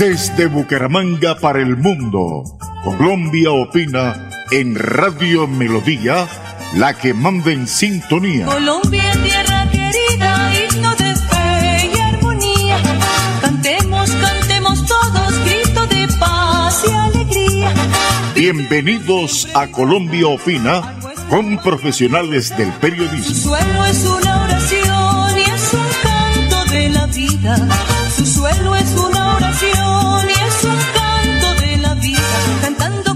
Desde Bucaramanga para el mundo, Colombia opina en Radio Melodía, la que manda en sintonía. Colombia, tierra querida, himno de fe y armonía. Cantemos, cantemos todos, grito de paz y alegría. Bienvenidos a Colombia opina con profesionales del periodismo. Su suelo es una oración y es un canto de la vida.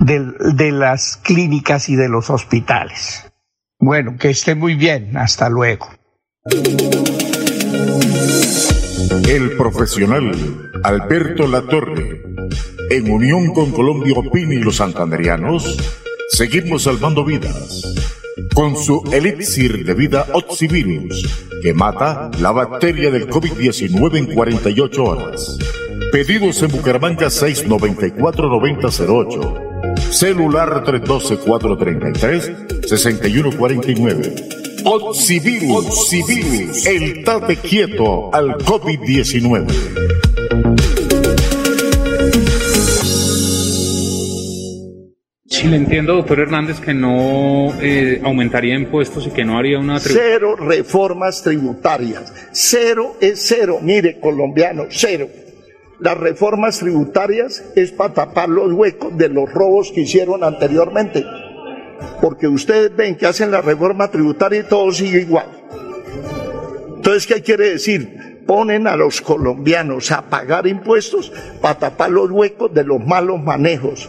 de, de las clínicas y de los hospitales. Bueno, que esté muy bien. Hasta luego. El profesional Alberto Latorre, en unión con Colombia Opini y los santanderianos, seguimos salvando vidas con su elixir de vida Oxivirus, que mata la bacteria del COVID-19 en 48 horas. Pedidos en Bucaramanga 694-9008. Celular 312-433-6149. Oxivirus, Oxivirus, el tate quieto al COVID-19. Sí, le entiendo, doctor Hernández, que no eh, aumentaría impuestos y que no haría una... Cero reformas tributarias. Cero es cero. Mire, colombiano, cero. Las reformas tributarias es para tapar los huecos de los robos que hicieron anteriormente. Porque ustedes ven que hacen la reforma tributaria y todo sigue igual. Entonces, ¿qué quiere decir? Ponen a los colombianos a pagar impuestos para tapar los huecos de los malos manejos.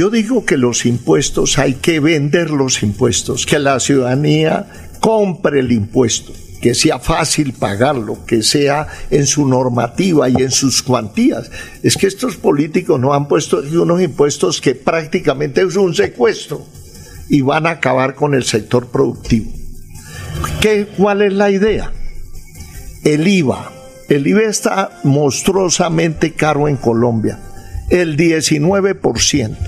Yo digo que los impuestos hay que vender los impuestos, que la ciudadanía compre el impuesto, que sea fácil pagarlo, que sea en su normativa y en sus cuantías. Es que estos políticos no han puesto unos impuestos que prácticamente es un secuestro y van a acabar con el sector productivo. ¿Qué, ¿Cuál es la idea? El IVA. El IVA está monstruosamente caro en Colombia, el 19%.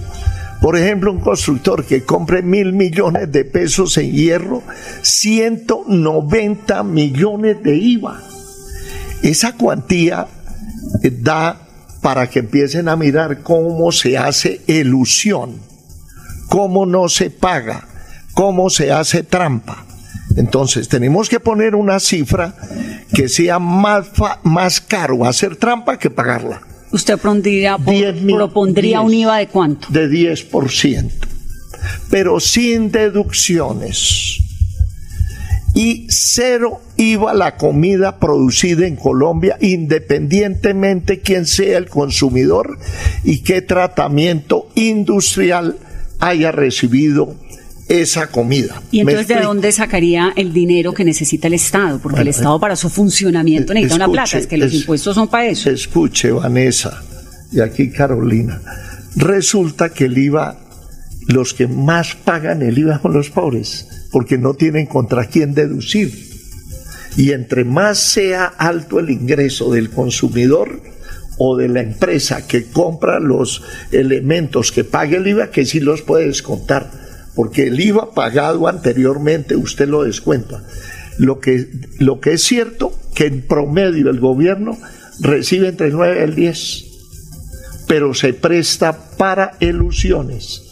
Por ejemplo, un constructor que compre mil millones de pesos en hierro, 190 millones de IVA. Esa cuantía eh, da para que empiecen a mirar cómo se hace ilusión, cómo no se paga, cómo se hace trampa. Entonces tenemos que poner una cifra que sea más, más caro hacer trampa que pagarla. ¿Usted propondría, propondría un IVA de cuánto? De 10%, pero sin deducciones. Y cero IVA la comida producida en Colombia, independientemente quién sea el consumidor y qué tratamiento industrial haya recibido esa comida. ¿Y entonces de dónde sacaría el dinero que necesita el Estado? Porque el Estado para su funcionamiento necesita una plata, es que los impuestos son para eso. Escuche, Vanessa, y aquí Carolina, resulta que el IVA, los que más pagan el IVA son los pobres, porque no tienen contra quién deducir. Y entre más sea alto el ingreso del consumidor, o de la empresa que compra los elementos que pague el IVA, que sí los puede descontar porque el IVA pagado anteriormente usted lo descuenta. Lo que, lo que es cierto que en promedio el gobierno recibe entre el 9 y el 10, pero se presta para ilusiones.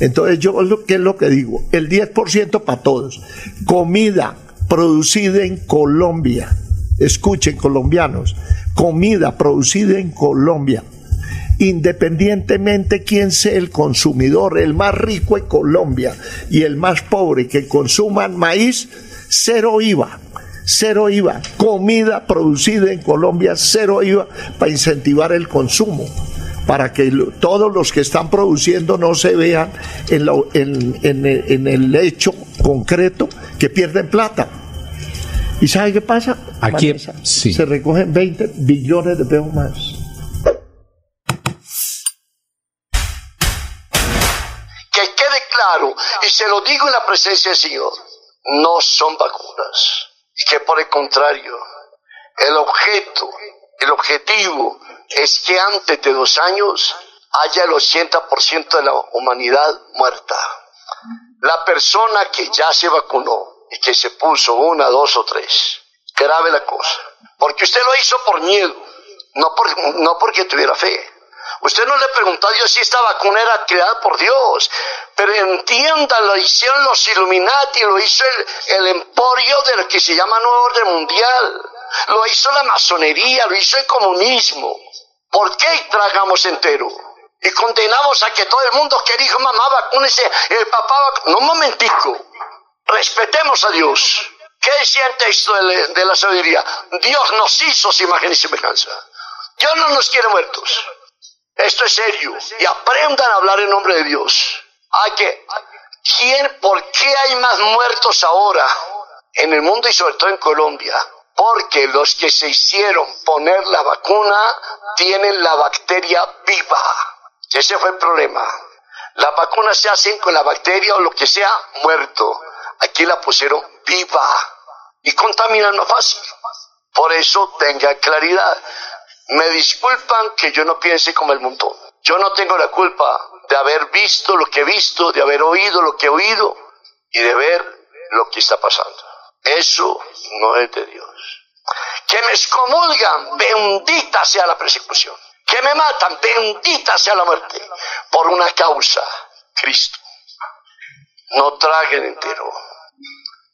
Entonces yo ¿qué es lo que digo? El 10% para todos. Comida producida en Colombia. Escuchen colombianos, comida producida en Colombia independientemente quién sea el consumidor, el más rico en Colombia y el más pobre que consuman maíz, cero IVA. Cero IVA, comida producida en Colombia, cero IVA para incentivar el consumo, para que todos los que están produciendo no se vean en, el hecho concreto que pierden plata. ¿Y sabe qué pasa? Aquí se recogen 20 billones de pesos más. Lo digo en la presencia del Señor, no son vacunas. Que por el contrario, el objeto, el objetivo es que antes de dos años haya el 80% de la humanidad muerta. La persona que ya se vacunó y que se puso una, dos o tres, grave la cosa. Porque usted lo hizo por miedo, no, por, no porque tuviera fe. Usted no le preguntó a Dios si esta vacuna era creada por Dios, pero entienda, lo hicieron los Illuminati, lo hizo el, emporio del que se llama Nuevo Orden Mundial, lo hizo la masonería, lo hizo el comunismo. ¿Por qué tragamos entero? Y condenamos a que todo el mundo que dijo, mamá, vacúnese, el papá, no un momentico, respetemos a Dios. ¿Qué decía el texto de la sabiduría? Dios nos hizo su imagen y semejanza. Dios no nos quiere muertos. Esto es serio. Y aprendan a hablar en nombre de Dios. Hay que, ¿quién, ¿Por qué hay más muertos ahora en el mundo y sobre todo en Colombia? Porque los que se hicieron poner la vacuna tienen la bacteria viva. Ese fue el problema. Las vacunas se hacen con la bacteria o lo que sea muerto. Aquí la pusieron viva y contaminan más fácil. Por eso tenga claridad. Me disculpan que yo no piense como el montón. Yo no tengo la culpa de haber visto lo que he visto, de haber oído lo que he oído y de ver lo que está pasando. Eso no es de Dios. Que me excomulgan, bendita sea la persecución. Que me matan, bendita sea la muerte. Por una causa, Cristo. No traguen entero.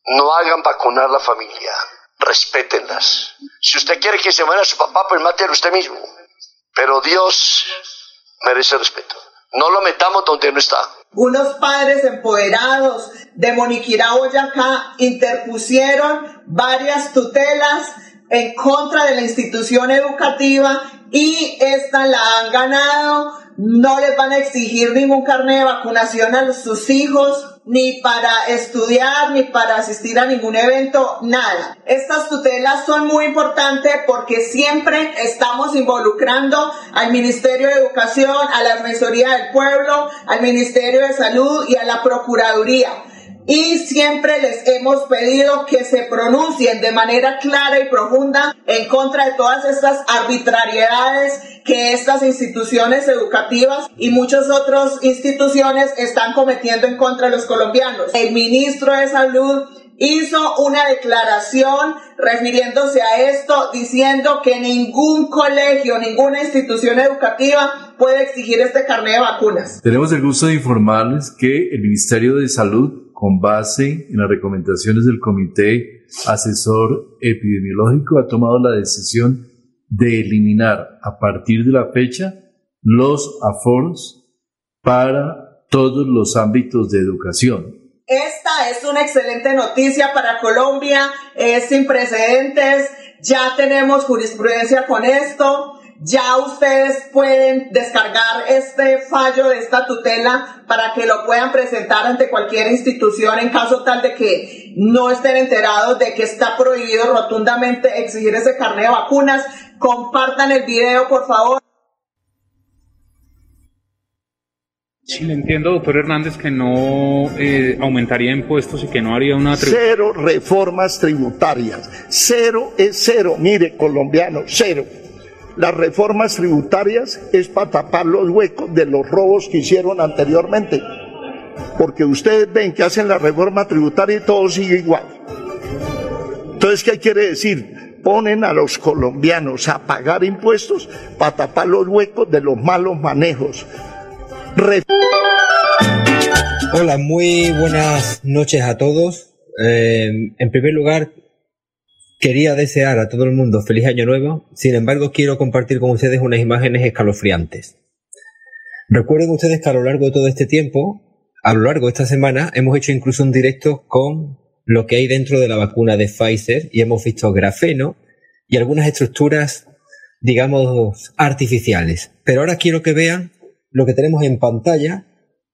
No hagan vacunar la familia respétenlas. Si usted quiere que se muera su papá, pues mátelo usted mismo. Pero Dios merece respeto. No lo metamos donde no está. Unos padres empoderados de Moniquirá, Boyacá, interpusieron varias tutelas en contra de la institución educativa y esta la han ganado. No les van a exigir ningún carnet de vacunación a sus hijos ni para estudiar, ni para asistir a ningún evento, nada. Estas tutelas son muy importantes porque siempre estamos involucrando al Ministerio de Educación, a la Defensoría del Pueblo, al Ministerio de Salud y a la Procuraduría y siempre les hemos pedido que se pronuncien de manera clara y profunda en contra de todas estas arbitrariedades que estas instituciones educativas y muchas otras instituciones están cometiendo en contra de los colombianos. El ministro de Salud hizo una declaración refiriéndose a esto, diciendo que ningún colegio, ninguna institución educativa puede exigir este carnet de vacunas. Tenemos el gusto de informarles que el Ministerio de Salud con base en las recomendaciones del Comité Asesor Epidemiológico, ha tomado la decisión de eliminar a partir de la fecha los aforos para todos los ámbitos de educación. Esta es una excelente noticia para Colombia, es sin precedentes, ya tenemos jurisprudencia con esto, ya ustedes pueden descargar este fallo de esta tutela para que lo puedan presentar ante cualquier institución en caso tal de que no estén enterados de que está prohibido rotundamente exigir ese carnet de vacunas. Compartan el video, por favor. Sí, le entiendo, doctor Hernández, que no eh, aumentaría impuestos y que no haría una... Cero reformas tributarias. Cero es cero. Mire, colombiano, cero las reformas tributarias es para tapar los huecos de los robos que hicieron anteriormente. Porque ustedes ven que hacen la reforma tributaria y todo sigue igual. Entonces, ¿qué quiere decir? Ponen a los colombianos a pagar impuestos para tapar los huecos de los malos manejos. Hola, muy buenas noches a todos. Eh, en primer lugar, Quería desear a todo el mundo feliz año nuevo, sin embargo quiero compartir con ustedes unas imágenes escalofriantes. Recuerden ustedes que a lo largo de todo este tiempo, a lo largo de esta semana, hemos hecho incluso un directo con lo que hay dentro de la vacuna de Pfizer y hemos visto grafeno y algunas estructuras, digamos, artificiales. Pero ahora quiero que vean lo que tenemos en pantalla,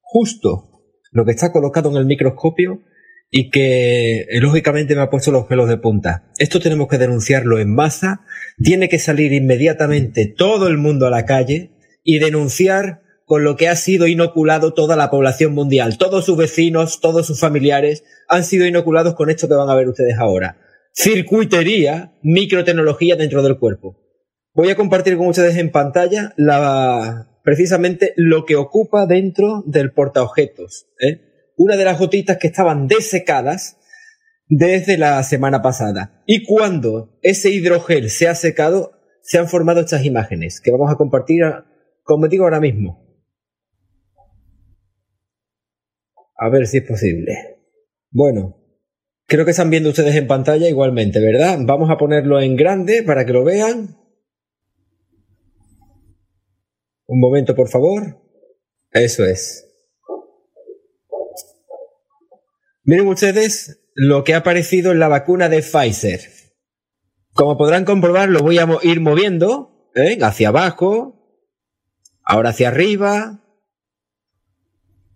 justo lo que está colocado en el microscopio y que eh, lógicamente me ha puesto los pelos de punta. Esto tenemos que denunciarlo en masa, tiene que salir inmediatamente todo el mundo a la calle y denunciar con lo que ha sido inoculado toda la población mundial. Todos sus vecinos, todos sus familiares han sido inoculados con esto que van a ver ustedes ahora. Circuitería, microtecnología dentro del cuerpo. Voy a compartir con ustedes en pantalla la, precisamente lo que ocupa dentro del portaobjetos. ¿eh? Una de las gotitas que estaban desecadas desde la semana pasada. Y cuando ese hidrogel se ha secado, se han formado estas imágenes que vamos a compartir, como digo ahora mismo. A ver si es posible. Bueno, creo que están viendo ustedes en pantalla igualmente, ¿verdad? Vamos a ponerlo en grande para que lo vean. Un momento, por favor. Eso es. Miren ustedes lo que ha aparecido en la vacuna de Pfizer. Como podrán comprobar, lo voy a ir moviendo ¿eh? hacia abajo, ahora hacia arriba.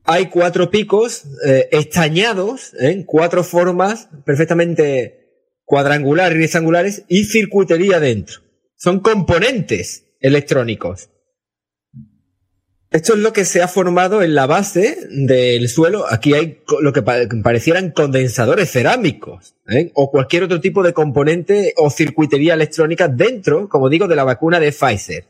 Hay cuatro picos eh, estañados en cuatro formas perfectamente cuadrangulares y rectangulares y circuitería dentro. Son componentes electrónicos. Esto es lo que se ha formado en la base del suelo. Aquí hay lo que parecieran condensadores cerámicos ¿eh? o cualquier otro tipo de componente o circuitería electrónica dentro, como digo, de la vacuna de Pfizer.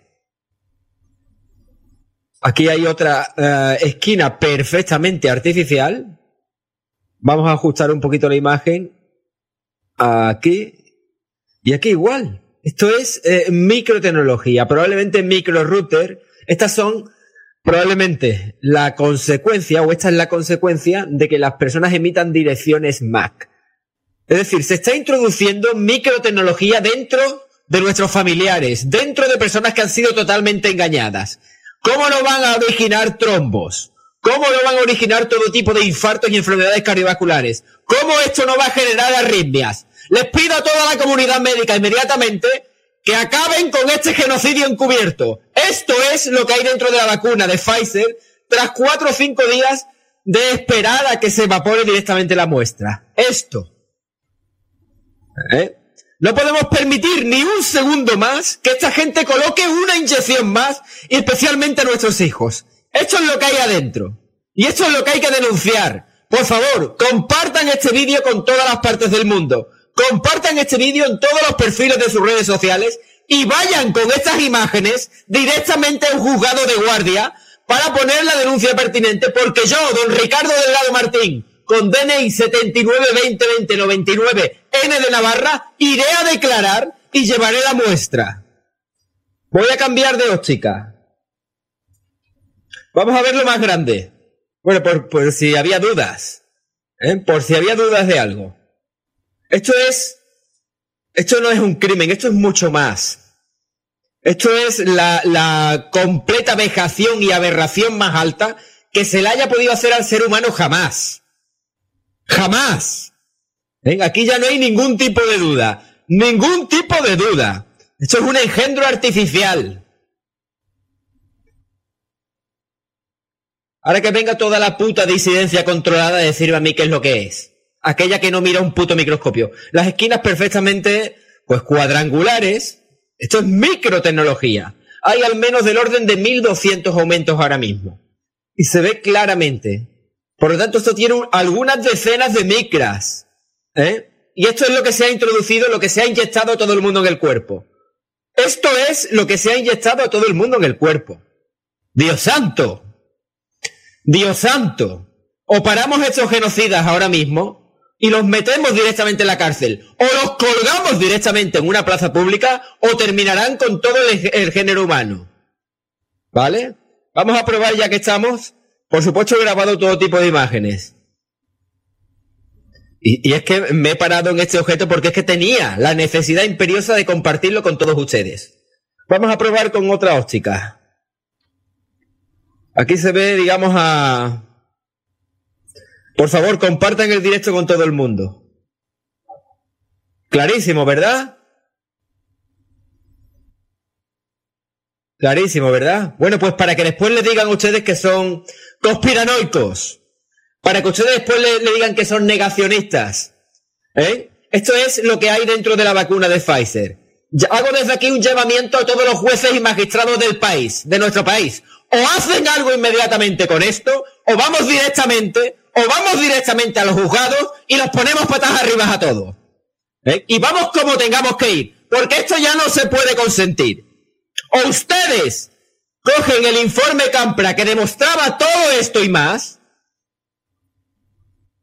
Aquí hay otra eh, esquina perfectamente artificial. Vamos a ajustar un poquito la imagen. Aquí. Y aquí igual. Esto es eh, microtecnología, probablemente micro router. Estas son probablemente la consecuencia, o esta es la consecuencia, de que las personas emitan direcciones MAC. Es decir, se está introduciendo microtecnología dentro de nuestros familiares, dentro de personas que han sido totalmente engañadas. ¿Cómo no van a originar trombos? ¿Cómo no van a originar todo tipo de infartos y enfermedades cardiovasculares? ¿Cómo esto no va a generar arritmias? Les pido a toda la comunidad médica inmediatamente que acaben con este genocidio encubierto. Esto es lo que hay dentro de la vacuna de Pfizer tras cuatro o cinco días de esperar a que se evapore directamente la muestra. Esto. ¿Eh? No podemos permitir ni un segundo más que esta gente coloque una inyección más, y especialmente a nuestros hijos. Esto es lo que hay adentro. Y esto es lo que hay que denunciar. Por favor, compartan este vídeo con todas las partes del mundo compartan este vídeo en todos los perfiles de sus redes sociales y vayan con estas imágenes directamente a un juzgado de guardia para poner la denuncia pertinente, porque yo, don Ricardo Delgado Martín, con DNI 79202099 N de Navarra, iré a declarar y llevaré la muestra. Voy a cambiar de óptica. Vamos a ver lo más grande. Bueno, por, si había dudas. ¿eh? Por si había dudas de algo. Esto es, esto no es un crimen, esto es mucho más. Esto es la, la completa vejación y aberración más alta que se le haya podido hacer al ser humano jamás. Jamás. Aquí ya no hay ningún tipo de duda. Ningún tipo de duda. Esto es un engendro artificial. Ahora que venga toda la puta disidencia controlada a decirme a mí qué es lo que es aquella que no mira un puto microscopio. Las esquinas perfectamente, pues cuadrangulares. Esto es microtecnología. Hay al menos del orden de 1200 aumentos ahora mismo. Y se ve claramente. Por lo tanto, esto tiene algunas decenas de micras. ¿eh? Y esto es lo que se ha introducido, lo que se ha inyectado a todo el mundo en el cuerpo. Esto es lo que se ha inyectado a todo el mundo en el cuerpo. Dios santo. Dios santo. O paramos estos genocidas ahora mismo, y los metemos directamente en la cárcel, o los colgamos directamente en una plaza pública, o terminarán con todo el, género humano. ¿Vale? Vamos a probar ya que estamos. Por supuesto he grabado todo tipo de imágenes. Y, y, es que me he parado en este objeto porque es que tenía la necesidad imperiosa de compartirlo con todos ustedes. Vamos a probar con otra óptica. Aquí se ve, digamos, a, por favor, compartan el directo con todo el mundo. Clarísimo, ¿verdad? Clarísimo, ¿verdad? Bueno, pues para que después le digan ustedes que son conspiranoicos. Para que ustedes después le, digan que son negacionistas. ¿Eh? Esto es lo que hay dentro de la vacuna de Pfizer. Hago desde aquí un llamamiento a todos los jueces y magistrados del país, de nuestro país. O hacen algo inmediatamente con esto, o vamos directamente o vamos directamente a los juzgados y los ponemos patas arriba a todos. ¿Eh? Y vamos como tengamos que ir, porque esto ya no se puede consentir. O ustedes cogen el informe Campra que demostraba todo esto y más,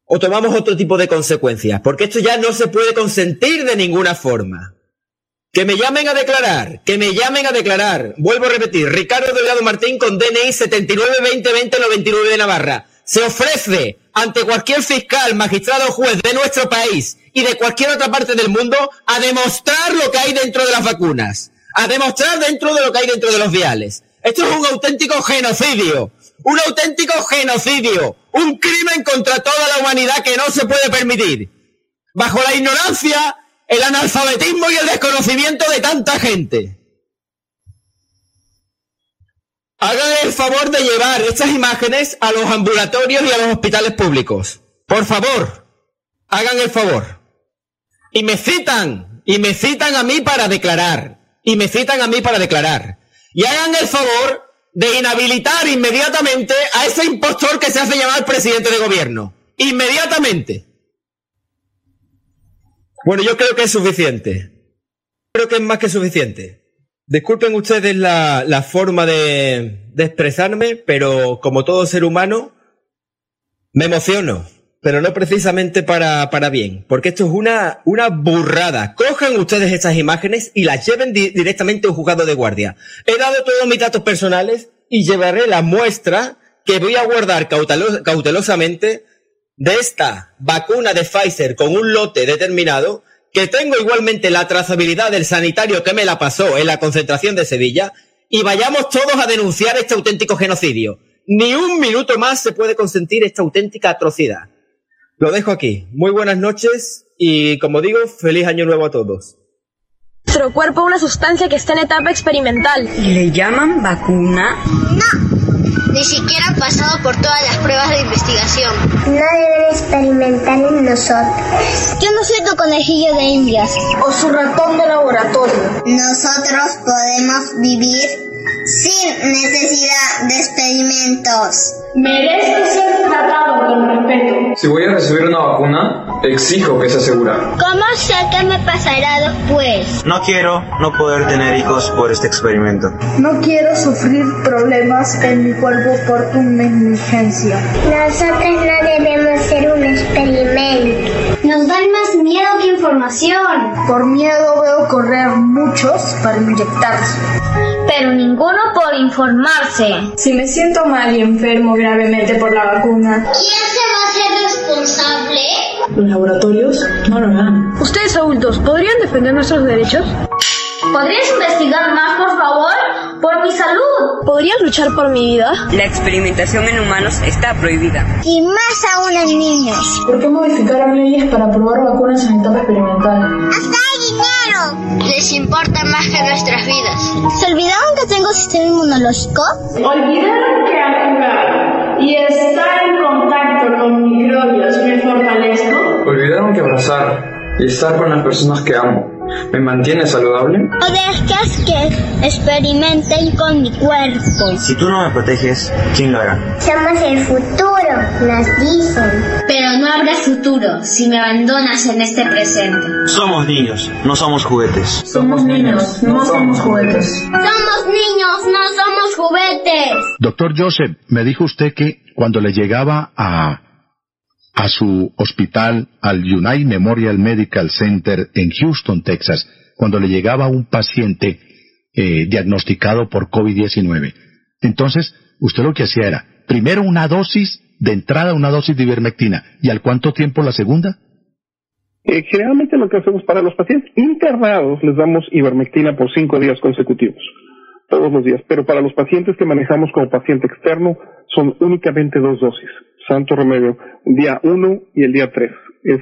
o tomamos otro tipo de consecuencias, porque esto ya no se puede consentir de ninguna forma. Que me llamen a declarar, que me llamen a declarar. Vuelvo a repetir, Ricardo Delgado Martín con DNI 79202099 de Navarra se ofrece ante cualquier fiscal, magistrado o juez de nuestro país y de cualquier otra parte del mundo a demostrar lo que hay dentro de las vacunas, a demostrar dentro de lo que hay dentro de los viales. Esto es un auténtico genocidio, un auténtico genocidio, un crimen contra toda la humanidad que no se puede permitir. Bajo la ignorancia, el analfabetismo y el desconocimiento de tanta gente. Hagan el favor de llevar estas imágenes a los ambulatorios y a los hospitales públicos. Por favor, hagan el favor. Y me citan, y me citan a mí para declarar, y me citan a mí para declarar. Y hagan el favor de inhabilitar inmediatamente a ese impostor que se hace llamar presidente de gobierno. Inmediatamente. Bueno, yo creo que es suficiente. Creo que es más que suficiente. Disculpen ustedes la, la forma de, de expresarme, pero como todo ser humano, me emociono pero no precisamente para, para bien, porque esto es una, una burrada. Cojan ustedes estas imágenes y las lleven directamente a un juzgado de guardia. He dado todos mis datos personales y llevaré la muestra que voy a guardar cautelosamente de esta vacuna de Pfizer con un lote determinado, que tengo igualmente la trazabilidad del sanitario que me la pasó en la concentración de Sevilla, y vayamos todos a denunciar este auténtico genocidio. Ni un minuto más se puede consentir esta auténtica atrocidad. Lo dejo aquí. Muy buenas noches y, como digo, feliz año nuevo a todos. Nuestro cuerpo es una sustancia que está en etapa experimental. ¿Y le llaman vacuna? No, ni siquiera ha pasado por todas las pruebas de investigación. No deben experimentar en nosotros. Yo no soy tu conejillo de indias. O su ratón de laboratorio. Nosotros podemos vivir sin necesidad de experimentos. Merezco ser tratado con respeto. Si voy a recibir una vacuna, exijo que sea segura. ¿Cómo sé qué me pasará después? No quiero no poder tener hijos por este experimento. No quiero sufrir problemas en mi cuerpo por tu negligencia. Nosotros no debemos ser un experimento. Nos dan más miedo que información. Por miedo veo correr muchos para inyectarse. Pero ninguno por informarse. Si me siento mal y enfermo gravemente por la vacuna. ¿Quién se va a hacer responsable? Los laboratorios no lo harán. Ustedes adultos, ¿podrían defender nuestros derechos? ¿Podrías investigar más, por favor? Por mi salud. ¿Podrías luchar por mi vida? La experimentación en humanos está prohibida. Y más aún en niños. ¿Por qué modificaron leyes para probar vacunas en etapa experimental? ¡Hasta hay dinero! Les importa más que nuestras vidas. ¿Se olvidaron que tengo sistema inmunológico? Olvidaron que al jugar y estar en contacto con microbios me fortalezco. Olvidaron que abrazar y estar con las personas que amo me mantiene saludable. O dejas que experimenten con mi cuerpo. Si tú no me proteges, ¿quién lo hará? Somos el futuro, nos dicen. Pero no habrá futuro si me abandonas en este presente. Somos niños, no somos juguetes. Somos niños, no somos juguetes. Somos niños, no somos juguetes. Doctor Joseph, me dijo usted que cuando le llegaba a a su hospital, al United Memorial Medical Center en Houston, Texas, cuando le llegaba un paciente eh, diagnosticado por COVID-19. Entonces, usted lo que hacía era, primero una dosis de entrada, una dosis de ivermectina, ¿y al cuánto tiempo la segunda? Eh, generalmente lo que hacemos para los pacientes internados les damos ivermectina por cinco días consecutivos, todos los días, pero para los pacientes que manejamos como paciente externo son únicamente dos dosis santo remedio, día uno y el día tres. Es,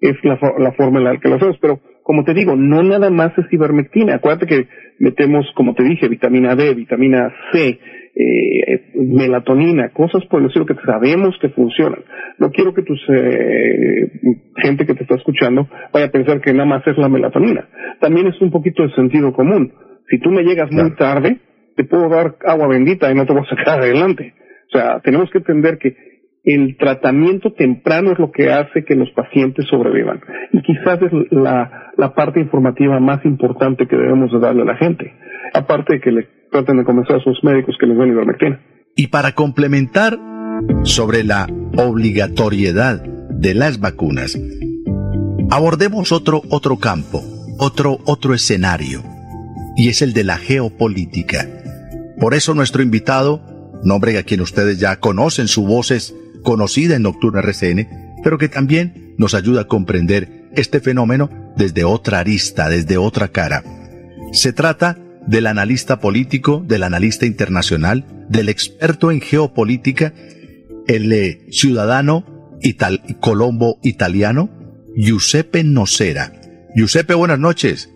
es la, la forma en la que lo hacemos. Pero, como te digo, no nada más es ivermectina. Acuérdate que metemos, como te dije, vitamina D, vitamina C, eh, melatonina, cosas por el estilo que sabemos que funcionan. No quiero que tus eh, gente que te está escuchando vaya a pensar que nada más es la melatonina. También es un poquito de sentido común. Si tú me llegas muy tarde, te puedo dar agua bendita y no te voy a sacar adelante. O sea, tenemos que entender que el tratamiento temprano es lo que hace que los pacientes sobrevivan. Y quizás es la, la parte informativa más importante que debemos de darle a la gente. Aparte de que le traten de convencer a sus médicos que les den ivermectina. Y para complementar sobre la obligatoriedad de las vacunas, abordemos otro, otro campo, otro, otro escenario, y es el de la geopolítica. Por eso nuestro invitado, nombre a quien ustedes ya conocen, su voz es conocida en Nocturna RCN, pero que también nos ayuda a comprender este fenómeno desde otra arista, desde otra cara. Se trata del analista político, del analista internacional, del experto en geopolítica, el eh, ciudadano colombo italiano, Giuseppe Nocera. Giuseppe, buenas noches.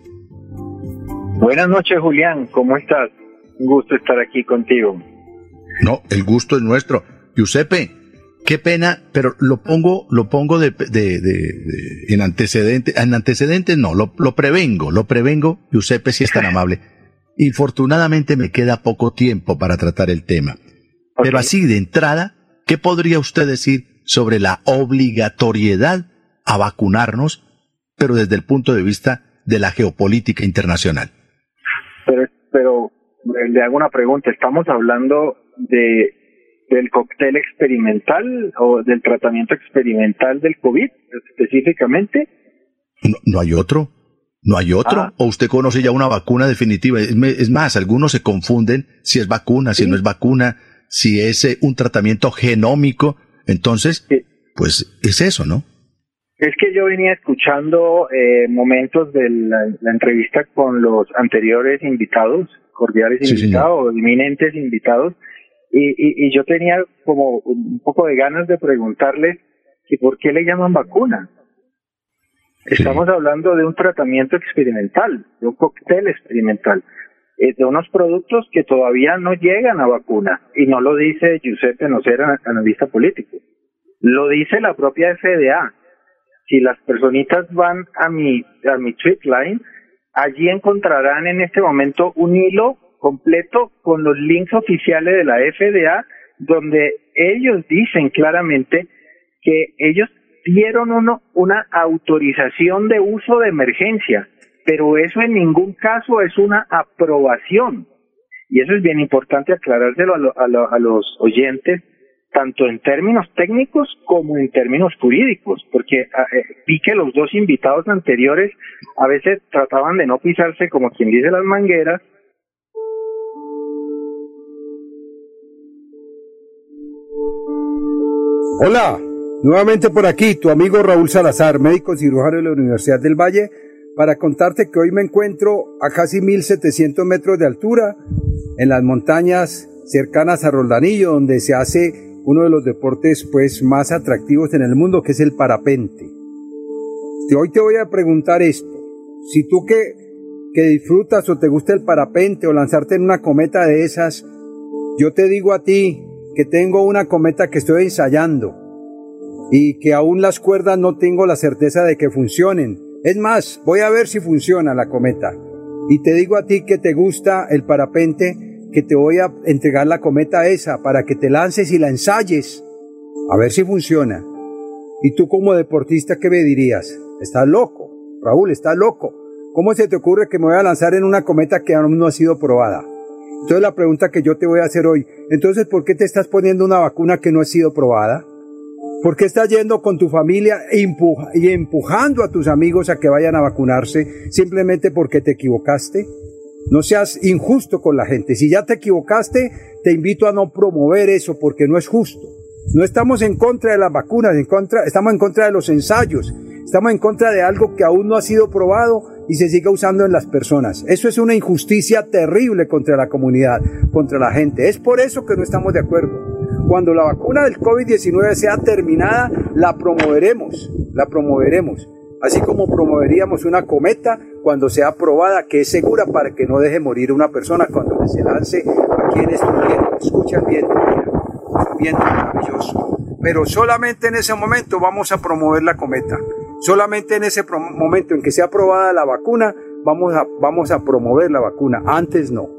Buenas noches, Julián. ¿Cómo estás? Un gusto estar aquí contigo. No, el gusto es nuestro. Giuseppe, qué pena, pero lo pongo, lo pongo de, de, de, en antecedentes, en antecedentes no, lo, lo, prevengo, lo prevengo, Giuseppe, si es tan amable. Infortunadamente me queda poco tiempo para tratar el tema. Pero así de entrada, ¿qué podría usted decir sobre la obligatoriedad a vacunarnos, pero desde el punto de vista de la geopolítica internacional? Pero, pero le hago una pregunta, ¿estamos hablando de del cóctel experimental o del tratamiento experimental del COVID específicamente? No, hay otro. ¿No hay otro? Ah. ¿O usted conoce ya una vacuna definitiva? Es más, algunos se confunden si es vacuna, si no es vacuna, si es eh, un tratamiento genómico. Entonces, pues es eso, ¿no? Es que yo venía escuchando eh, momentos de la, entrevista con los anteriores invitados, cordiales invitados, eminentes invitados, y, y, yo tenía como un poco de ganas de preguntarle que por qué le llaman vacuna. Estamos hablando de un tratamiento experimental, de un cóctel experimental, eh, de unos productos que todavía no llegan a vacuna. Y no lo dice Giuseppe Nocera, analista político. Lo dice la propia FDA. Si las personitas van a mi, a mi tweet line, allí encontrarán en este momento un hilo completo con los links oficiales de la FDA, donde ellos dicen claramente que ellos dieron uno, una autorización de uso de emergencia, pero eso en ningún caso es una aprobación. Y eso es bien importante aclarárselo a, a los oyentes, tanto en términos técnicos como en términos jurídicos, porque eh, vi que los dos invitados anteriores a veces trataban de no pisarse como quien dice las mangueras Hola, nuevamente por aquí tu amigo Raúl Salazar, médico cirujano de la Universidad del Valle, para contarte que hoy me encuentro a casi 1700 metros de altura en las montañas cercanas a Roldanillo, donde se hace uno de los deportes pues más atractivos en el mundo, que es el parapente. Hoy te voy a preguntar esto, si tú que, que disfrutas o te gusta el parapente o lanzarte en una cometa de esas, yo te digo a ti, que tengo una cometa que estoy ensayando y que aún las cuerdas no tengo la certeza de que funcionen. Es más, voy a ver si funciona la cometa. Y te digo a ti que te gusta el parapente, que te voy a entregar la cometa esa para que te lances y la ensayes. A ver si funciona. Y tú como deportista, ¿qué me dirías? Estás loco. Raúl, estás loco. ¿Cómo se te ocurre que me voy a lanzar en una cometa que aún no ha sido probada? Entonces la pregunta que yo te voy a hacer hoy, entonces ¿por qué te estás poniendo una vacuna que no ha sido probada? ¿Por qué estás yendo con tu familia e y empujando a tus amigos a que vayan a vacunarse simplemente porque te equivocaste? No seas injusto con la gente. Si ya te equivocaste, te invito a no promover eso porque no es justo. No estamos en contra de las vacunas, en contra, estamos en contra de los ensayos, estamos en contra de algo que aún no ha sido probado y se siga usando en las personas. Eso es una injusticia terrible contra la comunidad, contra la gente. Es por eso que no estamos de acuerdo. Cuando la vacuna del COVID-19 sea terminada, la promoveremos, la promoveremos. Así como promoveríamos una cometa cuando sea aprobada, que es segura para que no deje morir una persona cuando se lance aquí en este viento. Escucha el viento, mira, viento maravilloso. Pero solamente en ese momento vamos a promover la cometa. Solamente en ese momento en que sea aprobada la vacuna, vamos a, vamos a promover la vacuna. Antes no.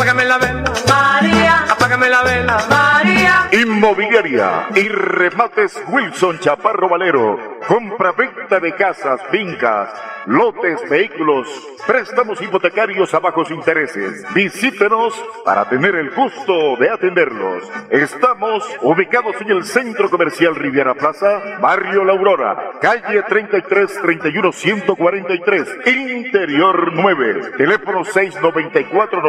Apágame la vela, María. Apágame la vela, María. Inmobiliaria y remates Wilson Chaparro Valero. Compra-venta de casas, fincas lotes, vehículos, préstamos hipotecarios a bajos intereses. Visítenos para tener el gusto de atenderlos. Estamos ubicados en el Centro Comercial Riviera Plaza, Barrio La Aurora, calle 33 31 143, Interior 9, teléfono 694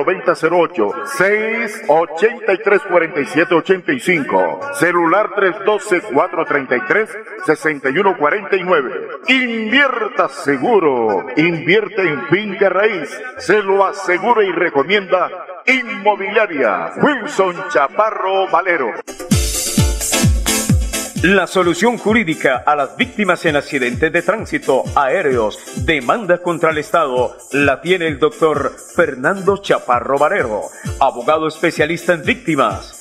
9008, 683 47 85, celular 312 433 6149. Invierta seguro Invierte en finca raíz. Se lo asegura y recomienda Inmobiliaria Wilson Chaparro Valero. La solución jurídica a las víctimas en accidentes de tránsito aéreos, demanda contra el Estado, la tiene el doctor Fernando Chaparro Valero, abogado especialista en víctimas.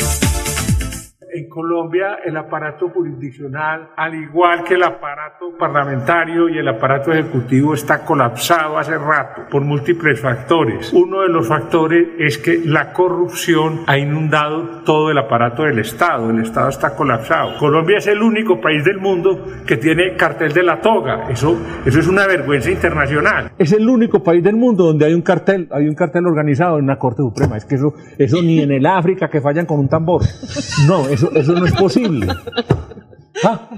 en Colombia el aparato jurisdiccional, al igual que el aparato parlamentario y el aparato ejecutivo, está colapsado hace rato por múltiples factores. Uno de los factores es que la corrupción ha inundado todo el aparato del Estado. El Estado está colapsado. Colombia es el único país del mundo que tiene cartel de la toga. Eso, eso es una vergüenza internacional. Es el único país del mundo donde hay un cartel, hay un cartel organizado en una Corte Suprema. Es que eso, eso ni en el África que fallan con un tambor. No, es eso, no es posible. Ah.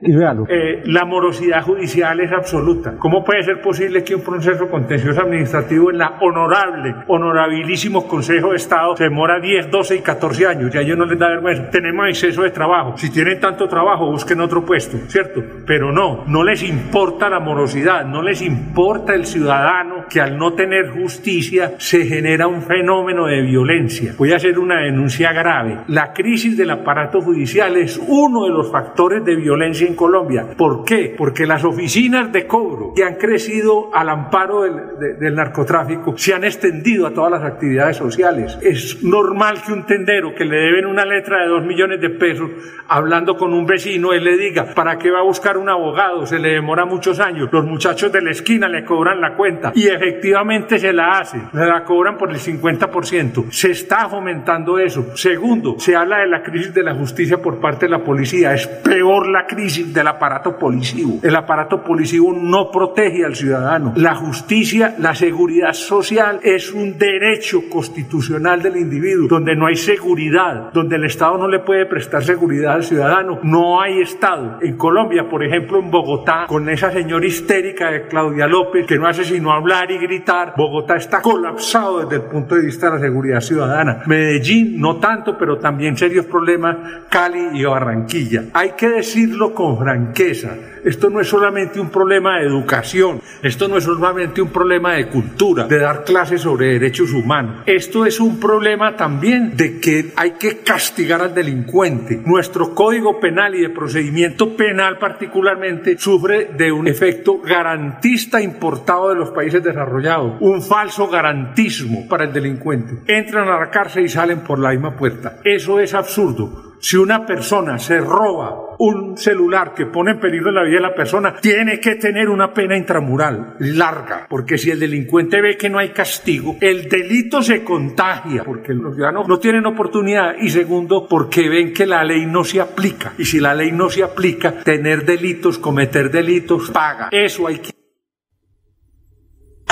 Y eh, la morosidad judicial es absoluta. ¿Cómo puede ser posible que un proceso contencioso administrativo en la honorable, honorabilísimo Consejo de Estado se demora 10, 12 y 14 años? Y a ellos no les da vergüenza. Tenemos exceso de trabajo. Si tienen tanto trabajo, busquen otro puesto, ¿cierto? Pero no, no les importa la morosidad, no les importa el ciudadano que al no tener justicia se genera un fenómeno de violencia. Voy a hacer una denuncia grave. La crisis del aparato judicial es uno de los factores de violencia en Colombia. ¿Por qué? Porque las oficinas de cobro que han crecido al amparo del, del narcotráfico se han extendido a todas las actividades sociales. Es normal que un tendero que le deben una letra de dos millones de pesos, hablando con un vecino, él le diga, ¿para qué va a buscar un abogado? Se le demora muchos años. Los muchachos de la esquina le cobran la cuenta y efectivamente se la hacen. La cobran por el 50%. Se está fomentando eso. Segundo, se habla de la crisis de la justicia por parte de la policía es peor la crisis del aparato policivo. El aparato policivo no protege al ciudadano. La justicia, la seguridad social es un derecho constitucional del individuo. Donde no hay seguridad, donde el Estado no le puede prestar seguridad al ciudadano, no hay Estado. En Colombia, por ejemplo, en Bogotá, con esa señora histérica de Claudia López, que no hace sino hablar y gritar, Bogotá está colapsado desde el punto de vista de la seguridad ciudadana. Medellín, no tanto, pero también serios problemas, Cali y Barranquilla. Hay que decirlo con franqueza. Esto no es solamente un problema de educación, esto no es solamente un problema de cultura, de dar clases sobre derechos humanos. Esto es un problema también de que hay que castigar al delincuente. Nuestro código penal y de procedimiento penal particularmente sufre de un efecto garantista importado de los países desarrollados, un falso garantismo para el delincuente. Entran a la cárcel y salen por la misma puerta. Eso es absurdo. Si una persona se roba un celular que pone en peligro la vida de la persona, tiene que tener una pena intramural larga, porque si el delincuente ve que no hay castigo, el delito se contagia, porque los ciudadanos no tienen oportunidad, y segundo, porque ven que la ley no se aplica. Y si la ley no se aplica, tener delitos, cometer delitos, paga. Eso hay que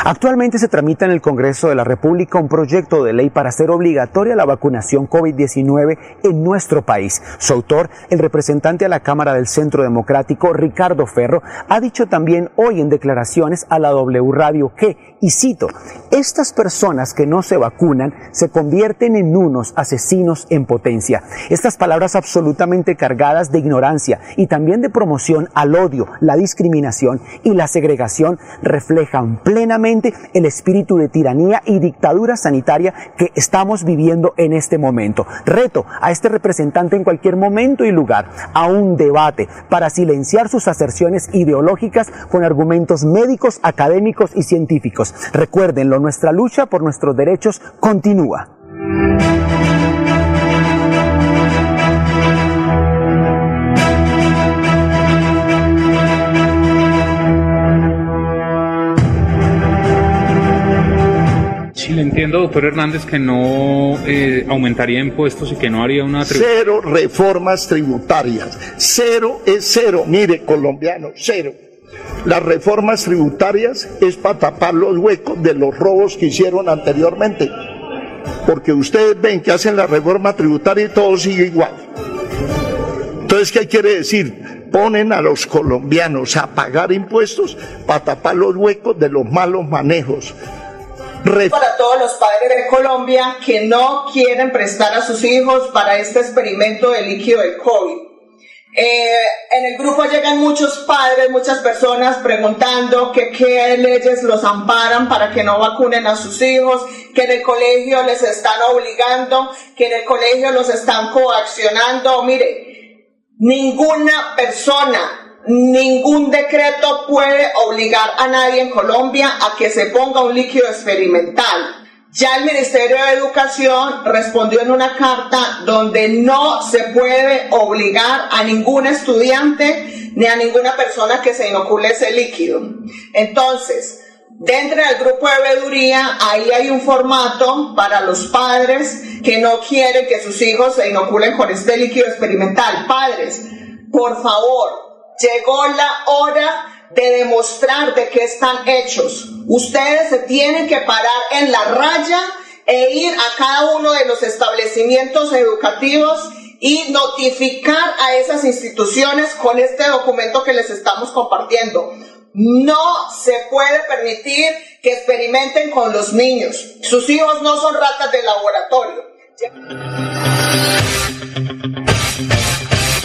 Actualmente se tramita en el Congreso de la República un proyecto de ley para hacer obligatoria la vacunación COVID-19 en nuestro país. Su autor, el representante a la Cámara del Centro Democrático, Ricardo Ferro, ha dicho también hoy en declaraciones a la W Radio que, y cito, estas personas que no se vacunan se convierten en unos asesinos en potencia. Estas palabras absolutamente cargadas de ignorancia y también de promoción al odio, la discriminación y la segregación reflejan plenamente el espíritu de tiranía y dictadura sanitaria que estamos viviendo en este momento. Reto a este representante en cualquier momento y lugar a un debate para silenciar sus aserciones ideológicas con argumentos médicos, académicos y científicos. Recuérdenlo, nuestra lucha por nuestros derechos continúa. Entiendo, doctor Hernández, que no eh, aumentaría impuestos y que no haría una... Cero reformas tributarias. Cero es cero. Mire, colombiano, cero. Las reformas tributarias es para tapar los huecos de los robos que hicieron anteriormente. Porque ustedes ven que hacen la reforma tributaria y todo sigue igual. Entonces, ¿qué quiere decir? Ponen a los colombianos a pagar impuestos para tapar los huecos de los malos manejos para todos los padres de Colombia que no quieren prestar a sus hijos para este experimento de líquido del COVID. Eh, en el grupo llegan muchos padres, muchas personas preguntando qué leyes los amparan para que no vacunen a sus hijos, que en el colegio les están obligando, que en el colegio los están coaccionando. Mire, ninguna persona, ningún decreto puede obligar a nadie en Colombia a que se ponga un líquido experimental. Ya el Ministerio de Educación respondió en una carta donde no se puede obligar a ningún estudiante ni a ninguna persona que se inocule ese líquido. Entonces, dentro del grupo de veeduría, ahí hay un formato para los padres que no quieren que sus hijos se inoculen con este líquido experimental. Padres, por favor, llegó la hora de demostrar de qué están hechos. Ustedes se tienen que parar en la raya e ir a cada uno de los establecimientos educativos y notificar a esas instituciones con este documento que les estamos compartiendo. No se puede permitir que experimenten con los niños. Sus hijos no son ratas de laboratorio.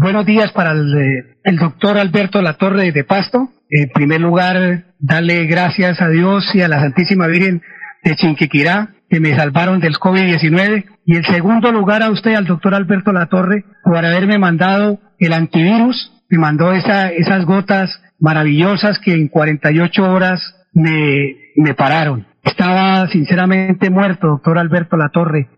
Buenos días para el, el doctor Alberto Latorre de Pasto. En primer lugar, darle gracias a Dios y a la Santísima Virgen de Chinquiquirá que me salvaron del COVID-19. Y en segundo lugar a usted, al doctor Alberto Latorre, por haberme mandado el antivirus. Me mandó esa, esas gotas maravillosas que en 48 horas me, me pararon. Estaba sinceramente muerto, doctor Alberto Latorre.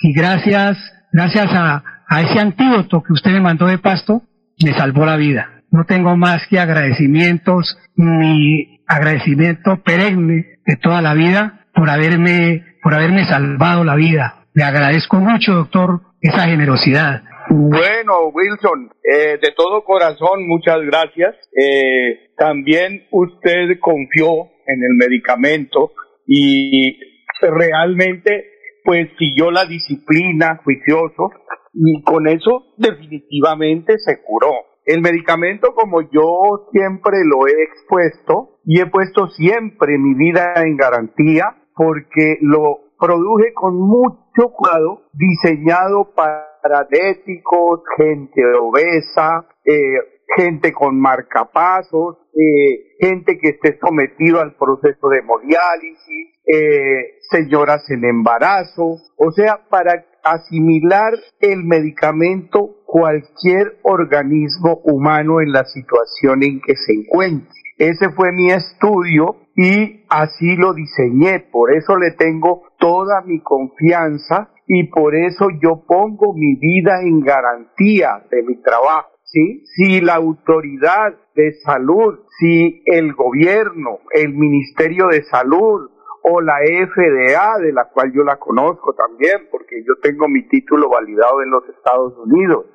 Y gracias, gracias a, a ese antídoto que usted me mandó de pasto, me salvó la vida. No tengo más que agradecimientos, mi agradecimiento perenne de toda la vida por haberme, por haberme salvado la vida. Le agradezco mucho, doctor, esa generosidad. Bueno, Wilson, eh, de todo corazón, muchas gracias. Eh, también usted confió en el medicamento y realmente pues siguió la disciplina juicioso y con eso definitivamente se curó. El medicamento, como yo siempre lo he expuesto y he puesto siempre mi vida en garantía, porque lo produje con mucho cuidado, diseñado para diabéticos, gente obesa, eh, gente con marcapasos, eh, gente que esté sometido al proceso de hemodiálisis, eh, señoras en embarazo, o sea, para asimilar el medicamento cualquier organismo humano en la situación en que se encuentre. Ese fue mi estudio y así lo diseñé, por eso le tengo toda mi confianza y por eso yo pongo mi vida en garantía de mi trabajo. ¿Sí? Si la autoridad de salud, si el gobierno, el Ministerio de Salud, o la FDA, de la cual yo la conozco también, porque yo tengo mi título validado en los Estados Unidos,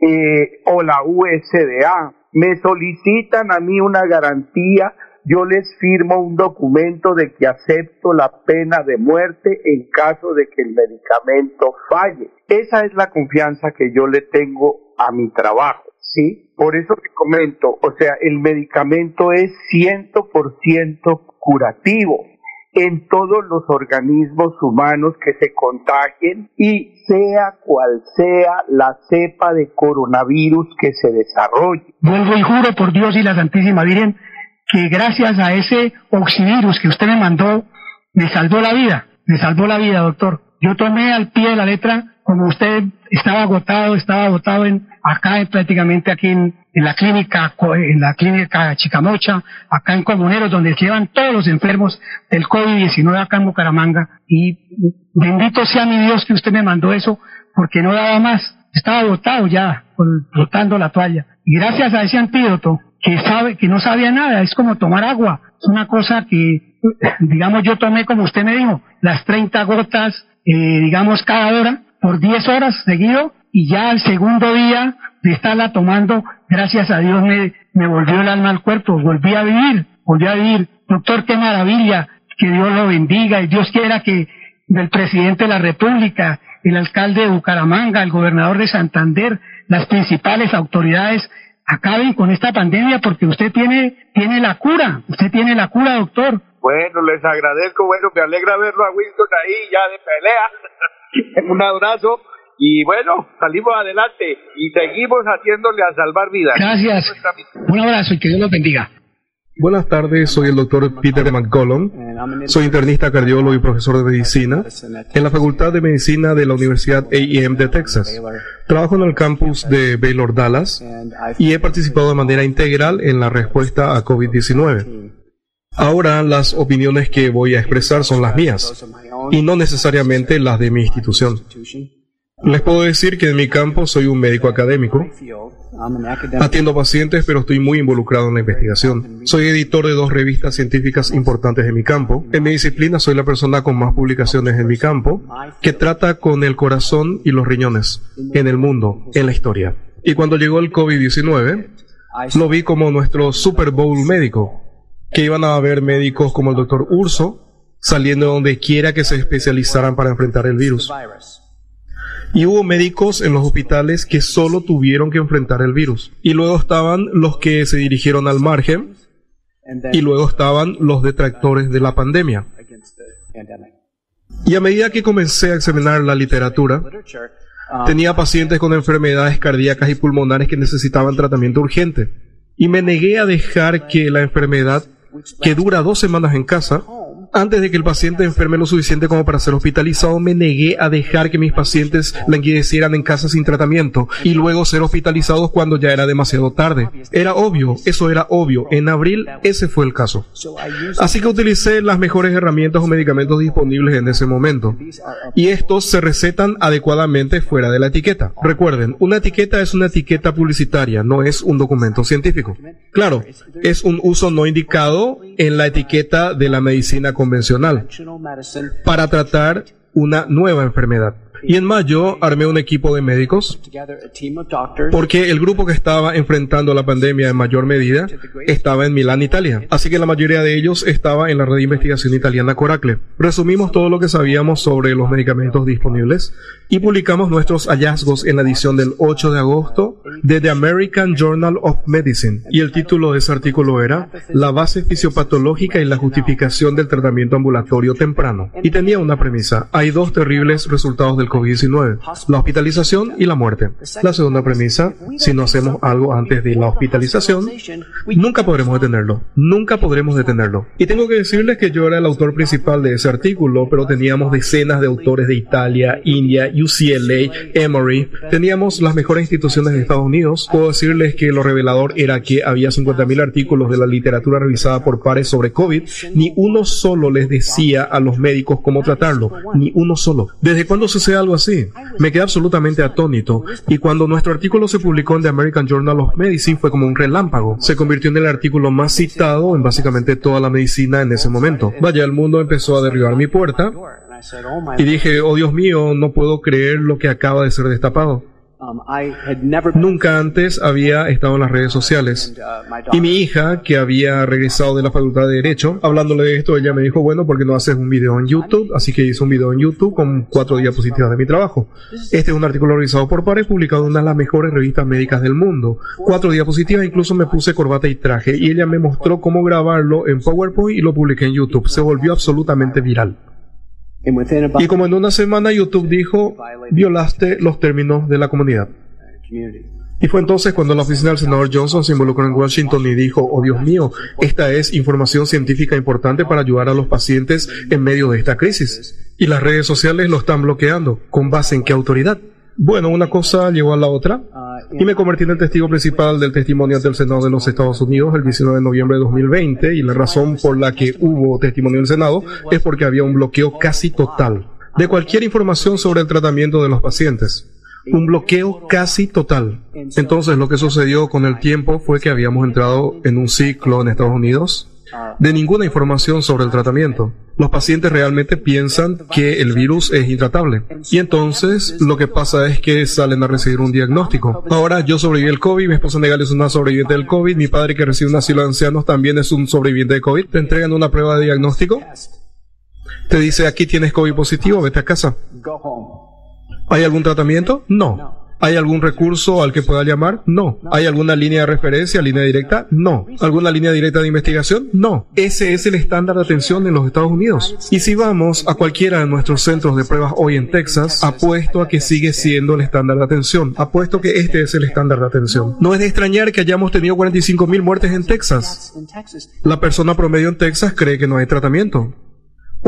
eh, o la USDA, me solicitan a mí una garantía, yo les firmo un documento de que acepto la pena de muerte en caso de que el medicamento falle. Esa es la confianza que yo le tengo a mi trabajo, ¿sí? Por eso te comento, o sea, el medicamento es 100% curativo en todos los organismos humanos que se contagien y sea cual sea la cepa de coronavirus que se desarrolle. Vuelvo y juro por Dios y la Santísima Virgen que gracias a ese oxivirus que usted me mandó, me salvó la vida, me salvó la vida, doctor. Yo tomé al pie de la letra, como usted estaba agotado, estaba agotado en, acá prácticamente aquí en, en la clínica, en la clínica Chicamocha, acá en Comuneros, donde llevan todos los enfermos del COVID-19 acá en Bucaramanga. Y bendito sea mi Dios que usted me mandó eso, porque no daba más. Estaba botado ya, botando la toalla. Y gracias a ese antídoto, que sabe, que no sabía nada, es como tomar agua. Es una cosa que, digamos, yo tomé, como usted me dijo, las 30 gotas, eh, digamos, cada hora, por 10 horas seguido, y ya al segundo día de estarla tomando, gracias a Dios me, me volvió el alma al cuerpo, volví a vivir, volví a vivir. Doctor, qué maravilla, que Dios lo bendiga y Dios quiera que el presidente de la República, el alcalde de Bucaramanga, el gobernador de Santander, las principales autoridades acaben con esta pandemia porque usted tiene, tiene la cura, usted tiene la cura, doctor. Bueno, les agradezco, bueno, me alegra verlo a Winston ahí ya de pelea. Un abrazo y bueno, salimos adelante y seguimos haciéndole a salvar vidas. Gracias. Un abrazo y que Dios los bendiga. Buenas tardes, soy el doctor Peter McCollum. Soy internista, cardiólogo y profesor de medicina en la Facultad de Medicina de la Universidad AEM de Texas. Trabajo en el campus de Baylor Dallas y he participado de manera integral en la respuesta a COVID-19. Ahora las opiniones que voy a expresar son las mías y no necesariamente las de mi institución. Les puedo decir que en mi campo soy un médico académico. Atiendo pacientes, pero estoy muy involucrado en la investigación. Soy editor de dos revistas científicas importantes en mi campo. En mi disciplina soy la persona con más publicaciones en mi campo, que trata con el corazón y los riñones en el mundo, en la historia. Y cuando llegó el COVID-19, lo vi como nuestro Super Bowl médico, que iban a haber médicos como el doctor Urso, saliendo donde quiera que se especializaran para enfrentar el virus. Y hubo médicos en los hospitales que solo tuvieron que enfrentar el virus. Y luego estaban los que se dirigieron al margen. Y luego estaban los detractores de la pandemia. Y a medida que comencé a examinar la literatura, tenía pacientes con enfermedades cardíacas y pulmonares que necesitaban tratamiento urgente. Y me negué a dejar que la enfermedad, que dura dos semanas en casa, antes de que el paciente enferme lo suficiente como para ser hospitalizado, me negué a dejar que mis pacientes languidecieran en casa sin tratamiento y luego ser hospitalizados cuando ya era demasiado tarde. Era obvio, eso era obvio. En abril ese fue el caso. Así que utilicé las mejores herramientas o medicamentos disponibles en ese momento. Y estos se recetan adecuadamente fuera de la etiqueta. Recuerden, una etiqueta es una etiqueta publicitaria, no es un documento científico. Claro, es un uso no indicado en la etiqueta de la medicina convencional para tratar una nueva enfermedad. Y en mayo armé un equipo de médicos porque el grupo que estaba enfrentando la pandemia en mayor medida estaba en Milán, Italia. Así que la mayoría de ellos estaba en la red de investigación italiana Coracle. Resumimos todo lo que sabíamos sobre los medicamentos disponibles y publicamos nuestros hallazgos en la edición del 8 de agosto de The American Journal of Medicine. Y el título de ese artículo era La base fisiopatológica y la justificación del tratamiento ambulatorio temprano. Y tenía una premisa. Hay dos terribles resultados del COVID-19, la hospitalización y la muerte. La segunda premisa, si no hacemos algo antes de la hospitalización, nunca podremos detenerlo, nunca podremos detenerlo. Y tengo que decirles que yo era el autor principal de ese artículo, pero teníamos decenas de autores de Italia, India, UCLA, Emory, teníamos las mejores instituciones de Estados Unidos. Puedo decirles que lo revelador era que había 50.000 artículos de la literatura revisada por pares sobre COVID, ni uno solo les decía a los médicos cómo tratarlo, ni uno solo. ¿Desde cuándo sucede algo así. Me quedé absolutamente atónito y cuando nuestro artículo se publicó en The American Journal of Medicine fue como un relámpago. Se convirtió en el artículo más citado en básicamente toda la medicina en ese momento. Vaya, el mundo empezó a derribar mi puerta y dije, oh Dios mío, no puedo creer lo que acaba de ser destapado. Um, Nunca antes había estado en las redes sociales. Uh, y mi hija, que había regresado de la facultad de Derecho, hablándole de esto, ella me dijo, bueno, ¿por qué no haces un video en YouTube? Así que hice un video en YouTube con cuatro diapositivas de mi trabajo. Este es un artículo realizado por pares, publicado en una de las mejores revistas médicas del mundo. Cuatro diapositivas, incluso me puse corbata y traje, y ella me mostró cómo grabarlo en PowerPoint y lo publiqué en YouTube. Se volvió absolutamente viral. Y como en una semana YouTube dijo, violaste los términos de la comunidad. Y fue entonces cuando la oficina del senador Johnson se involucró en Washington y dijo, oh Dios mío, esta es información científica importante para ayudar a los pacientes en medio de esta crisis. Y las redes sociales lo están bloqueando. ¿Con base en qué autoridad? Bueno, una cosa llevó a la otra y me convertí en el testigo principal del testimonio ante el Senado de los Estados Unidos el 19 de noviembre de 2020 y la razón por la que hubo testimonio en el Senado es porque había un bloqueo casi total de cualquier información sobre el tratamiento de los pacientes. Un bloqueo casi total. Entonces lo que sucedió con el tiempo fue que habíamos entrado en un ciclo en Estados Unidos de ninguna información sobre el tratamiento. Los pacientes realmente piensan que el virus es intratable. Y entonces lo que pasa es que salen a recibir un diagnóstico. Ahora yo sobreviví el COVID, mi esposa Negal es una sobreviviente del COVID, mi padre que recibe un asilo de ancianos también es un sobreviviente de COVID. Te entregan una prueba de diagnóstico. Te dice aquí tienes COVID positivo, vete a casa. ¿Hay algún tratamiento? No. ¿Hay algún recurso al que pueda llamar? No. ¿Hay alguna línea de referencia, línea directa? No. ¿Alguna línea directa de investigación? No. Ese es el estándar de atención en los Estados Unidos. Y si vamos a cualquiera de nuestros centros de pruebas hoy en Texas, apuesto a que sigue siendo el estándar de atención. Apuesto que este es el estándar de atención. No es de extrañar que hayamos tenido 45 mil muertes en Texas. La persona promedio en Texas cree que no hay tratamiento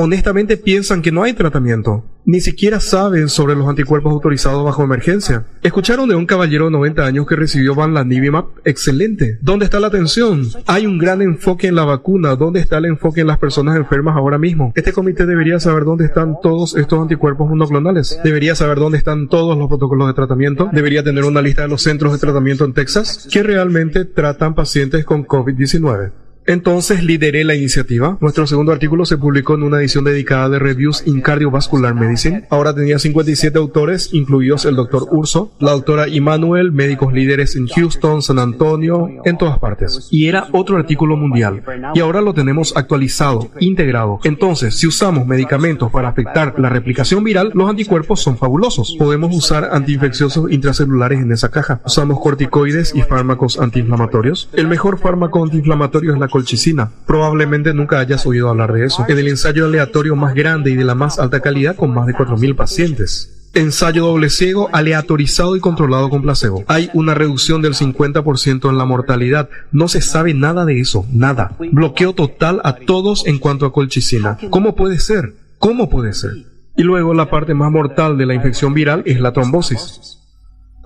honestamente piensan que no hay tratamiento. Ni siquiera saben sobre los anticuerpos autorizados bajo emergencia. Escucharon de un caballero de 90 años que recibió Vanlanivimab. Excelente. ¿Dónde está la atención? Hay un gran enfoque en la vacuna. ¿Dónde está el enfoque en las personas enfermas ahora mismo? Este comité debería saber dónde están todos estos anticuerpos monoclonales. Debería saber dónde están todos los protocolos de tratamiento. Debería tener una lista de los centros de tratamiento en Texas que realmente tratan pacientes con COVID-19. Entonces lideré la iniciativa. Nuestro segundo artículo se publicó en una edición dedicada de Reviews in Cardiovascular Medicine. Ahora tenía 57 autores, incluidos el doctor Urso, la doctora Immanuel, médicos líderes en Houston, San Antonio, en todas partes. Y era otro artículo mundial. Y ahora lo tenemos actualizado, integrado. Entonces, si usamos medicamentos para afectar la replicación viral, los anticuerpos son fabulosos. Podemos usar antiinfecciosos intracelulares en esa caja. Usamos corticoides y fármacos antiinflamatorios. El mejor fármaco antiinflamatorio es la colchicina. Probablemente nunca hayas oído hablar de eso. En el ensayo aleatorio más grande y de la más alta calidad con más de 4.000 pacientes. Ensayo doble ciego, aleatorizado y controlado con placebo. Hay una reducción del 50% en la mortalidad. No se sabe nada de eso, nada. Bloqueo total a todos en cuanto a colchicina. ¿Cómo puede ser? ¿Cómo puede ser? Y luego la parte más mortal de la infección viral es la trombosis.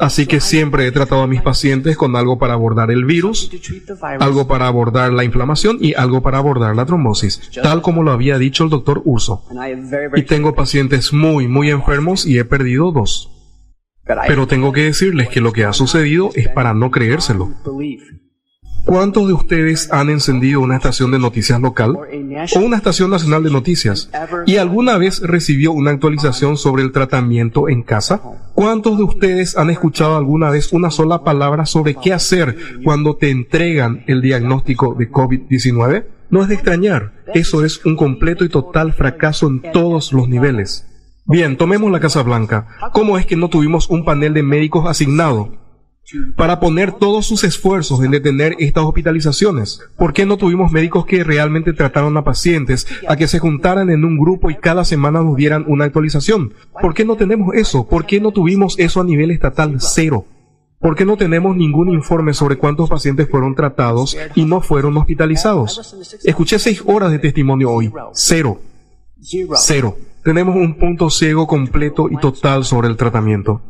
Así que siempre he tratado a mis pacientes con algo para abordar el virus, algo para abordar la inflamación y algo para abordar la trombosis, tal como lo había dicho el doctor Urso. Y tengo pacientes muy, muy enfermos y he perdido dos. Pero tengo que decirles que lo que ha sucedido es para no creérselo. ¿Cuántos de ustedes han encendido una estación de noticias local o una estación nacional de noticias y alguna vez recibió una actualización sobre el tratamiento en casa? ¿Cuántos de ustedes han escuchado alguna vez una sola palabra sobre qué hacer cuando te entregan el diagnóstico de COVID-19? No es de extrañar, eso es un completo y total fracaso en todos los niveles. Bien, tomemos la Casa Blanca. ¿Cómo es que no tuvimos un panel de médicos asignado? Para poner todos sus esfuerzos en detener estas hospitalizaciones? ¿Por qué no tuvimos médicos que realmente trataron a pacientes, a que se juntaran en un grupo y cada semana nos dieran una actualización? ¿Por qué no tenemos eso? ¿Por qué no tuvimos eso a nivel estatal cero? ¿Por qué no tenemos ningún informe sobre cuántos pacientes fueron tratados y no fueron hospitalizados? Escuché seis horas de testimonio hoy. Cero. Cero. Tenemos un punto ciego completo y total sobre el tratamiento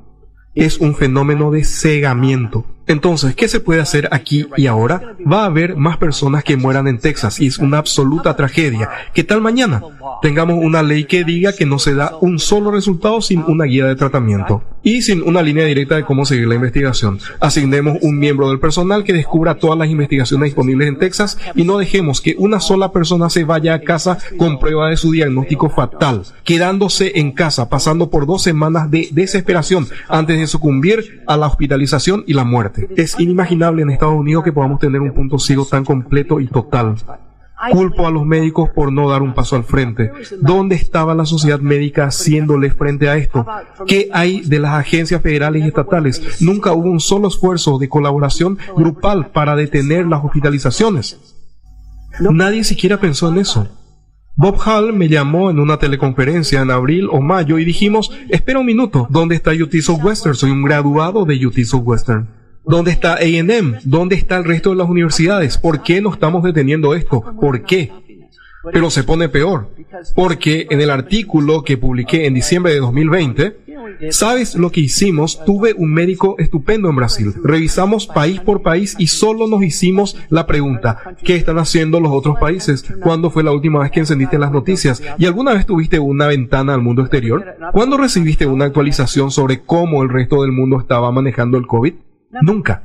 es un fenómeno de cegamiento. Entonces, ¿qué se puede hacer aquí y ahora? Va a haber más personas que mueran en Texas y es una absoluta tragedia. ¿Qué tal mañana? Tengamos una ley que diga que no se da un solo resultado sin una guía de tratamiento y sin una línea directa de cómo seguir la investigación. Asignemos un miembro del personal que descubra todas las investigaciones disponibles en Texas y no dejemos que una sola persona se vaya a casa con prueba de su diagnóstico fatal, quedándose en casa, pasando por dos semanas de desesperación antes de sucumbir a la hospitalización y la muerte. Es inimaginable en Estados Unidos que podamos tener un punto ciego tan completo y total. Culpo a los médicos por no dar un paso al frente. ¿Dónde estaba la sociedad médica haciéndole frente a esto? ¿Qué hay de las agencias federales y estatales? Nunca hubo un solo esfuerzo de colaboración grupal para detener las hospitalizaciones. Nadie siquiera pensó en eso. Bob Hall me llamó en una teleconferencia en abril o mayo y dijimos, espera un minuto, ¿dónde está UT Southwestern? Soy un graduado de UT Southwestern. ¿Dónde está AM? ¿Dónde está el resto de las universidades? ¿Por qué no estamos deteniendo esto? ¿Por qué? Pero se pone peor, porque en el artículo que publiqué en diciembre de 2020, ¿Sabes lo que hicimos? Tuve un médico estupendo en Brasil. Revisamos país por país y solo nos hicimos la pregunta, ¿qué están haciendo los otros países? ¿Cuándo fue la última vez que encendiste las noticias? ¿Y alguna vez tuviste una ventana al mundo exterior? ¿Cuándo recibiste una actualización sobre cómo el resto del mundo estaba manejando el COVID? Nunca.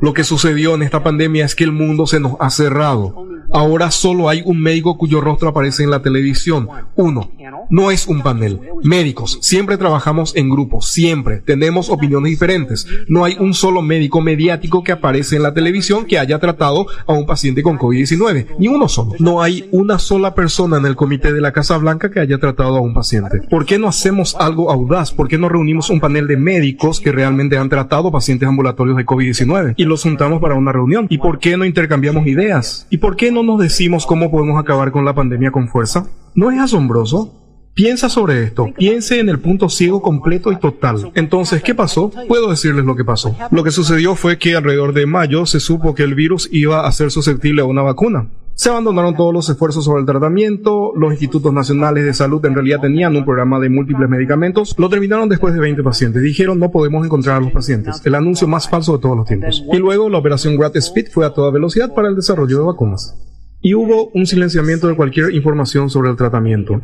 Lo que sucedió en esta pandemia es que el mundo se nos ha cerrado. Ahora solo hay un médico cuyo rostro aparece en la televisión. Uno. No es un panel. Médicos. Siempre trabajamos en grupos. Siempre. Tenemos opiniones diferentes. No hay un solo médico mediático que aparece en la televisión que haya tratado a un paciente con COVID-19. Ni uno solo. No hay una sola persona en el comité de la Casa Blanca que haya tratado a un paciente. ¿Por qué no hacemos algo audaz? ¿Por qué no reunimos un panel de médicos que realmente han tratado pacientes ambulatorios de COVID-19 y los juntamos para una reunión? ¿Y por qué no intercambiamos ideas? ¿Y por qué no nos decimos cómo podemos acabar con la pandemia con fuerza? ¿No es asombroso? Piensa sobre esto, piense en el punto ciego completo y total. Entonces, ¿qué pasó? Puedo decirles lo que pasó. Lo que sucedió fue que alrededor de mayo se supo que el virus iba a ser susceptible a una vacuna. Se abandonaron todos los esfuerzos sobre el tratamiento, los institutos nacionales de salud en realidad tenían un programa de múltiples medicamentos, lo terminaron después de 20 pacientes. Dijeron no podemos encontrar a los pacientes, el anuncio más falso de todos los tiempos. Y luego la operación Grad Speed fue a toda velocidad para el desarrollo de vacunas y hubo un silenciamiento de cualquier información sobre el tratamiento.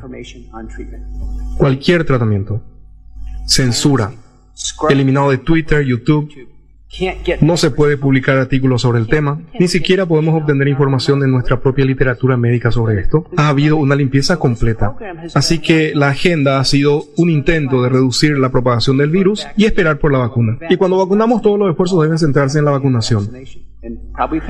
Cualquier tratamiento. Censura. Eliminado de Twitter, YouTube. No se puede publicar artículos sobre el tema, ni siquiera podemos obtener información en nuestra propia literatura médica sobre esto. Ha habido una limpieza completa. Así que la agenda ha sido un intento de reducir la propagación del virus y esperar por la vacuna. Y cuando vacunamos todos los esfuerzos deben centrarse en la vacunación.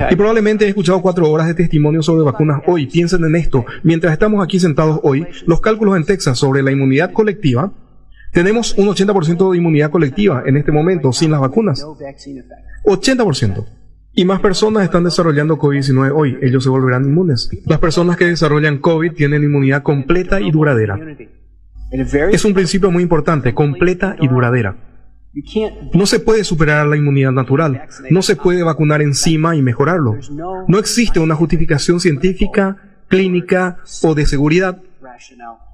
Y probablemente he escuchado cuatro horas de testimonio sobre vacunas hoy. Piensen en esto. Mientras estamos aquí sentados hoy, los cálculos en Texas sobre la inmunidad colectiva, tenemos un 80% de inmunidad colectiva en este momento sin las vacunas. 80%. Y más personas están desarrollando COVID-19 hoy. Ellos se volverán inmunes. Las personas que desarrollan COVID tienen inmunidad completa y duradera. Es un principio muy importante, completa y duradera. No se puede superar la inmunidad natural. No se puede vacunar encima y mejorarlo. No existe una justificación científica, clínica o de seguridad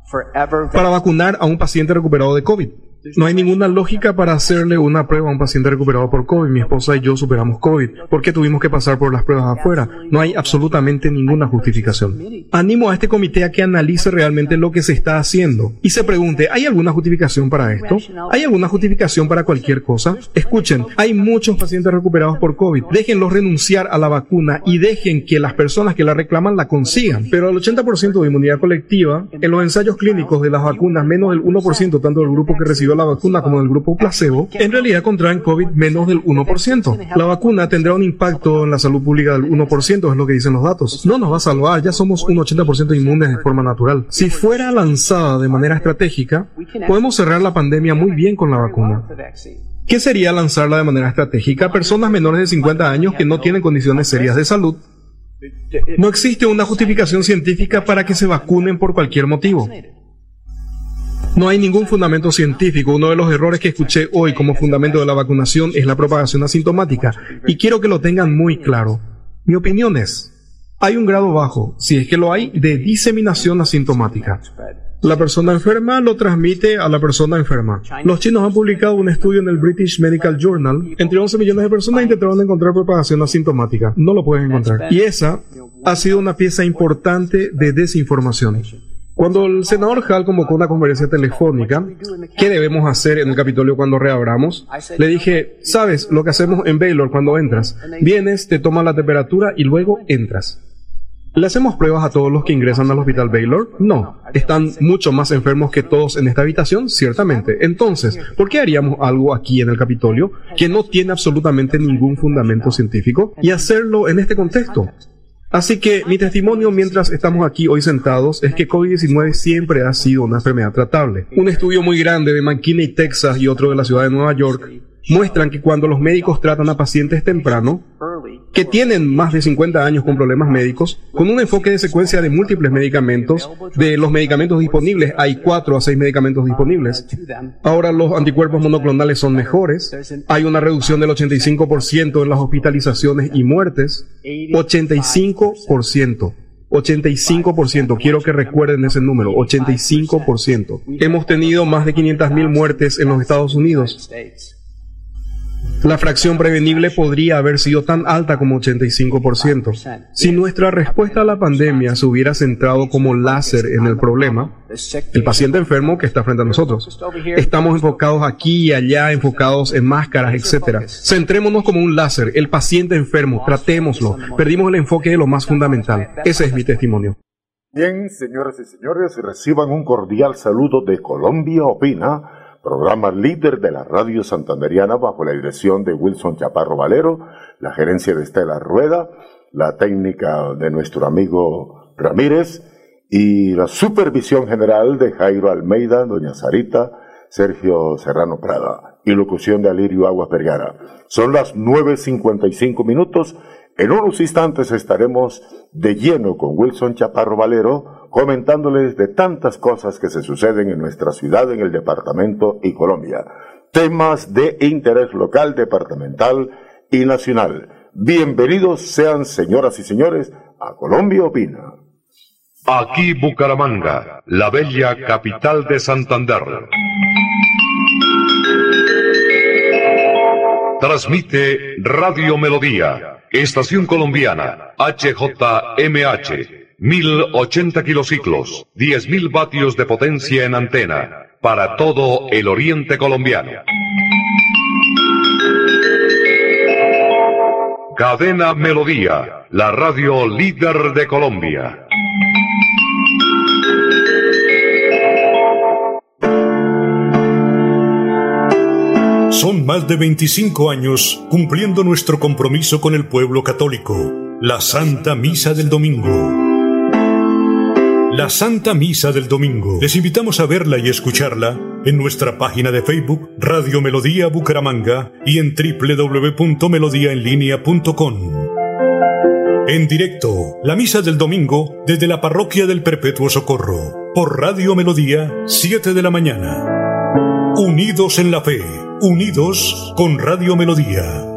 para vacunar a un paciente recuperado de COVID. No hay ninguna lógica para hacerle una prueba a un paciente recuperado por COVID. Mi esposa y yo superamos COVID. ¿Por qué tuvimos que pasar por las pruebas afuera? No hay absolutamente ninguna justificación. Animo a este comité a que analice realmente lo que se está haciendo y se pregunte, ¿hay alguna justificación para esto? ¿Hay alguna justificación para cualquier cosa? Escuchen, hay muchos pacientes recuperados por COVID. Déjenlos renunciar a la vacuna y dejen que las personas que la reclaman la consigan. Pero el 80% de inmunidad colectiva, en los ensayos clínicos de las vacunas, menos del 1%, tanto del grupo que recibió la vacuna como del grupo placebo, en realidad contraen COVID menos del 1%. La vacuna tendrá un impacto en la salud pública del 1%, es lo que dicen los datos. No nos va a salvar, ya somos un 80% inmunes de forma natural. Si fuera lanzada de manera estratégica, podemos cerrar la pandemia muy bien con la vacuna. ¿Qué sería lanzarla de manera estratégica a personas menores de 50 años que no tienen condiciones serias de salud? No existe una justificación científica para que se vacunen por cualquier motivo. No hay ningún fundamento científico. Uno de los errores que escuché hoy como fundamento de la vacunación es la propagación asintomática. Y quiero que lo tengan muy claro. Mi opinión es, hay un grado bajo, si es que lo hay, de diseminación asintomática. La persona enferma lo transmite a la persona enferma. Los chinos han publicado un estudio en el British Medical Journal. Entre 11 millones de personas intentaron encontrar propagación asintomática. No lo pueden encontrar. Y esa ha sido una pieza importante de desinformación. Cuando el senador Hall convocó una conferencia telefónica, ¿qué debemos hacer en el Capitolio cuando reabramos? Le dije, ¿sabes lo que hacemos en Baylor cuando entras? Vienes, te toman la temperatura y luego entras. ¿Le hacemos pruebas a todos los que ingresan al hospital Baylor? No. ¿Están mucho más enfermos que todos en esta habitación? Ciertamente. Entonces, ¿por qué haríamos algo aquí en el Capitolio que no tiene absolutamente ningún fundamento científico y hacerlo en este contexto? Así que mi testimonio mientras estamos aquí hoy sentados es que COVID-19 siempre ha sido una enfermedad tratable. Un estudio muy grande de McKinney, Texas y otro de la ciudad de Nueva York muestran que cuando los médicos tratan a pacientes temprano, que tienen más de 50 años con problemas médicos, con un enfoque de secuencia de múltiples medicamentos, de los medicamentos disponibles, hay 4 a 6 medicamentos disponibles. Ahora los anticuerpos monoclonales son mejores, hay una reducción del 85% en las hospitalizaciones y muertes, 85%. 85%, quiero que recuerden ese número, 85%. Hemos tenido más de 500.000 muertes en los Estados Unidos. La fracción prevenible podría haber sido tan alta como 85%. Si nuestra respuesta a la pandemia se hubiera centrado como láser en el problema, el paciente enfermo que está frente a nosotros. Estamos enfocados aquí y allá, enfocados en máscaras, etc. Centrémonos como un láser, el paciente enfermo, tratémoslo. Perdimos el enfoque de lo más fundamental. Ese es mi testimonio. Bien, señoras y señores, reciban un cordial saludo de Colombia Opina programa líder de la radio santanderiana bajo la dirección de Wilson Chaparro Valero, la gerencia de Estela Rueda, la técnica de nuestro amigo Ramírez y la supervisión general de Jairo Almeida, doña Sarita, Sergio Serrano Prada y locución de Alirio Aguas Vergara. Son las 9.55 minutos. En unos instantes estaremos de lleno con Wilson Chaparro Valero comentándoles de tantas cosas que se suceden en nuestra ciudad, en el departamento y Colombia. Temas de interés local, departamental y nacional. Bienvenidos sean, señoras y señores, a Colombia Opina. Aquí Bucaramanga, la bella capital de Santander. Transmite Radio Melodía, Estación Colombiana, HJMH. 1080 kilociclos, 10.000 vatios de potencia en antena, para todo el oriente colombiano. Cadena Melodía, la radio líder de Colombia. Son más de 25 años cumpliendo nuestro compromiso con el pueblo católico, la Santa Misa del Domingo la Santa Misa del Domingo. Les invitamos a verla y escucharla en nuestra página de Facebook Radio Melodía Bucaramanga y en www.melodiaenlinea.com. En directo, la Misa del Domingo desde la Parroquia del Perpetuo Socorro, por Radio Melodía, 7 de la mañana. Unidos en la fe, unidos con Radio Melodía.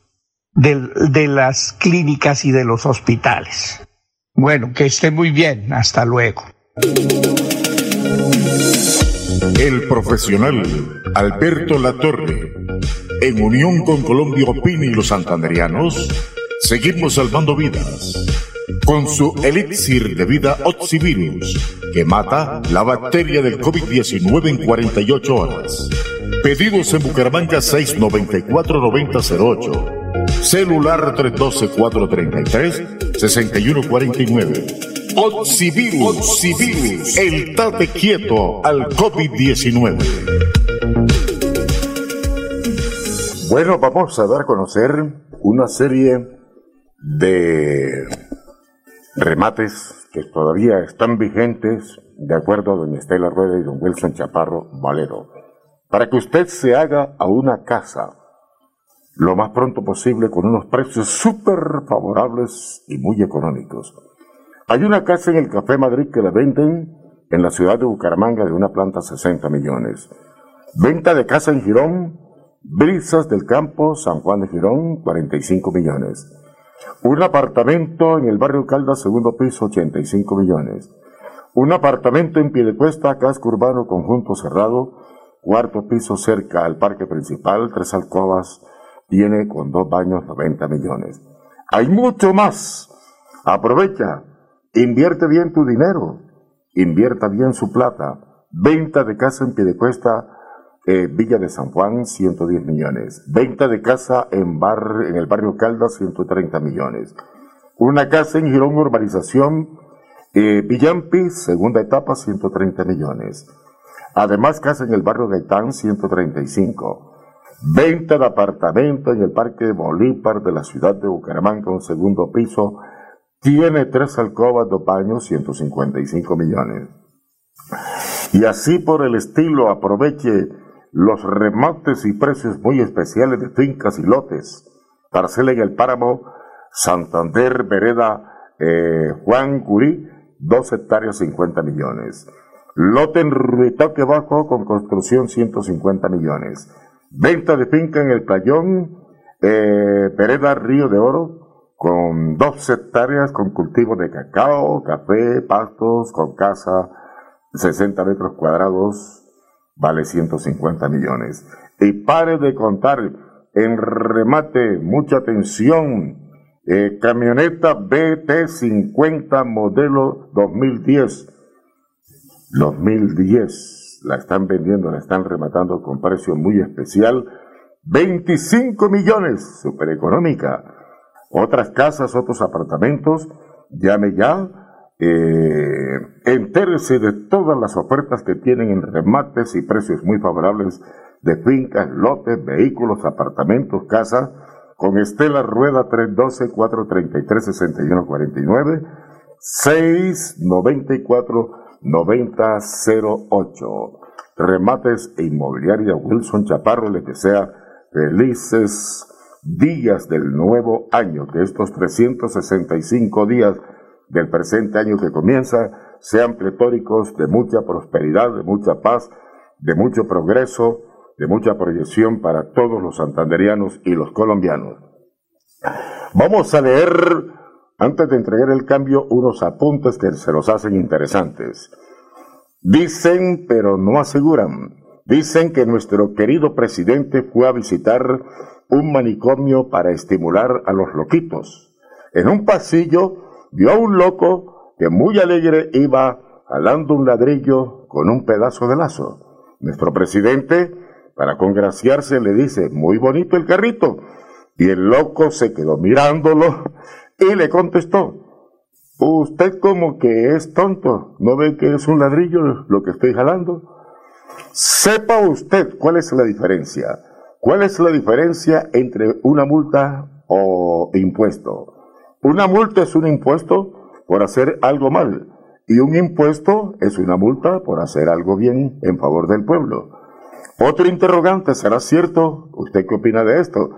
de, de las clínicas y de los hospitales. Bueno, que esté muy bien. Hasta luego. El profesional Alberto Latorre, en unión con Colombia Opini y los santanderianos, seguimos salvando vidas con su elixir de vida Oxivirus, que mata la bacteria del COVID-19 en 48 horas. Pedidos en Bucaramanga 694-9008. Celular 312-433-6149. Oxivirus, Oxivirus, el tate quieto al COVID-19. Bueno, vamos a dar a conocer una serie de remates que todavía están vigentes, de acuerdo a doña Estela Rueda y don Wilson Chaparro Valero, para que usted se haga a una casa lo más pronto posible con unos precios súper favorables y muy económicos. Hay una casa en el Café Madrid que la venden en la ciudad de Bucaramanga de una planta 60 millones. Venta de casa en Girón, Brisas del Campo, San Juan de Girón, 45 millones. Un apartamento en el barrio Caldas, segundo piso, 85 millones. Un apartamento en Piedecuesta, casco urbano, conjunto cerrado, cuarto piso cerca al parque principal, tres alcobas, tiene con dos baños 90 millones. Hay mucho más. Aprovecha, invierte bien tu dinero, invierta bien su plata. Venta de casa en Piedecuesta, eh, Villa de San Juan, 110 millones. Venta de casa en, bar, en el barrio Caldas, 130 millones. Una casa en Girón Urbanización, eh, Villampi, segunda etapa, 130 millones. Además, casa en el barrio Gaitán, 135. Venta de apartamento en el Parque de Bolívar de la ciudad de Bucaramanga, un segundo piso. Tiene tres alcobas, dos baños, 155 millones. Y así por el estilo, aproveche los remates y precios muy especiales de fincas y lotes. Parcela en el páramo Santander, Vereda, eh, Juan Curí, 2 hectáreas 50 millones. Lote en Ruitaque Bajo con construcción 150 millones. Venta de finca en el Playón, eh, Vereda Río de Oro, con 2 hectáreas con cultivo de cacao, café, pastos, con casa, 60 metros cuadrados, vale 150 millones. Y pare de contar, en remate, mucha atención, eh, camioneta BT50 modelo 2010. 2010 la están vendiendo, la están rematando con precio muy especial. 25 millones, super económica. Otras casas, otros apartamentos, llame ya. Eh, entérese de todas las ofertas que tienen en remates y precios muy favorables de fincas, lotes, vehículos, apartamentos, casas con Estela Rueda 312-433-6149, 694-9008. Remates e inmobiliaria Wilson Chaparro les desea felices días del nuevo año, que estos 365 días del presente año que comienza sean pletóricos de mucha prosperidad, de mucha paz, de mucho progreso, de mucha proyección para todos los santanderianos y los colombianos. Vamos a leer, antes de entregar el cambio, unos apuntes que se los hacen interesantes. Dicen, pero no aseguran, dicen que nuestro querido presidente fue a visitar un manicomio para estimular a los loquitos. En un pasillo vio a un loco que muy alegre iba jalando un ladrillo con un pedazo de lazo. Nuestro presidente para congraciarse le dice, muy bonito el carrito. Y el loco se quedó mirándolo y le contestó, usted como que es tonto, ¿no ve que es un ladrillo lo que estoy jalando? Sepa usted cuál es la diferencia. ¿Cuál es la diferencia entre una multa o impuesto? Una multa es un impuesto por hacer algo mal y un impuesto es una multa por hacer algo bien en favor del pueblo. Otro interrogante, ¿será cierto? ¿Usted qué opina de esto?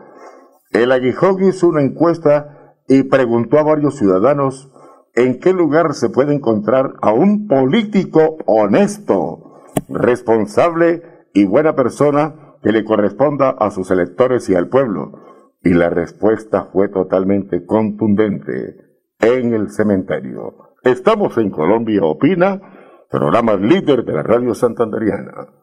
El aguijón hizo una encuesta y preguntó a varios ciudadanos en qué lugar se puede encontrar a un político honesto, responsable y buena persona que le corresponda a sus electores y al pueblo. Y la respuesta fue totalmente contundente. En el cementerio. Estamos en Colombia Opina, programa líder de la radio santanderiana.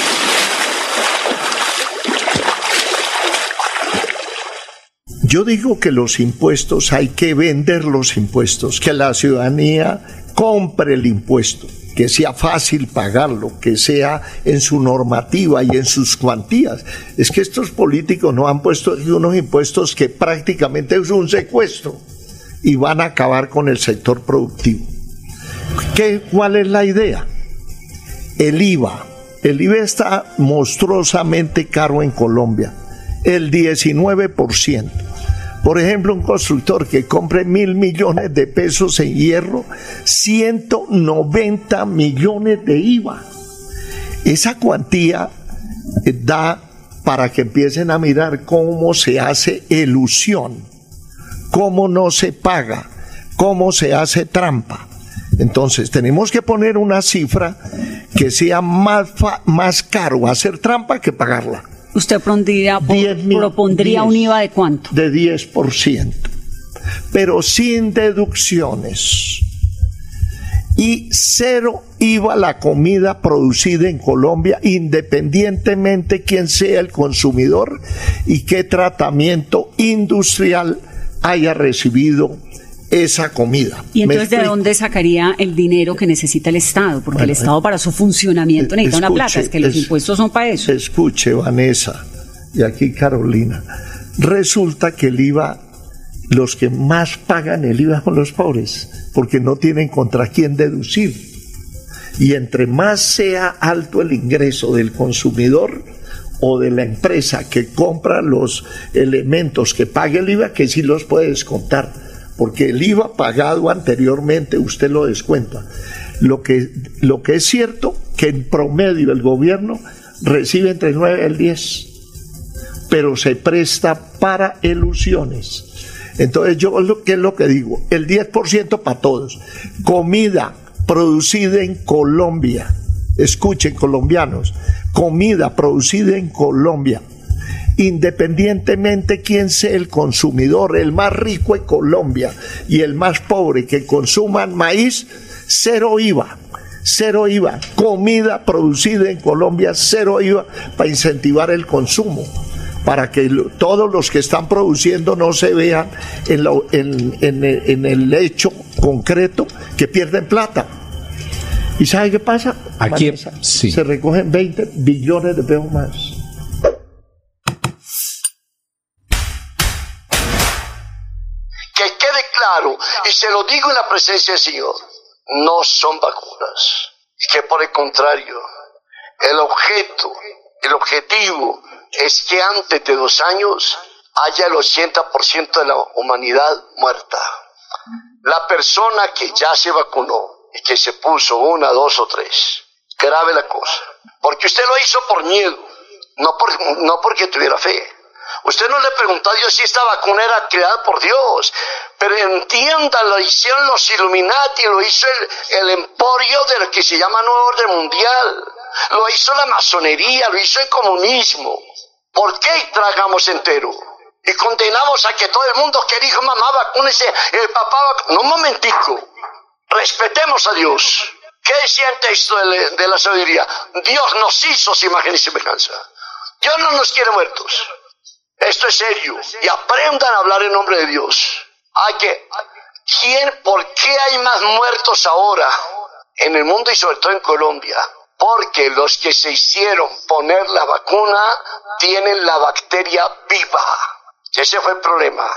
Yo digo que los impuestos hay que vender los impuestos, que la ciudadanía compre el impuesto, que sea fácil pagarlo, que sea en su normativa y en sus cuantías. Es que estos políticos no han puesto unos impuestos que prácticamente es un secuestro y van a acabar con el sector productivo. ¿Qué, ¿Cuál es la idea? El IVA. El IVA está monstruosamente caro en Colombia, el 19%. Por ejemplo, un constructor que compre mil millones de pesos en hierro, 190 millones de IVA. Esa cuantía eh, da para que empiecen a mirar cómo se hace ilusión, cómo no se paga, cómo se hace trampa. Entonces tenemos que poner una cifra que sea más, más caro hacer trampa que pagarla. ¿Usted propondría, un IVA de cuánto? De 10%, pero sin deducciones. Y cero IVA la comida producida en Colombia, independientemente quién sea el consumidor y qué tratamiento industrial haya recibido esa comida. ¿Y entonces de dónde sacaría el dinero que necesita el Estado? Porque el Estado para su funcionamiento necesita una plata, es que los impuestos son para eso. Escuche, Vanessa, y aquí Carolina, resulta que el IVA, los que más pagan el IVA son los pobres, porque no tienen contra quién deducir. Y entre más sea alto el ingreso del consumidor, o de la empresa que compra los elementos que pague el IVA, que sí los puede descontar porque el IVA pagado anteriormente usted lo descuenta. Lo que, lo que es cierto que en promedio el gobierno recibe entre 9 y el 10, pero se presta para ilusiones. Entonces yo, ¿qué es lo que digo? El 10% para todos. Comida producida en Colombia. Escuchen, colombianos. Comida producida en Colombia. Independientemente quién sea el consumidor, el más rico en Colombia y el más pobre que consuman maíz, cero IVA cero IVA, comida producida en Colombia, cero IVA para incentivar el consumo, para que todos los que están produciendo no se vean en, el hecho concreto que pierden plata. ¿Y sabe qué pasa? Aquí se recogen 20 billones de pesos más. Y se lo digo en la presencia del Señor, no son vacunas. Que por el contrario, el objeto, el objetivo es que antes de dos años haya el 80% de la humanidad muerta. La persona que ya se vacunó y que se puso una, dos o tres, grave la cosa. Porque usted lo hizo por miedo, no, por, no porque tuviera fe. Usted no le preguntó a Dios si esta vacuna era creada por Dios. Pero entienda, lo hicieron los Illuminati, lo hizo el, emporio de lo que se llama Nuevo Orden Mundial. Lo hizo la masonería, lo hizo el comunismo. ¿Por qué tragamos entero? Y condenamos a que todo el mundo que dijo mamá vacúnese, el papá No, un momentico. Respetemos a Dios. ¿Qué decía el texto de la sabiduría? Dios nos hizo su imagen y semejanza. Dios no nos quiere muertos. Esto es serio. Y aprendan a hablar en nombre de Dios. Hay que, ¿quién, ¿por qué hay más muertos ahora en el mundo y sobre todo en Colombia? Porque los que se hicieron poner la vacuna tienen la bacteria viva. Ese fue el problema.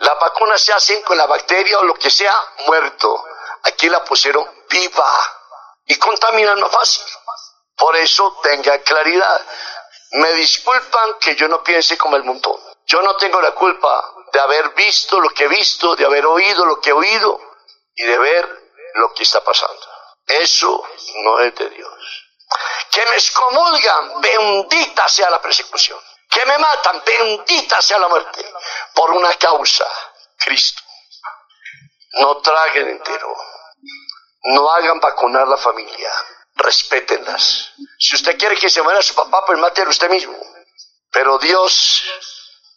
Las vacunas se hacen con la bacteria o lo que sea muerto. Aquí la pusieron viva y contaminan más fácil. Por eso tenga claridad. Me disculpan que yo no piense como el montón. Yo no tengo la culpa de haber visto lo que he visto, de haber oído lo que he oído y de ver lo que está pasando. Eso no es de Dios. Que me excomulgan, bendita sea la persecución. Que me matan, bendita sea la muerte. Por una causa, Cristo. No traguen entero. No hagan vacunar la familia respétenlas. Si usted quiere que se muera su papá, pues mátelo usted mismo. Pero Dios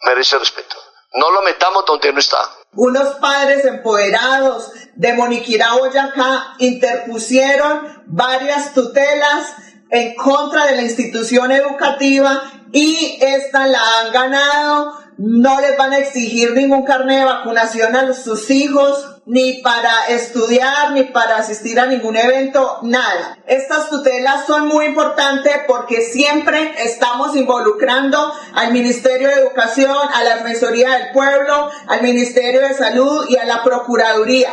merece respeto. No lo metamos donde no está. Unos padres empoderados de Moniquirá, Boyacá, interpusieron varias tutelas en contra de la institución educativa y esta la han ganado. No les van a exigir ningún carnet de vacunación a sus hijos ni para estudiar, ni para asistir a ningún evento, nada. Estas tutelas son muy importantes porque siempre estamos involucrando al Ministerio de Educación, a la Defensoría del Pueblo, al Ministerio de Salud y a la Procuraduría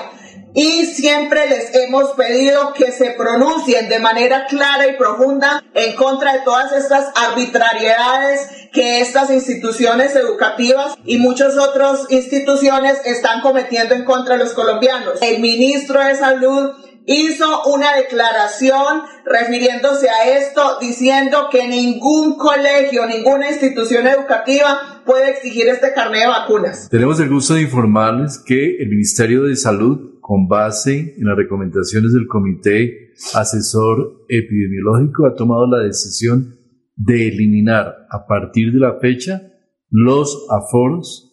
y siempre les hemos pedido que se pronuncien de manera clara y profunda en contra de todas estas arbitrariedades que estas instituciones educativas y muchas otras instituciones están cometiendo en contra de los colombianos. El ministro de Salud hizo una declaración refiriéndose a esto, diciendo que ningún colegio, ninguna institución educativa puede exigir este carnet de vacunas. Tenemos el gusto de informarles que el Ministerio de Salud, con base en las recomendaciones del Comité Asesor Epidemiológico, ha tomado la decisión de eliminar a partir de la fecha los aforos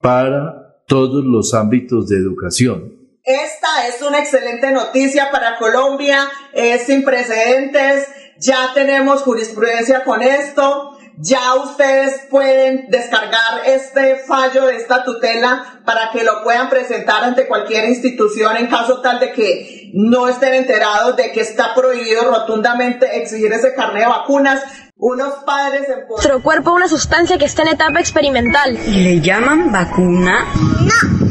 para todos los ámbitos de educación esta es una excelente noticia para Colombia, es sin precedentes, ya tenemos jurisprudencia con esto, ya ustedes pueden descargar este fallo de esta tutela para que lo puedan presentar ante cualquier institución en caso tal de que no estén enterados de que está prohibido rotundamente exigir ese carnet de vacunas. Unos padres en Nuestro cuerpo una sustancia que está en etapa experimental. ¿Y le llaman vacuna? No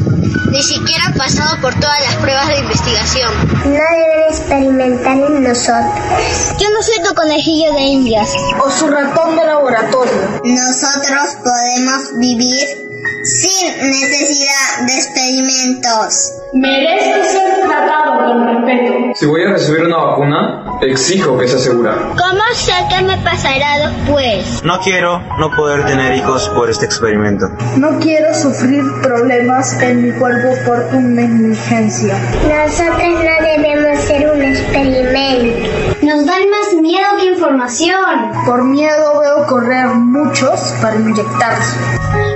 ni siquiera ha pasado por todas las pruebas de investigación. No debe experimentar en nosotros. Yo no soy tu conejillo de indias o su ratón de laboratorio. Nosotros podemos vivir sin necesidad de experimentos. Merece ser tratado con respeto. Si voy a recibir una vacuna, exijo que sea segura. ¿Cómo sé qué me pasará después? No quiero no poder tener hijos por este experimento. No quiero sufrir problemas en mi cuerpo por una negligencia. Nosotros no debemos ser un experimento. Nos dan más miedo que información. Por miedo veo correr muchos para inyectarse.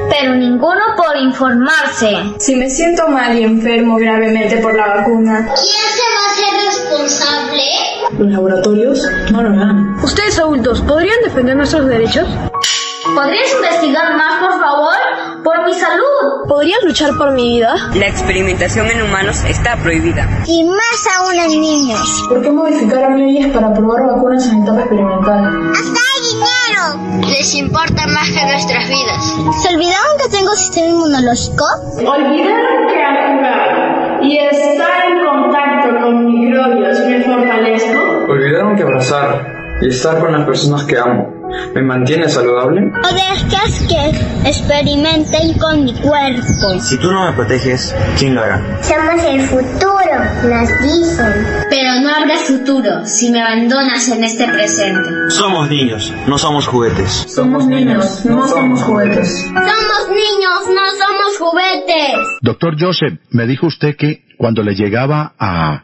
Pero ninguno por informarse. Si me siento mal y enfermo gravemente por la vacuna. ¿Quién se va a hacer responsable? ¿Los laboratorios? No lo harán. Ustedes adultos, ¿podrían defender nuestros derechos? ¿Podrías investigar más, por favor? Por mi salud. ¿Podrías luchar por mi vida? La experimentación en humanos está prohibida. Y más aún en niños. ¿Por qué modificaron leyes para probar vacunas en etapa experimental? ¡Hasta hay dinero! Les importa más que nuestras vidas. ¿Se olvidaron que tengo sistema inmunológico? Olvidaron que al jugar y estar en contacto con microbios me fortalezco. Olvidaron que abrazar y estar con las personas que amo me mantiene saludable. No dejes que experimenten con mi cuerpo. Si tú no me proteges, ¿quién lo hará? Somos el futuro, nos dicen. Pero no habrá futuro si me abandonas en este presente. Somos niños, no somos juguetes. Somos niños, no somos juguetes. Somos niños, no somos juguetes. Doctor Joseph, me dijo usted que cuando le llegaba a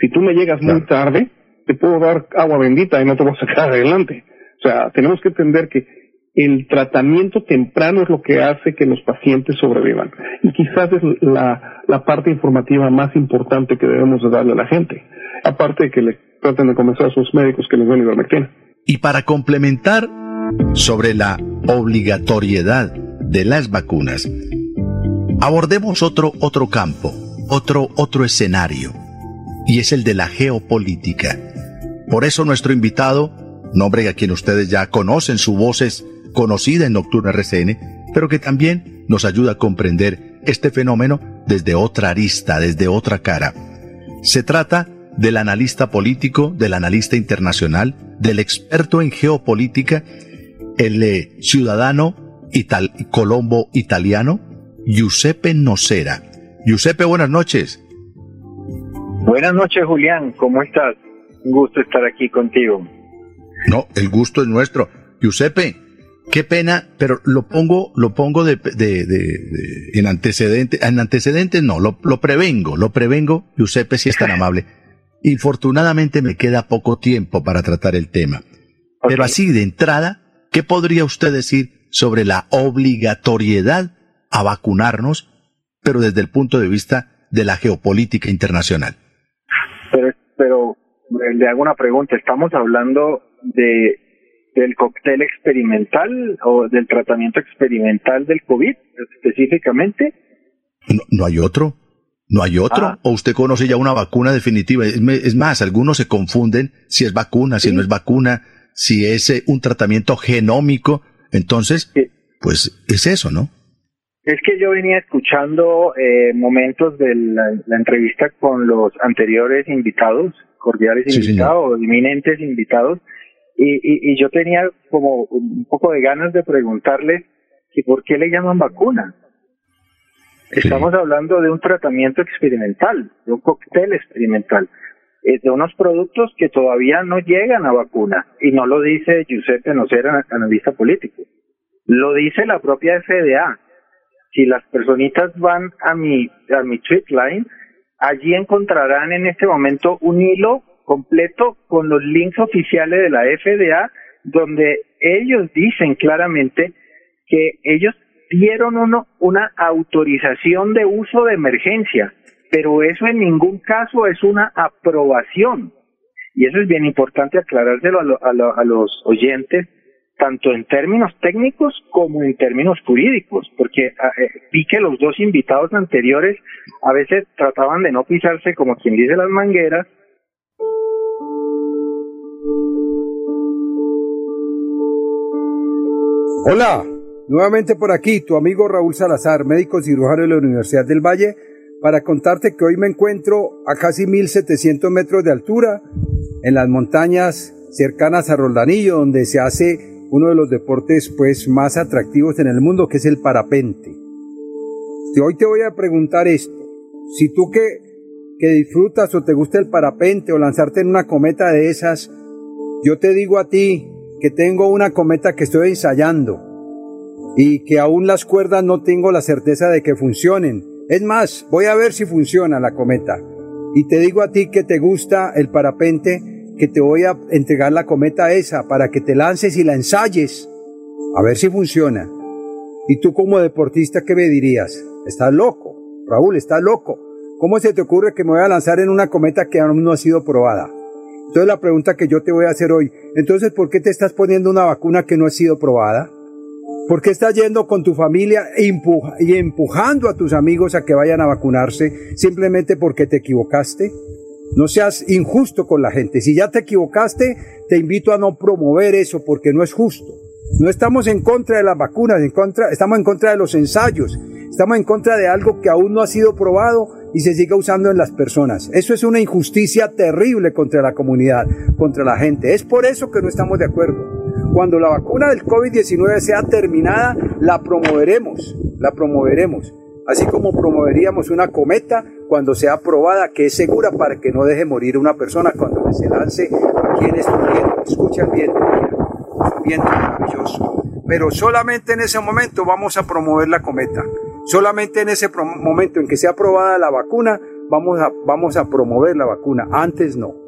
Si tú me llegas muy tarde, te puedo dar agua bendita y no te voy a sacar adelante. O sea, tenemos que entender que el tratamiento temprano es lo que hace que los pacientes sobrevivan. Y quizás es la, la parte informativa más importante que debemos de darle a la gente. Aparte de que le traten de convencer a sus médicos que les den ivermectina. Y para complementar sobre la obligatoriedad de las vacunas, abordemos otro, otro campo, otro, otro escenario, y es el de la geopolítica. Por eso nuestro invitado, nombre a quien ustedes ya conocen, su voz es conocida en Nocturna RCN, pero que también nos ayuda a comprender este fenómeno desde otra arista, desde otra cara. Se trata del analista político, del analista internacional, del experto en geopolítica, el eh, ciudadano colombo italiano, Giuseppe Nocera. Giuseppe, buenas noches. Buenas noches, Julián. ¿Cómo estás? Un gusto estar aquí contigo. No, el gusto es nuestro. Giuseppe, Qué pena, pero lo pongo, lo pongo de, de, de, en antecedentes, en antecedentes no, lo, lo, prevengo, lo prevengo, Giuseppe si es tan amable. Infortunadamente me queda poco tiempo para tratar el tema. Pero así de entrada, ¿qué podría usted decir sobre la obligatoriedad a vacunarnos, pero desde el punto de vista de la geopolítica internacional? Le hago una pregunta, estamos hablando de del cóctel experimental o del tratamiento experimental del COVID específicamente? No, hay otro. ¿No hay otro? Ah. ¿O usted conoce ya una vacuna definitiva? Es, más, algunos se confunden si es vacuna, si no es vacuna, si es eh, un tratamiento genómico. Entonces, pues es eso, ¿no? Es que yo venía escuchando eh, momentos de la, entrevista con los anteriores invitados, cordiales invitados, eminentes invitados, y, y, yo tenía como un poco de ganas de preguntarle que por qué le llaman vacuna. Estamos hablando de un tratamiento experimental, de un cóctel experimental, eh, de unos productos que todavía no llegan a vacuna. Y no lo dice Giuseppe Nocera, analista político. Lo dice la propia FDA. Si las personitas van a mi, a mi line, allí encontrarán en este momento un hilo completo con los links oficiales de la FDA, donde ellos dicen claramente que ellos dieron uno una autorización de uso de emergencia, pero eso en ningún caso es una aprobación. Y eso es bien importante aclarárselo a, a los oyentes, tanto en términos técnicos como en términos jurídicos, porque ah, eh, vi que los dos invitados anteriores a veces trataban de no pisarse como quien dice las mangueras. Hola, nuevamente por aquí tu amigo Raúl Salazar, médico cirujano de la Universidad del Valle, para contarte que hoy me encuentro a casi 1700 metros de altura en las montañas cercanas a Roldanillo, donde se hace uno de los deportes pues más atractivos en el mundo, que es el parapente. Y hoy te voy a preguntar esto. Si tú que, que disfrutas o te gusta el parapente o lanzarte en una cometa de esas, yo te digo a ti que tengo una cometa que estoy ensayando y que aún las cuerdas no tengo la certeza de que funcionen. Es más, voy a ver si funciona la cometa. Y te digo a ti que te gusta el parapente, que te voy a entregar la cometa esa para que te lances y la ensayes, a ver si funciona. Y tú como deportista, ¿qué me dirías? Estás loco, Raúl, estás loco. ¿Cómo se te ocurre que me voy a lanzar en una cometa que aún no ha sido probada? Entonces la pregunta que yo te voy a hacer hoy, entonces ¿por qué te estás poniendo una vacuna que no ha sido probada? ¿Por qué estás yendo con tu familia e y empujando a tus amigos a que vayan a vacunarse simplemente porque te equivocaste? No seas injusto con la gente. Si ya te equivocaste, te invito a no promover eso porque no es justo. No estamos en contra de las vacunas, en contra, estamos en contra de los ensayos, estamos en contra de algo que aún no ha sido probado y se sigue usando en las personas. Eso es una injusticia terrible contra la comunidad, contra la gente. Es por eso que no estamos de acuerdo. Cuando la vacuna del COVID-19 sea terminada, la promoveremos, la promoveremos así como promoveríamos una cometa cuando sea aprobada, que es segura para que no deje morir una persona cuando se lance aquí en este viento. Escucha el viento, viento maravilloso. Pero solamente en ese momento vamos a promover la cometa. Solamente en ese momento en que sea aprobada la vacuna, vamos a, vamos a promover la vacuna. Antes no.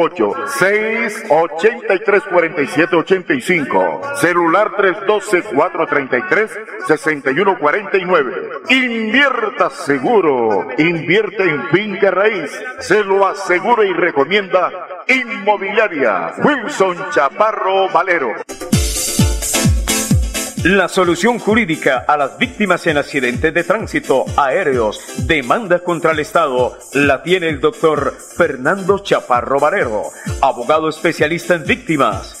683 47 85, celular 312 433 6149. Invierta seguro invierte en finca raíz, se lo asegura y recomienda Inmobiliaria Wilson Chaparro Valero. La solución jurídica a las víctimas en accidentes de tránsito aéreos, demanda contra el Estado, la tiene el doctor Fernando Chaparro Valero, abogado especialista en víctimas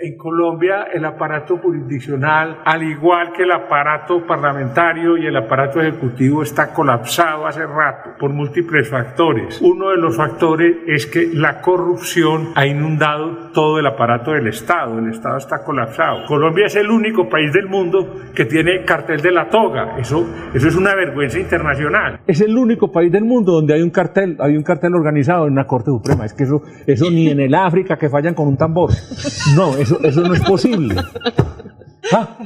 en Colombia el aparato jurisdiccional, al igual que el aparato parlamentario y el aparato ejecutivo, está colapsado hace rato por múltiples factores. Uno de los factores es que la corrupción ha inundado todo el aparato del Estado. El Estado está colapsado. Colombia es el único país del mundo que tiene cartel de la toga. Eso, eso es una vergüenza internacional. Es el único país del mundo donde hay un cartel, hay un cartel organizado en una Corte Suprema. Es que eso, eso ni en el África que fallan con un tambor. No, eso, no es posible. Ah.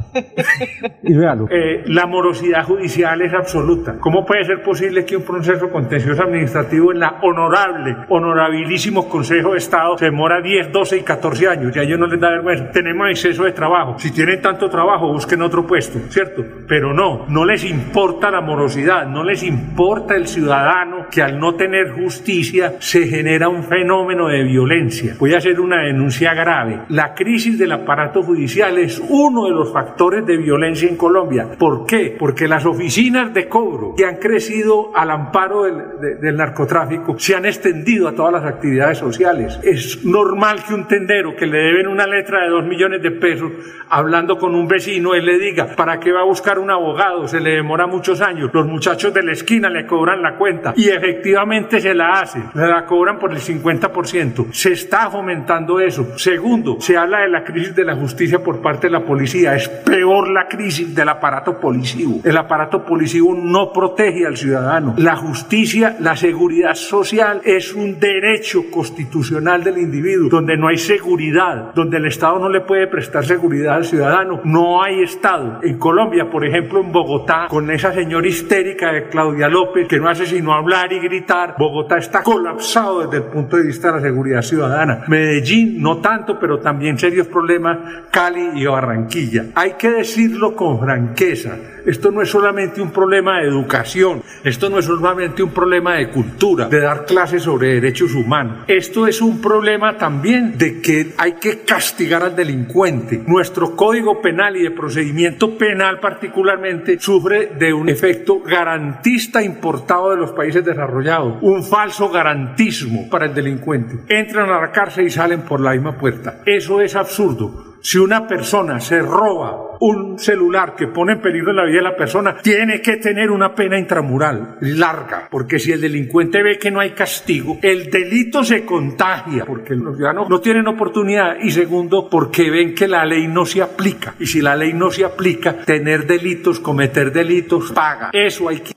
Y véalo. Eh, la morosidad judicial es absoluta. ¿Cómo puede ser posible que un proceso contencioso administrativo en la honorable, honorabilísimo Consejo de Estado se demora 10, 12 y 14 años? Y a ellos no les da vergüenza. Tenemos exceso de trabajo. Si tienen tanto trabajo, busquen otro puesto, ¿cierto? Pero no, no les importa la morosidad, no les importa el ciudadano que al no tener justicia se genera un fenómeno de violencia. Voy a hacer una denuncia grave. La crisis del aparato judicial es uno de de los factores de violencia en Colombia. ¿Por qué? Porque las oficinas de cobro que han crecido al amparo del, del narcotráfico se han extendido a todas las actividades sociales. Es normal que un tendero que le deben una letra de dos millones de pesos, hablando con un vecino, él le diga, ¿para qué va a buscar un abogado? Se le demora muchos años. Los muchachos de la esquina le cobran la cuenta y efectivamente se la hace. Se la cobran por el 50%. Se está fomentando eso. Segundo, se habla de la crisis de la justicia por parte de la policía. Es peor la crisis del aparato policivo. El aparato policivo no protege al ciudadano. La justicia, la seguridad social es un derecho constitucional del individuo. Donde no hay seguridad, donde el Estado no le puede prestar seguridad al ciudadano, no hay Estado. En Colombia, por ejemplo, en Bogotá, con esa señora histérica de Claudia López, que no hace sino hablar y gritar, Bogotá está colapsado desde el punto de vista de la seguridad ciudadana. Medellín, no tanto, pero también serios problemas, Cali y Barranquilla. Hay que decirlo con franqueza. Esto no es solamente un problema de educación, esto no es solamente un problema de cultura, de dar clases sobre derechos humanos. Esto es un problema también de que hay que castigar al delincuente. Nuestro código penal y de procedimiento penal particularmente sufre de un efecto garantista importado de los países desarrollados, un falso garantismo para el delincuente. Entran a la cárcel y salen por la misma puerta. Eso es absurdo. Si una persona se roba un celular que pone en peligro la vida de la persona, tiene que tener una pena intramural larga, porque si el delincuente ve que no hay castigo, el delito se contagia, porque los ciudadanos no tienen oportunidad, y segundo, porque ven que la ley no se aplica. Y si la ley no se aplica, tener delitos, cometer delitos, paga. Eso hay que...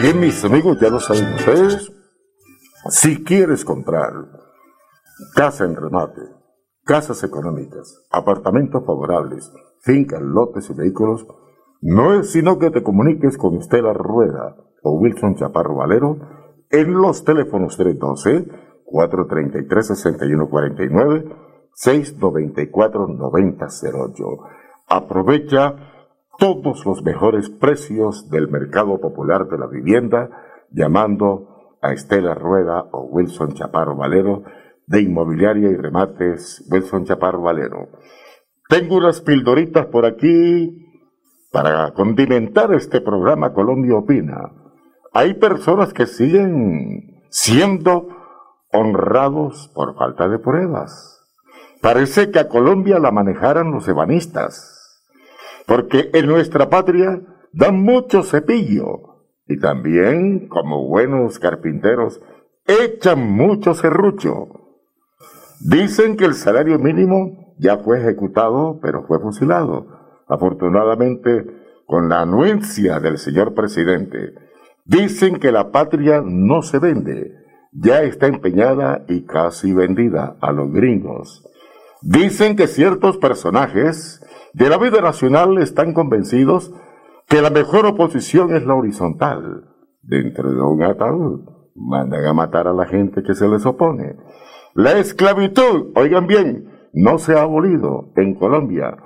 Bien, mis amigos, ya lo saben ustedes. Si quieres comprar casa en remate, casas económicas, apartamentos favorables, fincas, lotes y vehículos, no es sino que te comuniques con Estela Rueda o Wilson Chaparro Valero en los teléfonos 312-433-6149, 694-9008. Aprovecha todos los mejores precios del mercado popular de la vivienda llamando a Estela Rueda o Wilson Chaparro Valero de Inmobiliaria y Remates Wilson Chaparro Valero. Tengo unas pildoritas por aquí para condimentar este programa Colombia Opina. Hay personas que siguen siendo honrados por falta de pruebas. Parece que a Colombia la manejaran los ebanistas porque en nuestra patria dan mucho cepillo y también, como buenos carpinteros, echan mucho serrucho. Dicen que el salario mínimo ya fue ejecutado, pero fue fusilado. Afortunadamente, con la anuencia del señor presidente, dicen que la patria no se vende, ya está empeñada y casi vendida a los gringos. Dicen que ciertos personajes de la vida nacional están convencidos que la mejor oposición es la horizontal. Dentro de un ataúd mandan a matar a la gente que se les opone. La esclavitud, oigan bien, no se ha abolido en Colombia.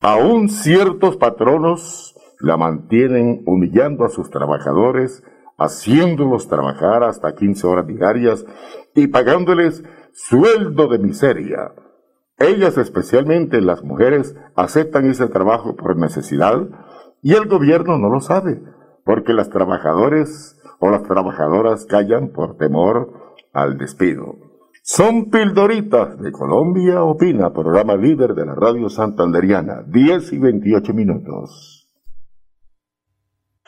Aún ciertos patronos la mantienen humillando a sus trabajadores, haciéndolos trabajar hasta 15 horas diarias y pagándoles sueldo de miseria. Ellas, especialmente las mujeres, aceptan ese trabajo por necesidad y el gobierno no lo sabe, porque las trabajadores o las trabajadoras callan por temor al despido. Son pildoritas de Colombia Opina, programa líder de la radio santanderiana, 10 y 28 minutos.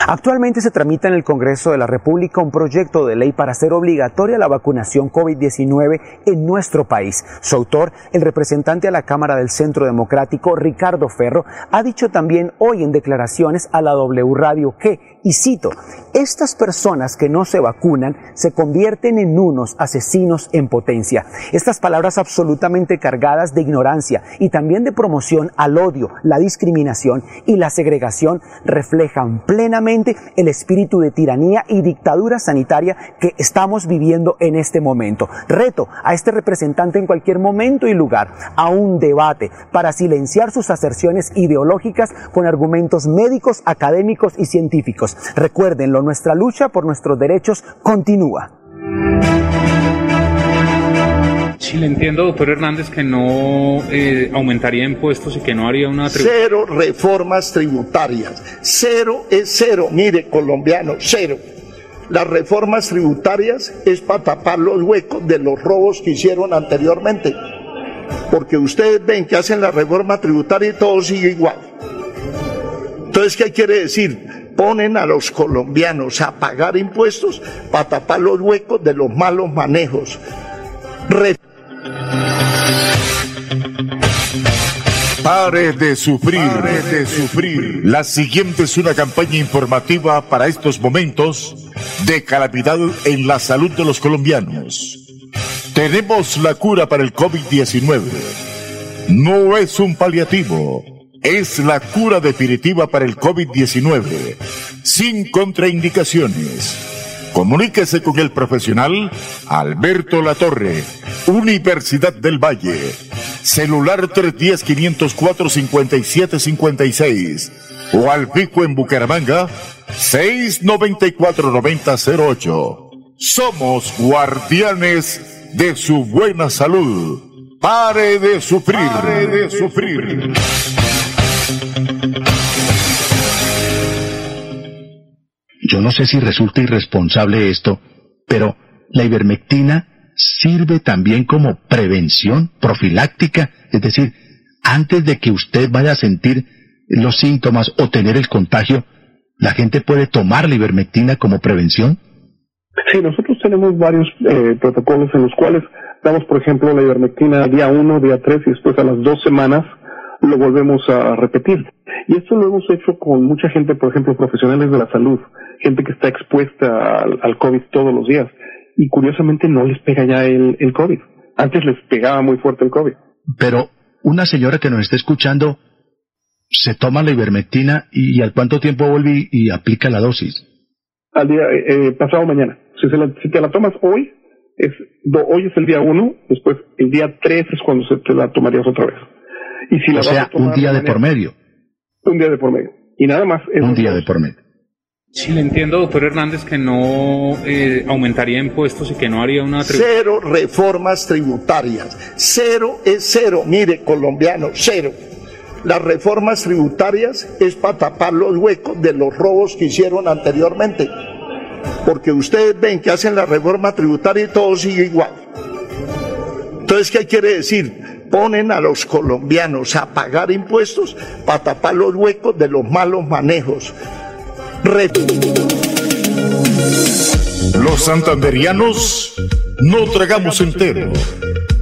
Actualmente se tramita en el Congreso de la República un proyecto de ley para hacer obligatoria la vacunación COVID-19 en nuestro país. Su autor, el representante a la Cámara del Centro Democrático, Ricardo Ferro, ha dicho también hoy en declaraciones a la W Radio que, y cito, estas personas que no se vacunan se convierten en unos asesinos en potencia. Estas palabras absolutamente cargadas de ignorancia y también de promoción al odio, la discriminación y la segregación reflejan plenamente el espíritu de tiranía y dictadura sanitaria que estamos viviendo en este momento. Reto a este representante en cualquier momento y lugar a un debate para silenciar sus aserciones ideológicas con argumentos médicos, académicos y científicos. Recuérdenlo, nuestra lucha por nuestros derechos continúa. Sí, le entiendo, doctor Hernández, que no eh, aumentaría impuestos y que no haría una... Cero reformas tributarias. Cero es cero. Mire, colombiano, cero. Las reformas tributarias es para tapar los huecos de los robos que hicieron anteriormente. Porque ustedes ven que hacen la reforma tributaria y todo sigue igual. Entonces, ¿qué quiere decir? Ponen a los colombianos a pagar impuestos para tapar los huecos de los malos manejos. Pare de sufrir, pare de sufrir. La siguiente es una campaña informativa para estos momentos de calamidad en la salud de los colombianos. Tenemos la cura para el COVID-19. No es un paliativo, es la cura definitiva para el COVID-19, sin contraindicaciones. Comuníquese con el profesional Alberto Latorre, Universidad del Valle. Celular 310-504-5756. O al pico en Bucaramanga, 694-9008. Somos guardianes de su buena salud. Pare de sufrir. Pare de sufrir. Yo no sé si resulta irresponsable esto, pero la ivermectina sirve también como prevención profiláctica, es decir, antes de que usted vaya a sentir los síntomas o tener el contagio, ¿la gente puede tomar la ivermectina como prevención? Sí, nosotros tenemos varios eh, protocolos en los cuales damos, por ejemplo, la ivermectina día 1, día 3 y después a las dos semanas lo volvemos a repetir. Y esto lo hemos hecho con mucha gente, por ejemplo, profesionales de la salud, gente que está expuesta al, COVID todos los días. Y curiosamente no les pega ya el, el COVID. Antes les pegaba muy fuerte el COVID. Pero una señora que nos está escuchando se toma la ivermectina y, al cuánto tiempo vuelve y, aplica la dosis. Al día eh, eh, pasado mañana. Si, se la, si te la tomas hoy, es, hoy es el día uno, después el día tres es cuando se te la tomarías otra vez. Y si o sea, un día de por medio. Un día de por medio. Y nada más. Un día de por medio. Sí, le entiendo, doctor Hernández, que no eh, aumentaría impuestos y que no haría una... Cero reformas tributarias. Cero es cero. Mire, colombiano, cero. Las reformas tributarias es para tapar los huecos de los robos que hicieron anteriormente. Porque ustedes ven que hacen la reforma tributaria y todo sigue igual. Entonces, ¿qué quiere decir? Ponen a los colombianos a pagar impuestos para tapar los huecos de los malos manejos. Los santanderianos no tragamos entero.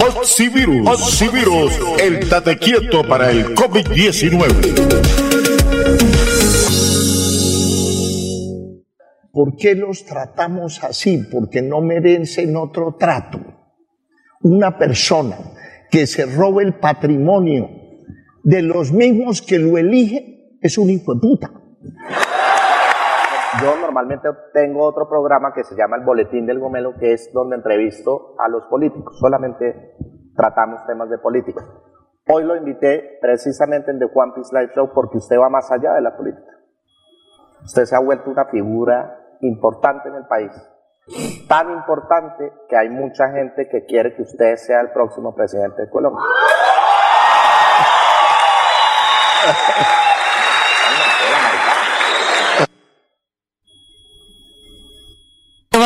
Oxivirus. Oxivirus, el tate quieto para el COVID-19. ¿Por qué los tratamos así? Porque no merecen otro trato. Una persona que se robe el patrimonio de los mismos que lo eligen es un hijo de puta. Yo normalmente tengo otro programa que se llama El Boletín del Gomelo, que es donde entrevisto a los políticos. Solamente tratamos temas de política. Hoy lo invité precisamente en The One Piece Live Show porque usted va más allá de la política. Usted se ha vuelto una figura importante en el país. Tan importante que hay mucha gente que quiere que usted sea el próximo presidente de Colombia.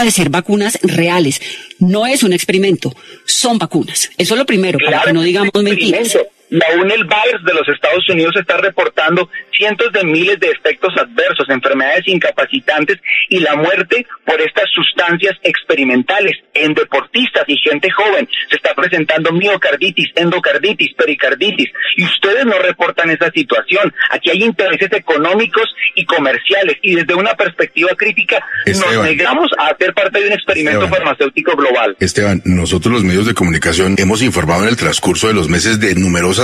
a ser vacunas reales. No es un experimento, son vacunas. Eso es lo primero, para que no digamos mentiras. La UNEL-VAERS de los Estados Unidos está reportando cientos de miles de efectos adversos, enfermedades incapacitantes y la muerte por estas sustancias experimentales en deportistas y gente joven. Se está presentando miocarditis, endocarditis, pericarditis y ustedes no reportan esa situación. Aquí hay intereses económicos y comerciales y desde una perspectiva crítica nos negamos a hacer parte de un experimento farmacéutico global. Esteban, nosotros los medios de comunicación hemos informado en el transcurso de los meses de numerosas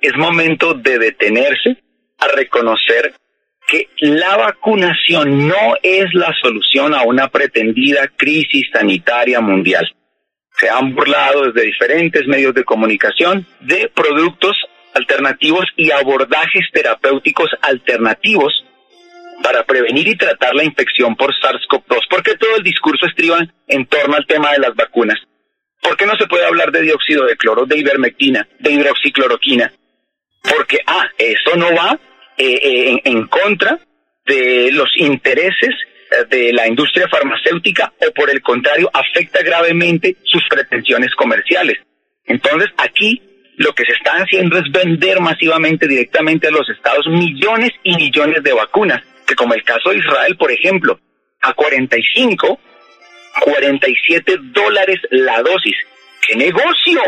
es momento de detenerse a reconocer que la vacunación no es la solución a una pretendida crisis sanitaria mundial. Se han burlado desde diferentes medios de comunicación de productos alternativos y abordajes terapéuticos alternativos para prevenir y tratar la infección por SARS-CoV-2. ¿Por qué todo el discurso estriba en torno al tema de las vacunas? ¿Por qué no se puede hablar de dióxido de cloro, de ivermectina, de hidroxicloroquina? Porque, ah, eso no va eh, eh, en, contra de los intereses eh, de la industria farmacéutica o por el contrario afecta gravemente sus pretensiones comerciales. Entonces aquí lo que se está haciendo es vender masivamente directamente a los estados millones y millones de vacunas, que como el caso de Israel, por ejemplo, a 45, 47 dólares la dosis. ¡Qué negocio!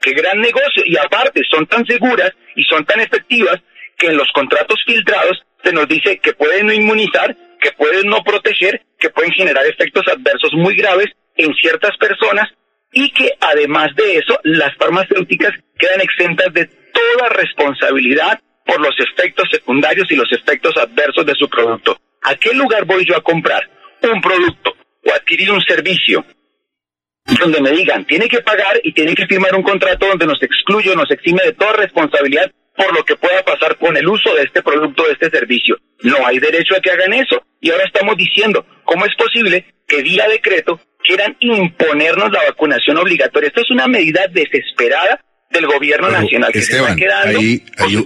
¡Qué gran negocio! Y aparte son tan seguras y son tan efectivas que en los contratos filtrados se nos dice que pueden no inmunizar, que pueden no proteger, que pueden generar efectos adversos muy graves en ciertas personas y que además de eso las farmacéuticas quedan exentas de toda responsabilidad por los efectos secundarios y los efectos adversos de su producto. ¿A qué lugar voy yo a comprar un producto o adquirir un servicio donde me digan, tiene que pagar y tiene que firmar un contrato donde nos excluye o nos exime de toda responsabilidad por lo que pueda pasar con el uso de este producto, de este servicio. No hay derecho a que hagan eso. Y ahora estamos diciendo, ¿cómo es posible que vía decreto quieran imponernos la vacunación obligatoria? Esto es una medida desesperada del gobierno nacional que se está quedando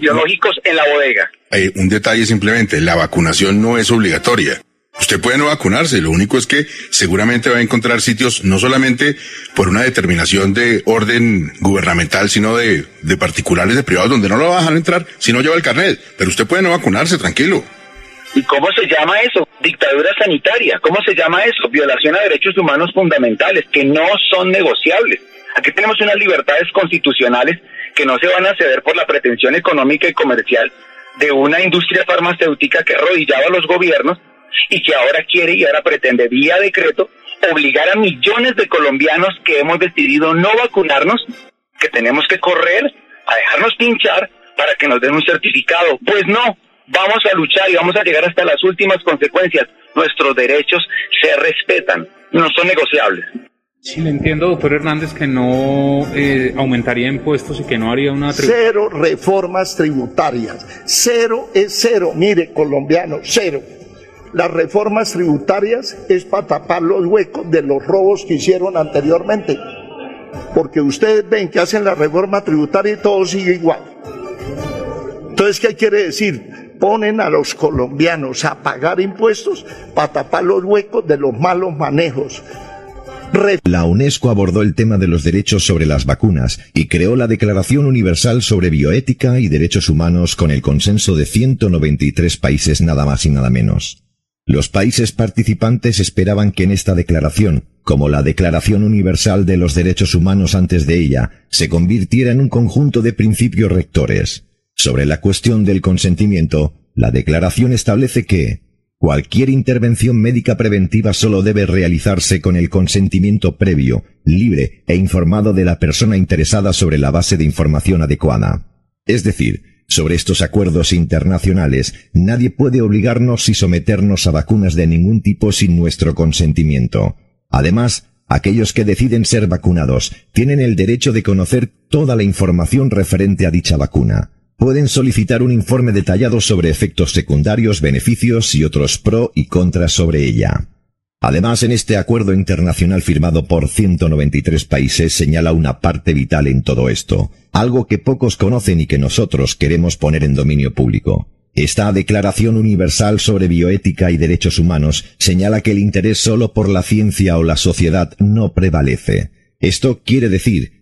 biológicos en la bodega. Hay un detalle simplemente, la vacunación no es obligatoria. Usted puede no vacunarse, lo único es que seguramente va a encontrar sitios no solamente por una determinación de orden gubernamental, sino de, particulares, de privados, donde no lo va a entrar si no lleva el carnet. Pero usted puede no vacunarse, tranquilo. ¿Y cómo se llama eso? Dictadura sanitaria. ¿Cómo se llama eso? Violación a derechos humanos fundamentales que no son negociables. Aquí tenemos unas libertades constitucionales que no se van a ceder por la pretensión económica y comercial de una industria farmacéutica que arrodillaba a los gobiernos y que ahora quiere y ahora pretende vía decreto obligar a millones de colombianos que hemos decidido no vacunarnos, que tenemos que correr a dejarnos pinchar para que nos den un certificado. Pues no, vamos a luchar y vamos a llegar hasta las últimas consecuencias. Nuestros derechos se respetan, no son negociables. Sí, le entiendo, doctor Hernández, que no eh, aumentaría impuestos y que no haría una... Cero reformas tributarias. Cero es cero. Mire, colombiano, cero las reformas tributarias es para tapar los huecos de los robos que hicieron anteriormente. Porque ustedes ven que hacen la reforma tributaria y todo sigue igual. Entonces, ¿qué quiere decir? Ponen a los colombianos a pagar impuestos para tapar los huecos de los malos manejos. La UNESCO abordó el tema de los derechos sobre las vacunas y creó la Declaración Universal sobre Bioética y Derechos Humanos con el consenso de 193 países nada más y nada menos. Los países participantes esperaban que en esta declaración, como la Declaración Universal de los Derechos Humanos antes de ella, se convirtiera en un conjunto de principios rectores. Sobre la cuestión del consentimiento, la declaración establece que cualquier intervención médica preventiva solo debe realizarse con el consentimiento previo, libre e informado de la persona interesada sobre la base de información adecuada. Es decir, sobre estos acuerdos internacionales, nadie puede obligarnos y someternos a vacunas de ningún tipo sin nuestro consentimiento. Además, aquellos que deciden ser vacunados tienen el derecho de conocer toda la información referente a dicha vacuna. Pueden solicitar un informe detallado sobre efectos secundarios, beneficios y otros pro y contras sobre ella. Además, en este acuerdo internacional firmado por 193 países señala una parte vital en todo esto, algo que pocos conocen y que nosotros queremos poner en dominio público. Esta Declaración Universal sobre Bioética y Derechos Humanos señala que el interés solo por la ciencia o la sociedad no prevalece. Esto quiere decir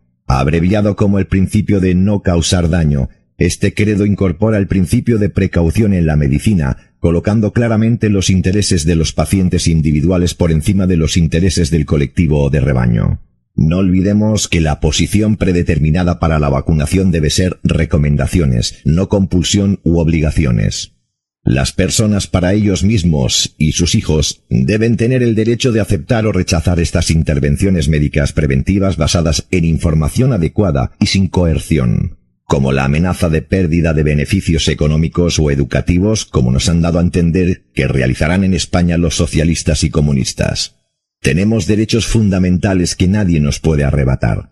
Abreviado como el principio de no causar daño, este credo incorpora el principio de precaución en la medicina, colocando claramente los intereses de los pacientes individuales por encima de los intereses del colectivo o de rebaño. No olvidemos que la posición predeterminada para la vacunación debe ser recomendaciones, no compulsión u obligaciones. Las personas para ellos mismos y sus hijos deben tener el derecho de aceptar o rechazar estas intervenciones médicas preventivas basadas en información adecuada y sin coerción, como la amenaza de pérdida de beneficios económicos o educativos como nos han dado a entender que realizarán en España los socialistas y comunistas. Tenemos derechos fundamentales que nadie nos puede arrebatar.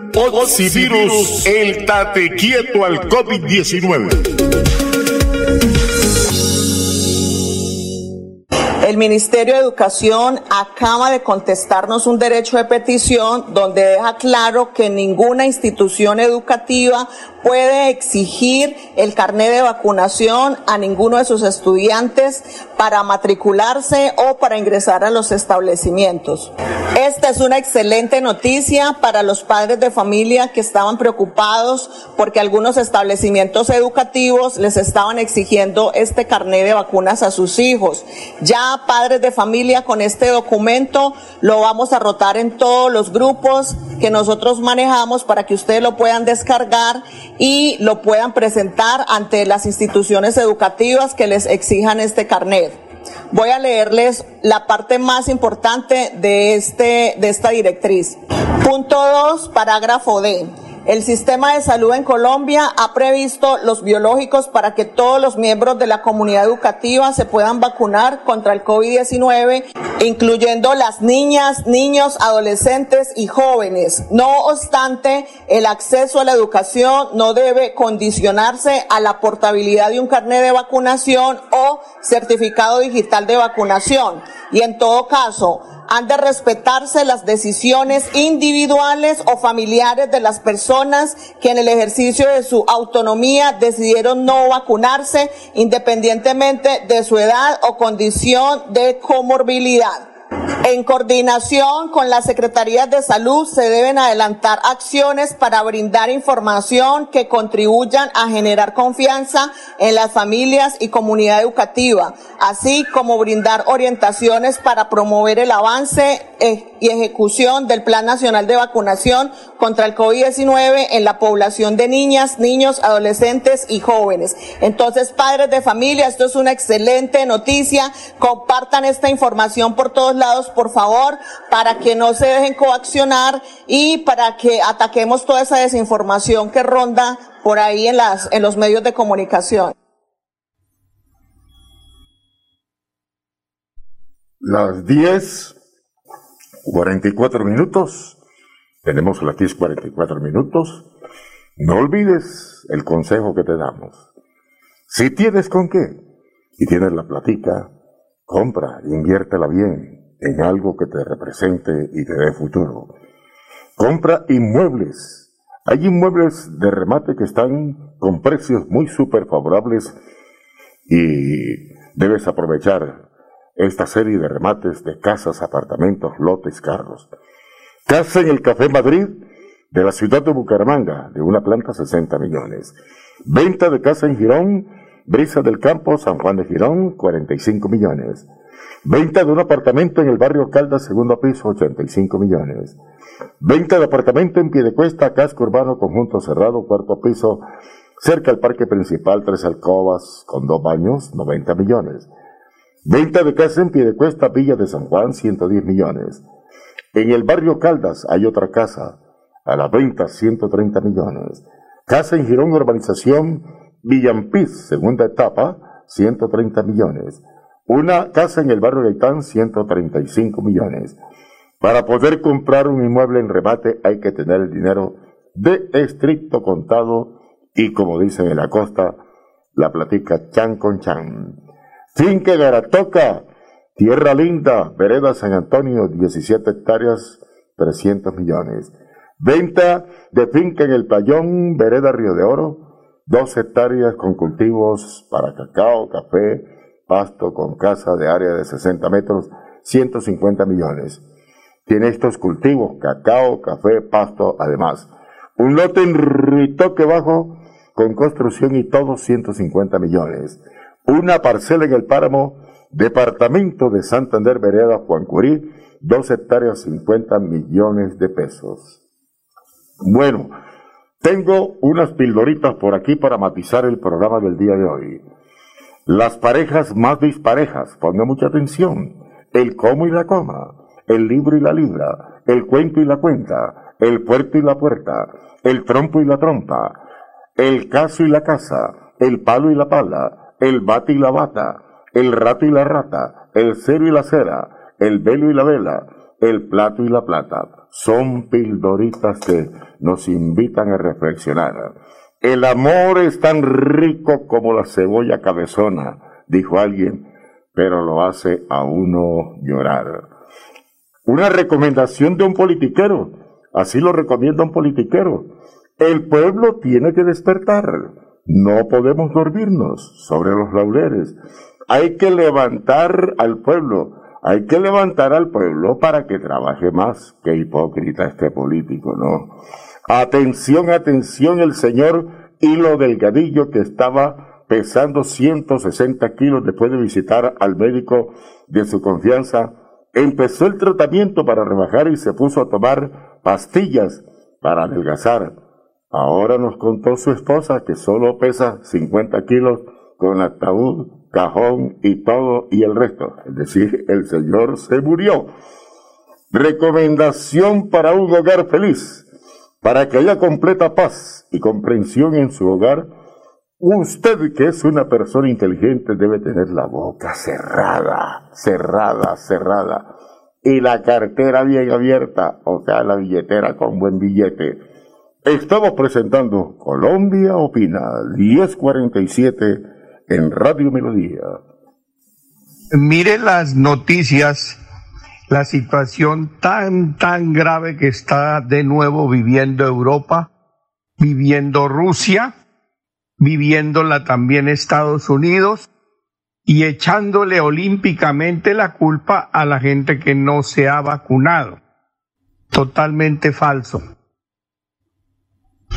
Oxivirus, el tate quieto al COVID-19. El Ministerio de Educación acaba de contestarnos un derecho de petición donde deja claro que ninguna institución educativa puede exigir el carnet de vacunación a ninguno de sus estudiantes para matricularse o para ingresar a los establecimientos. Esta es una excelente noticia para los padres de familia que estaban preocupados porque algunos establecimientos educativos les estaban exigiendo este carnet de vacunas a sus hijos. Ya padres de familia con este documento lo vamos a rotar en todos los grupos que nosotros manejamos para que ustedes lo puedan descargar y lo puedan presentar ante las instituciones educativas que les exijan este carnet. Voy a leerles la parte más importante de, este, de esta directriz. Punto 2, parágrafo D. El sistema de salud en Colombia ha previsto los biológicos para que todos los miembros de la comunidad educativa se puedan vacunar contra el COVID-19, incluyendo las niñas, niños, adolescentes y jóvenes. No obstante, el acceso a la educación no debe condicionarse a la portabilidad de un carnet de vacunación o certificado digital de vacunación. Y en todo caso, han de respetarse las decisiones individuales o familiares de las personas que en el ejercicio de su autonomía decidieron no vacunarse independientemente de su edad o condición de comorbilidad. En coordinación con las Secretarías de Salud se deben adelantar acciones para brindar información que contribuyan a generar confianza en las familias y comunidad educativa, así como brindar orientaciones para promover el avance eh, y ejecución del Plan Nacional de Vacunación contra el COVID-19 en la población de niñas, niños, adolescentes y jóvenes. Entonces, padres de familia, esto es una excelente noticia. Compartan esta información por todos lados, por favor, para que no se dejen coaccionar y para que ataquemos toda esa desinformación que ronda por ahí en las, en los medios de comunicación. Las 10 44 minutos. Tenemos las 10, 44 minutos. No olvides el consejo que te damos. Si tienes con qué y tienes la platica, compra inviértela bien en algo que te represente y te dé futuro. Compra inmuebles. Hay inmuebles de remate que están con precios muy súper favorables y debes aprovechar esta serie de remates de casas, apartamentos, lotes, carros. Casa en el Café Madrid de la ciudad de Bucaramanga, de una planta 60 millones. Venta de casa en Girón, Brisa del Campo, San Juan de Girón, 45 millones. Venta de un apartamento en el barrio Caldas, segundo piso, 85 millones. Venta de apartamento en Piedecuesta, casco urbano, conjunto cerrado, cuarto piso, cerca al parque principal, tres alcobas con dos baños, 90 millones. Venta de casa en Piedecuesta, Villa de San Juan, 110 millones. En el barrio Caldas hay otra casa, a la venta 130 millones. Casa en Girón Urbanización Villampiz, segunda etapa, 130 millones. Una casa en el barrio Gaitán, 135 millones. Para poder comprar un inmueble en remate hay que tener el dinero de estricto contado y como dicen en la costa, la platica chan con chan. Finque Garatoca, Tierra Linda, Vereda San Antonio, 17 hectáreas, 300 millones. Venta de finca en el Playón, Vereda Río de Oro, 2 hectáreas con cultivos para cacao, café, pasto con casa de área de 60 metros, 150 millones. Tiene estos cultivos, cacao, café, pasto, además. Un lote en Ritoque Bajo con construcción y todo 150 millones. Una parcela en el páramo, departamento de Santander, Vereda, Juan Curí, 2 hectáreas 50 millones de pesos. Bueno, tengo unas pildoritas por aquí para matizar el programa del día de hoy. Las parejas más disparejas, ponga mucha atención. El cómo y la coma, el libro y la libra, el cuento y la cuenta, el puerto y la puerta, el trompo y la trompa, el caso y la casa, el palo y la pala, el bate y la bata, el rato y la rata, el cero y la cera, el velo y la vela, el plato y la plata. Son pildoritas que nos invitan a reflexionar. El amor es tan rico como la cebolla cabezona, dijo alguien, pero lo hace a uno llorar. Una recomendación de un politiquero, así lo recomienda un politiquero. El pueblo tiene que despertar. No podemos dormirnos sobre los laureles. Hay que levantar al pueblo. Hay que levantar al pueblo para que trabaje más. Qué hipócrita este político, ¿no? Atención, atención, el señor Hilo Delgadillo que estaba pesando 160 kilos después de visitar al médico de su confianza, empezó el tratamiento para rebajar y se puso a tomar pastillas para adelgazar. Ahora nos contó su esposa que solo pesa 50 kilos con ataúd, cajón y todo y el resto. Es decir, el Señor se murió. Recomendación para un hogar feliz. Para que haya completa paz y comprensión en su hogar, usted que es una persona inteligente debe tener la boca cerrada, cerrada, cerrada. Y la cartera bien abierta, o sea, la billetera con buen billete Estamos presentando Colombia Opina 1047 en Radio Melodía. Mire las noticias, la situación tan, tan grave que está de nuevo viviendo Europa, viviendo Rusia, viviéndola también Estados Unidos y echándole olímpicamente la culpa a la gente que no se ha vacunado. Totalmente falso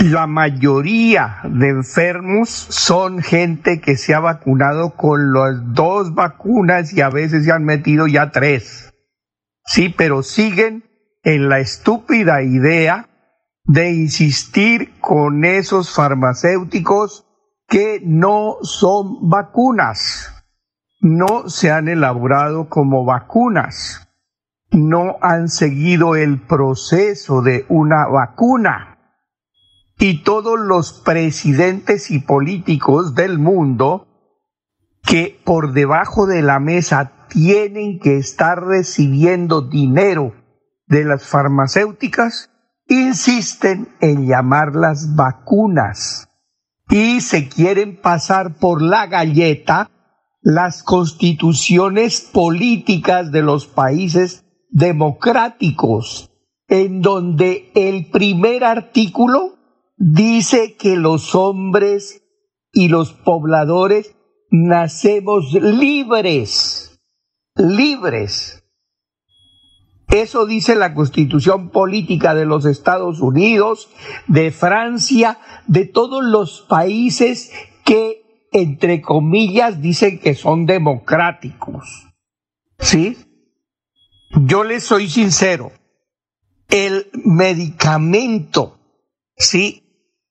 la mayoría de enfermos son gente que se ha vacunado con las dos vacunas y a veces se han metido ya tres. Sí, pero siguen en la estúpida idea de insistir con esos farmacéuticos que no son vacunas. No se han elaborado como vacunas. No han seguido el proceso de una vacuna y todos los presidentes y políticos del mundo que por debajo de la mesa tienen que estar recibiendo dinero de las farmacéuticas, insisten en llamarlas vacunas. Y se quieren pasar por la galleta las constituciones políticas de los países democráticos, en donde el primer artículo dice que los hombres y los pobladores nacemos libres, libres. Eso dice la constitución política de los Estados Unidos, de Francia, de todos los países que, entre comillas, dicen que son democráticos. ¿Sí? Yo les soy sincero, el medicamento, ¿sí?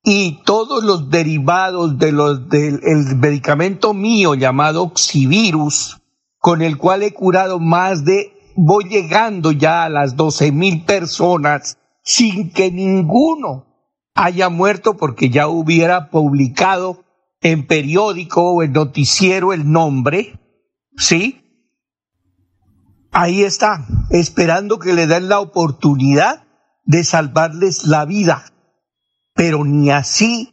Y todos los derivados de los, del el medicamento mío llamado Oxivirus, con el cual he curado más de, voy llegando ya a las 12 mil personas sin que ninguno haya muerto porque ya hubiera publicado en periódico o en noticiero el nombre, ¿sí? Ahí está, esperando que le den la oportunidad de salvarles la vida. Pero ni así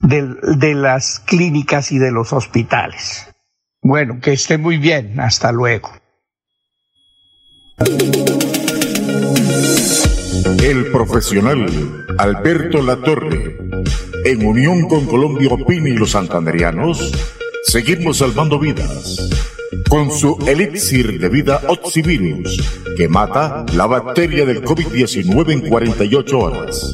de, de las clínicas y de los hospitales. Bueno, que esté muy bien. Hasta luego. El profesional Alberto Latorre, en unión con Colombia Opini y los santanderianos, seguimos salvando vidas con su elixir de vida Oxivirus, que mata la bacteria del COVID-19 en 48 horas.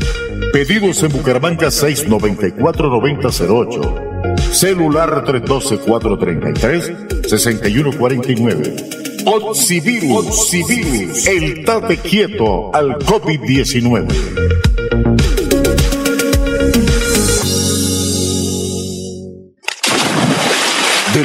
Pedidos en Bucaramanga 694-9008. Celular 312-433-6149. Oxivirus, Oxivirus, el tate quieto al COVID-19.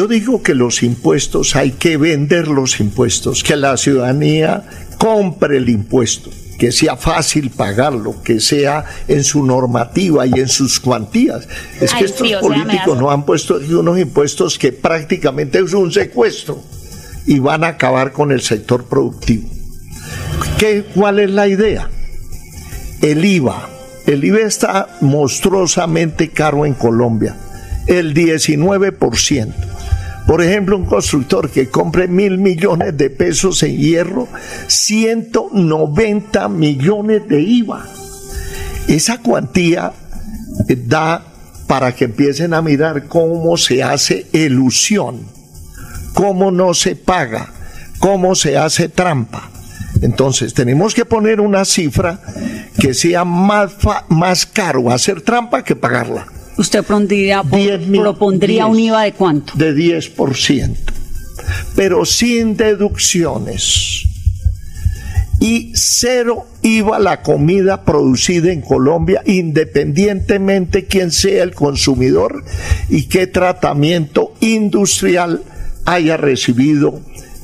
Yo digo que los impuestos hay que vender los impuestos, que la ciudadanía compre el impuesto, que sea fácil pagarlo, que sea en su normativa y en sus cuantías. Es que estos sí, o sea, políticos no han puesto unos impuestos que prácticamente es un secuestro y van a acabar con el sector productivo. ¿Qué, ¿Cuál es la idea? El IVA. El IVA está monstruosamente caro en Colombia, el 19%. Por ejemplo, un constructor que compre mil millones de pesos en hierro, 190 millones de IVA. Esa cuantía da para que empiecen a mirar cómo se hace elusión, cómo no se paga, cómo se hace trampa. Entonces, tenemos que poner una cifra que sea más, más caro hacer trampa que pagarla. ¿Usted pondría, propondría un IVA de cuánto? De 10%. Pero sin deducciones. Y cero IVA la comida producida en Colombia, independientemente quién sea el consumidor y qué tratamiento industrial haya recibido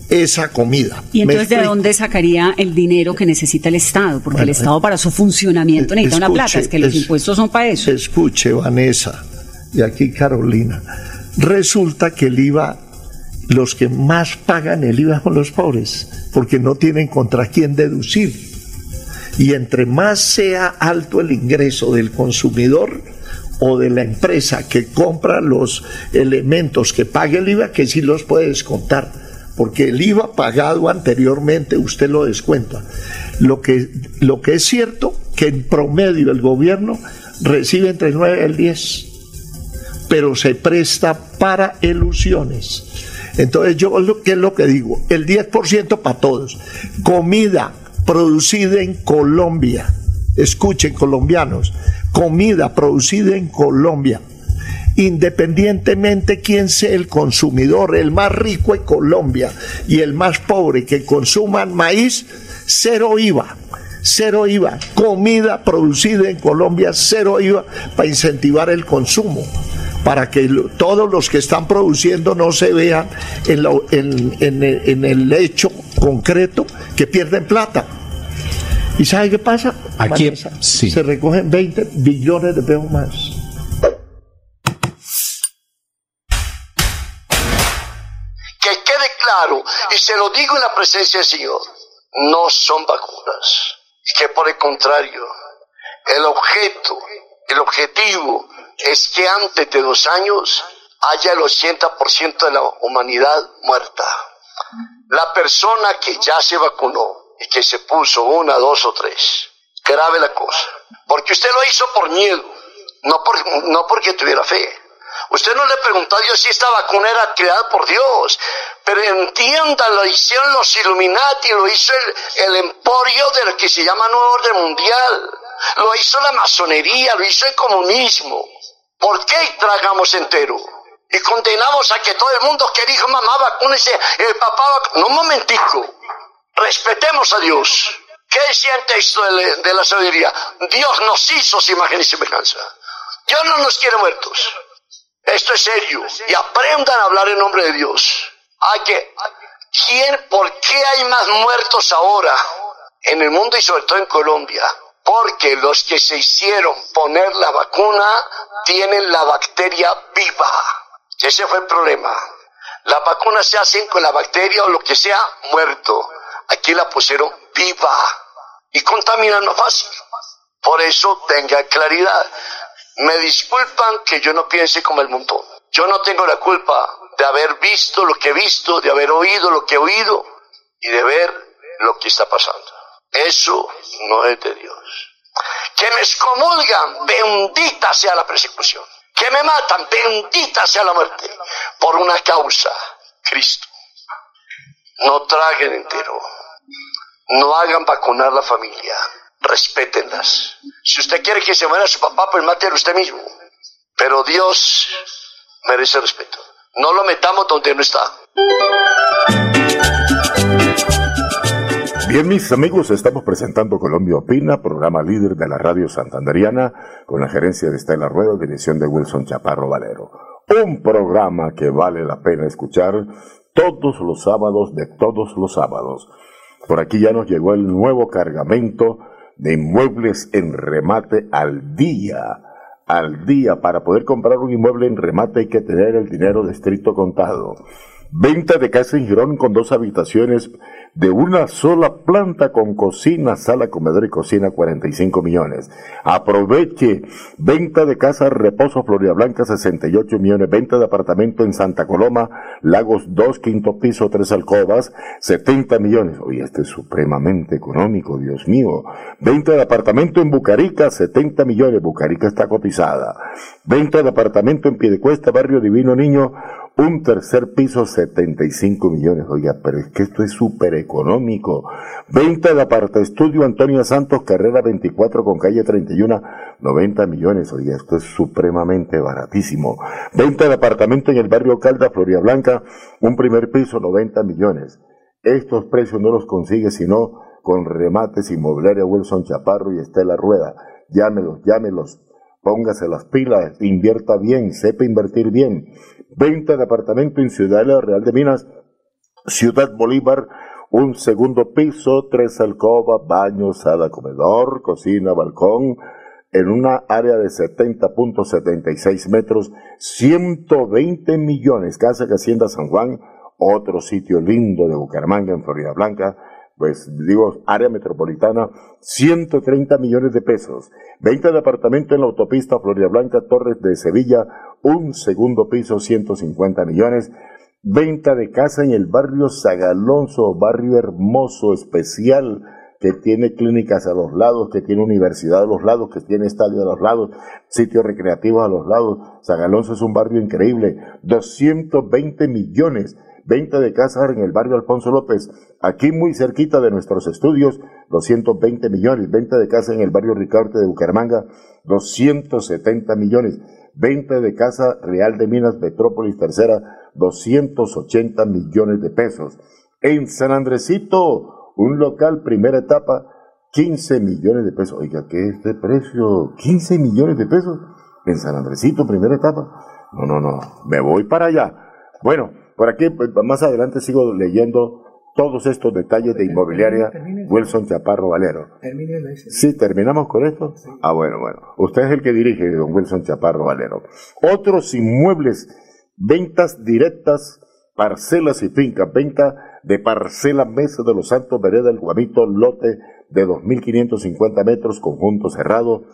esa comida. ¿Y entonces de dónde sacaría el dinero que necesita el Estado? Porque el Estado para su funcionamiento necesita una plata, es que los impuestos son para eso. Escuche, Vanessa, y aquí Carolina, resulta que el IVA, los que más pagan el IVA son los pobres, porque no tienen contra quién deducir. Y entre más sea alto el ingreso del consumidor, o de la empresa que compra los elementos que pague el IVA, que sí los puede descontar porque el IVA pagado anteriormente usted lo descuenta. Lo que, lo que es cierto que en promedio el gobierno recibe entre el 9 y el 10, pero se presta para ilusiones. Entonces yo ¿qué es lo que digo? El 10% para todos. Comida producida en Colombia. Escuchen colombianos, comida producida en Colombia independientemente quién sea el consumidor, el más rico en Colombia y el más pobre que consuman maíz, cero IVA. Cero IVA, comida producida en Colombia, cero IVA para incentivar el consumo para que todos los que están produciendo no se vean en, el hecho concreto que pierden plata. ¿Y sabe qué pasa? Aquí se recogen 20 billones de pesos más. Y se lo digo en la presencia del Señor, no son vacunas. Que por el contrario, el objeto, el objetivo es que antes de dos años haya el 80% de la humanidad muerta. La persona que ya se vacunó y que se puso una, dos o tres, grave la cosa. Porque usted lo hizo por miedo, no, por, no porque tuviera fe. Usted no le preguntó a Dios si esta vacuna era creada por Dios. Pero entienda, lo hicieron los Illuminati, lo hizo el, emporio de lo que se llama Nuevo Orden Mundial. Lo hizo la masonería, lo hizo el comunismo. ¿Por qué tragamos entero? Y condenamos a que todo el mundo que dijo mamá vacúnese, el papá No, un momentico. Respetemos a Dios. ¿Qué decía el texto de la sabiduría? Dios nos hizo su imagen y semejanza. Dios no nos quiere muertos. Esto es serio. Y aprendan a hablar en nombre de Dios. Hay que, ¿quién, por qué hay más muertos ahora en el mundo y sobre todo en Colombia? Porque los que se hicieron poner la vacuna tienen la bacteria viva. Ese fue el problema. Las vacunas se hacen con la bacteria o lo que sea muerto. Aquí la pusieron viva y contaminan más fácil. Por eso tenga claridad. Me disculpan que yo no piense como el montón. Yo no tengo la culpa de haber visto lo que he visto, de haber oído lo que he oído y de ver lo que está pasando. Eso no es de Dios. Que me excomulgan, bendita sea la persecución. Que me matan, bendita sea la muerte. Por una causa, Cristo. No traguen entero. No hagan vacunar la familia respétenlas. Si usted quiere que se muera su papá, pues mátelo usted mismo. Pero Dios merece respeto. No lo metamos donde no está. Bien, mis amigos, estamos presentando Colombia Opina, programa líder de la radio santanderiana, con la gerencia de Estela Rueda, dirección de Wilson Chaparro Valero. Un programa que vale la pena escuchar todos los sábados de todos los sábados. Por aquí ya nos llegó el nuevo cargamento de inmuebles en remate al día. Al día, para poder comprar un inmueble en remate hay que tener el dinero de estricto contado. Venta de casa en Girón con dos habitaciones de una sola planta con cocina, sala, comedor y cocina, 45 millones. Aproveche. Venta de casa Reposo Florida Blanca, 68 millones. Venta de apartamento en Santa Coloma, Lagos 2, quinto piso, tres alcobas, 70 millones. Oye, este es supremamente económico, Dios mío. Venta de apartamento en Bucarica, 70 millones. Bucarica está cotizada. Venta de apartamento en Piedecuesta, Barrio Divino Niño, un tercer piso, 75 millones. Oiga, pero es que esto es súper económico. Venta de aparta estudio Antonio Santos, carrera 24 con calle 31, 90 millones. Oiga, esto es supremamente baratísimo. Venta de apartamento en el barrio Calda, Floria Blanca, un primer piso, 90 millones. Estos precios no los consigue sino con remates inmobiliarios Wilson Chaparro y Estela Rueda. Llámelos, llámelos póngase las pilas, invierta bien, sepa invertir bien. Venta de apartamento en Ciudad Real de Minas, Ciudad Bolívar, un segundo piso, tres alcobas, baño, sala, comedor, cocina, balcón, en una área de 70.76 metros, 120 millones, Casa que Hacienda San Juan, otro sitio lindo de Bucaramanga en Florida Blanca, pues digo, área metropolitana, 130 millones de pesos. Venta de apartamento en la autopista Florida Blanca, Torres de Sevilla, un segundo piso, 150 millones. Venta de casa en el barrio Zagalonso, barrio hermoso, especial, que tiene clínicas a los lados, que tiene universidad a los lados, que tiene estadio a los lados, sitios recreativos a los lados. Zagalonso es un barrio increíble. 220 millones venta de casas en el barrio Alfonso López, aquí muy cerquita de nuestros estudios, 220 millones, venta de casa en el barrio Ricardo de Bucaramanga, 270 millones, venta de casa Real de Minas Metrópolis Tercera, 280 millones de pesos. En San Andresito, un local primera etapa, 15 millones de pesos. Oiga, ¿qué es este precio? 15 millones de pesos en San Andresito, primera etapa. No, no, no, me voy para allá. Bueno, por aquí, pues, más adelante sigo leyendo todos estos detalles de inmobiliaria Wilson Chaparro Valero. Sí, terminamos con esto. Ah, bueno, bueno. Usted es el que dirige, don Wilson Chaparro Valero. Otros inmuebles, ventas directas, parcelas y fincas, venta de parcela Mesa de los Santos, Vereda del Guamito, lote de 2.550 metros, conjunto cerrado,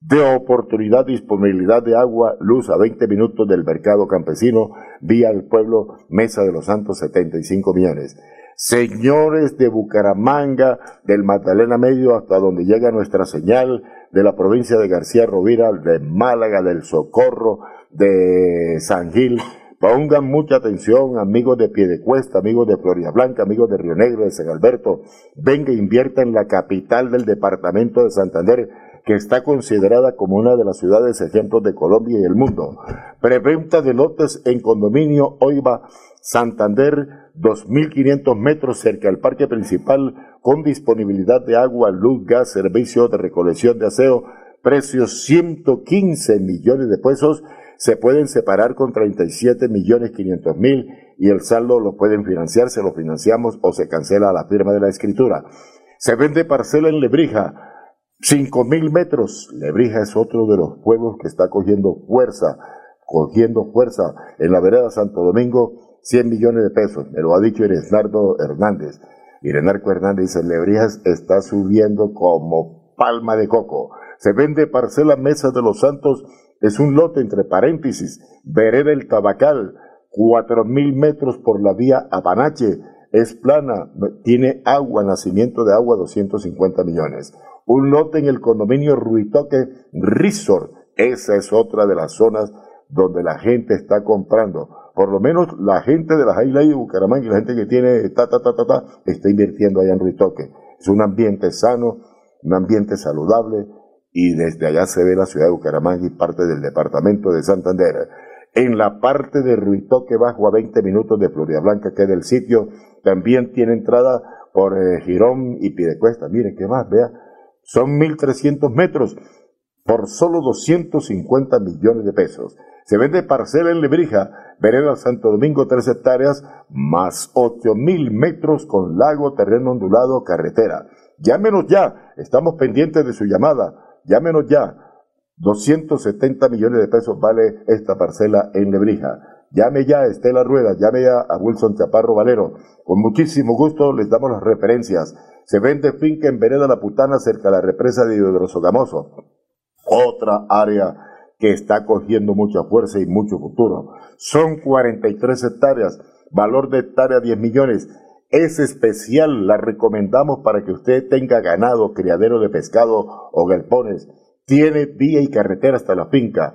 de oportunidad, disponibilidad de agua, luz a 20 minutos del mercado campesino, vía el pueblo, Mesa de los Santos, 75 millones. Señores de Bucaramanga, del Magdalena Medio hasta donde llega nuestra señal, de la provincia de García Rovira, de Málaga, del Socorro, de San Gil, Pongan mucha atención, amigos de Piedecuesta, amigos de Floria Blanca, amigos de Río Negro, de San Alberto. Venga, invierta en la capital del departamento de Santander que está considerada como una de las ciudades ejemplos de Colombia y el mundo. Preventa de lotes en condominio Oiva, Santander, 2.500 metros cerca del parque principal, con disponibilidad de agua, luz, gas, servicio de recolección de aseo, precios 115 millones de pesos, se pueden separar con 37 millones 500 mil y el saldo lo pueden financiar, se lo financiamos o se cancela la firma de la escritura. Se vende parcela en Lebrija, Cinco mil metros. Lebrija es otro de los pueblos que está cogiendo fuerza, cogiendo fuerza en la vereda Santo Domingo, 100 millones de pesos. Me lo ha dicho Irenardo Hernández. Irenarco Hernández dice, Lebrija está subiendo como palma de coco. Se vende parcela Mesa de los Santos, es un lote entre paréntesis, vereda el Tabacal, cuatro mil metros por la vía Apanache, es plana, tiene agua, nacimiento de agua, 250 millones un lote en el condominio Ruitoque Resort. Esa es otra de las zonas donde la gente está comprando. Por lo menos la gente de la Highlight de Bucaramanga y la gente que tiene ta, ta, ta, ta, ta, está invirtiendo allá en Ruitoque. Es un ambiente sano, un ambiente saludable y desde allá se ve la ciudad de Bucaramanga y parte del departamento de Santander. En la parte de Ruitoque, bajo a 20 minutos de Florida Blanca, que es del sitio, también tiene entrada por eh, Girón y Pidecuesta. Mire, ¿qué más? Vea, son 1.300 metros por solo 250 millones de pesos. Se vende parcela en Lebrija, vereda Santo Domingo, 3 hectáreas, más 8.000 metros con lago, terreno ondulado, carretera. Llámenos ya, estamos pendientes de su llamada. Llámenos ya. 270 millones de pesos vale esta parcela en Lebrija. Llame ya a Estela Rueda, llame ya a Wilson Chaparro Valero. Con muchísimo gusto les damos las referencias. Se vende finca en Vereda La Putana, cerca de la represa de Hidrosogamoso. Otra área que está cogiendo mucha fuerza y mucho futuro. Son 43 hectáreas, valor de hectárea 10 millones. Es especial, la recomendamos para que usted tenga ganado, criadero de pescado o galpones. Tiene vía y carretera hasta la finca,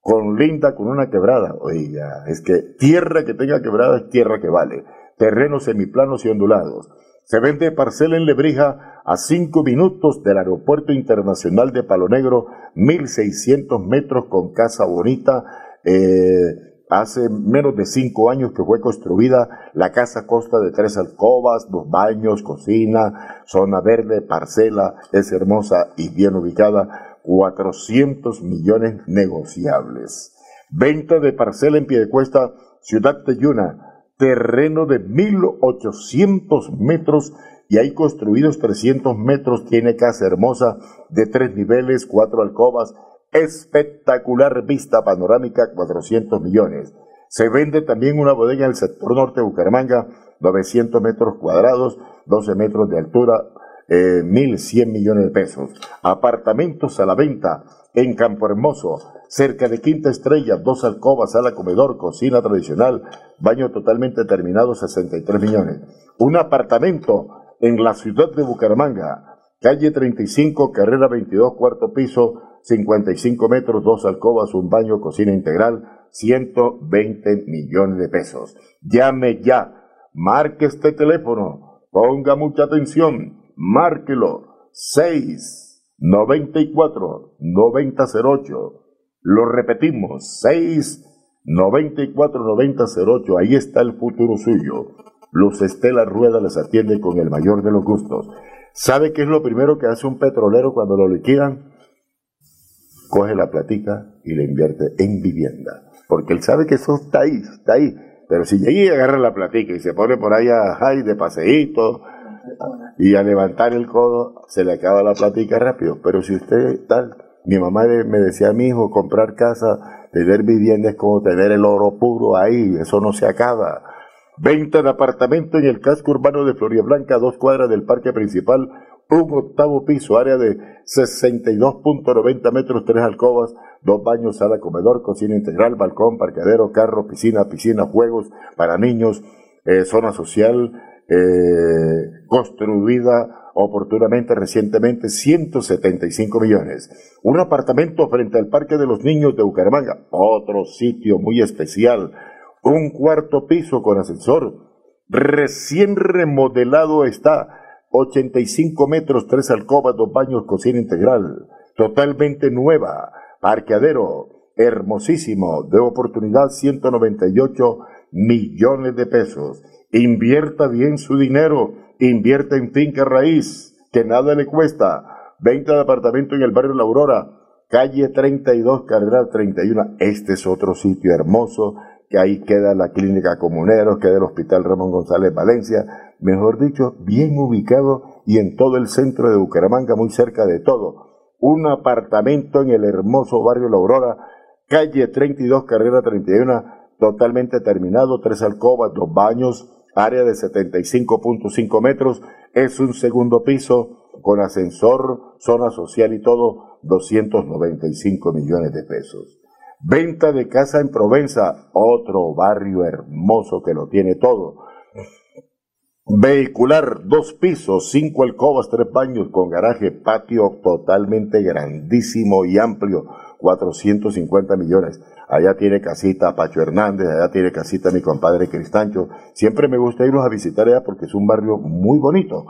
con linda, con una quebrada. Oiga, es que tierra que tenga quebrada es tierra que vale. Terrenos semiplanos y ondulados se vende parcela en Lebrija a cinco minutos del Aeropuerto Internacional de Palo Negro, 1.600 metros con casa bonita. Eh, hace menos de cinco años que fue construida la casa costa de tres alcobas, dos baños, cocina, zona verde, parcela, es hermosa y bien ubicada. 400 millones negociables. Venta de parcela en Piedecuesta, Ciudad de Yuna, terreno de 1.800 metros y hay construidos 300 metros, tiene casa hermosa de tres niveles, cuatro alcobas, espectacular vista panorámica, 400 millones. Se vende también una bodega en el sector norte de Bucaramanga, 900 metros cuadrados, 12 metros de altura, eh, 1.100 millones de pesos. Apartamentos a la venta en Campo Hermoso, cerca de Quinta Estrella, dos alcobas, sala comedor, cocina tradicional, baño totalmente terminado, 63 millones. Un apartamento en la ciudad de Bucaramanga, calle 35, carrera 22, cuarto piso, 55 metros, dos alcobas, un baño, cocina integral, 120 millones de pesos. Llame ya, marque este teléfono, ponga mucha atención, márquelo, 6 94 9008. Lo repetimos, 6 94 9008. Ahí está el futuro suyo. Luz Estela Rueda les atiende con el mayor de los gustos. ¿Sabe qué es lo primero que hace un petrolero cuando lo liquidan? Coge la platica y la invierte en vivienda porque él sabe que eso está ahí, está ahí. Pero si llega y agarra la platica y se pone por ahí a ay, de paseíto y a levantar el codo, se le acaba la platica rápido. Pero si usted tal, mi mamá me decía a mi hijo, comprar casa, tener vivienda es como tener el oro puro ahí, eso no se acaba. Venta de apartamento en el casco urbano de Floria Blanca, dos cuadras del parque principal, un octavo piso, área de 62.90 metros, tres alcobas, dos baños, sala, comedor, cocina integral, balcón, parqueadero, carro, piscina, piscina, juegos para niños, eh, zona social, eh, construida oportunamente recientemente 175 millones. Un apartamento frente al Parque de los Niños de Bucaramanga, otro sitio muy especial, un cuarto piso con ascensor, recién remodelado está, 85 metros, tres alcobas, dos baños, cocina integral, totalmente nueva, parqueadero, hermosísimo, de oportunidad 198 millones de pesos. Invierta bien su dinero, invierta en finca raíz, que nada le cuesta. Venta de apartamento en el barrio La Aurora, calle 32, carrera 31. Este es otro sitio hermoso, que ahí queda la clínica Comuneros, queda el Hospital Ramón González Valencia, mejor dicho, bien ubicado y en todo el centro de Bucaramanga, muy cerca de todo. Un apartamento en el hermoso barrio La Aurora, calle 32, carrera 31, totalmente terminado, tres alcobas, dos baños, área de 75.5 metros, es un segundo piso con ascensor, zona social y todo, 295 millones de pesos. Venta de casa en Provenza, otro barrio hermoso que lo tiene todo. Vehicular, dos pisos, cinco alcobas, tres baños con garaje, patio totalmente grandísimo y amplio, 450 millones. Allá tiene casita Pacho Hernández, allá tiene casita mi compadre Cristancho. Siempre me gusta irlos a visitar allá porque es un barrio muy bonito.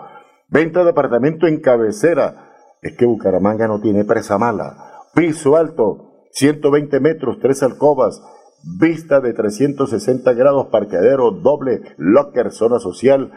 Venta de apartamento en cabecera. Es que Bucaramanga no tiene presa mala. Piso alto, 120 metros, tres alcobas, vista de 360 grados, parqueadero, doble, locker, zona social,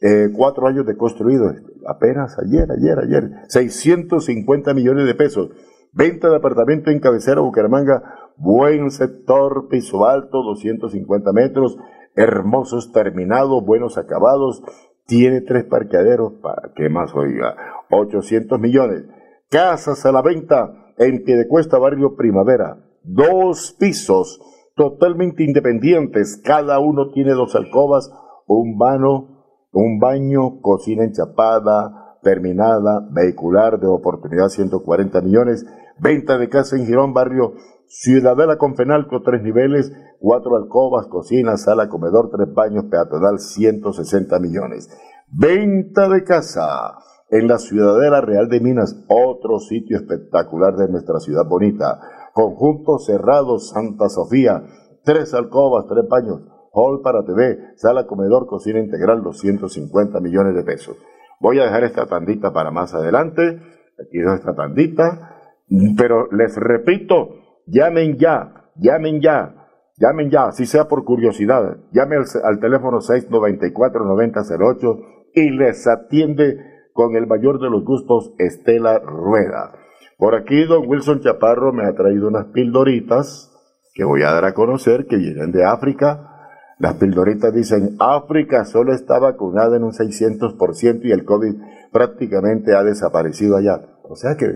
eh, cuatro años de construido, apenas ayer, ayer, ayer, 650 millones de pesos. Venta de apartamento en cabecera Bucaramanga, buen sector, piso alto, 250 metros, hermosos terminados, buenos acabados, tiene tres parqueaderos, ¿para qué más oiga? 800 millones. Casas a la venta en Piedecuesta, barrio Primavera, dos pisos, totalmente independientes, cada uno tiene dos alcobas, un vano, un baño, cocina enchapada, terminada, vehicular de oportunidad 140 millones, venta de casa en Girón, barrio Ciudadela con Fenalco, tres niveles, cuatro alcobas, cocina, sala, comedor, tres baños, peatonal 160 millones. Venta de casa en la Ciudadela Real de Minas, otro sitio espectacular de nuestra ciudad bonita. Conjunto cerrado Santa Sofía, tres alcobas, tres baños, hall para TV, sala comedor, cocina integral, 250 millones de pesos. Voy a dejar esta tandita para más adelante, aquí dejo esta tandita, pero les repito, llamen ya, llamen ya, llamen ya, si sea por curiosidad, llamen al, al teléfono 694-9008 y les atiende con el mayor de los gustos Estela Rueda. Por aquí don Wilson Chaparro me ha traído unas pildoritas que voy a dar a conocer que vienen de África. Las pildoritas dicen, África solo está vacunada en un 600% y el COVID prácticamente ha desaparecido allá. O sea que,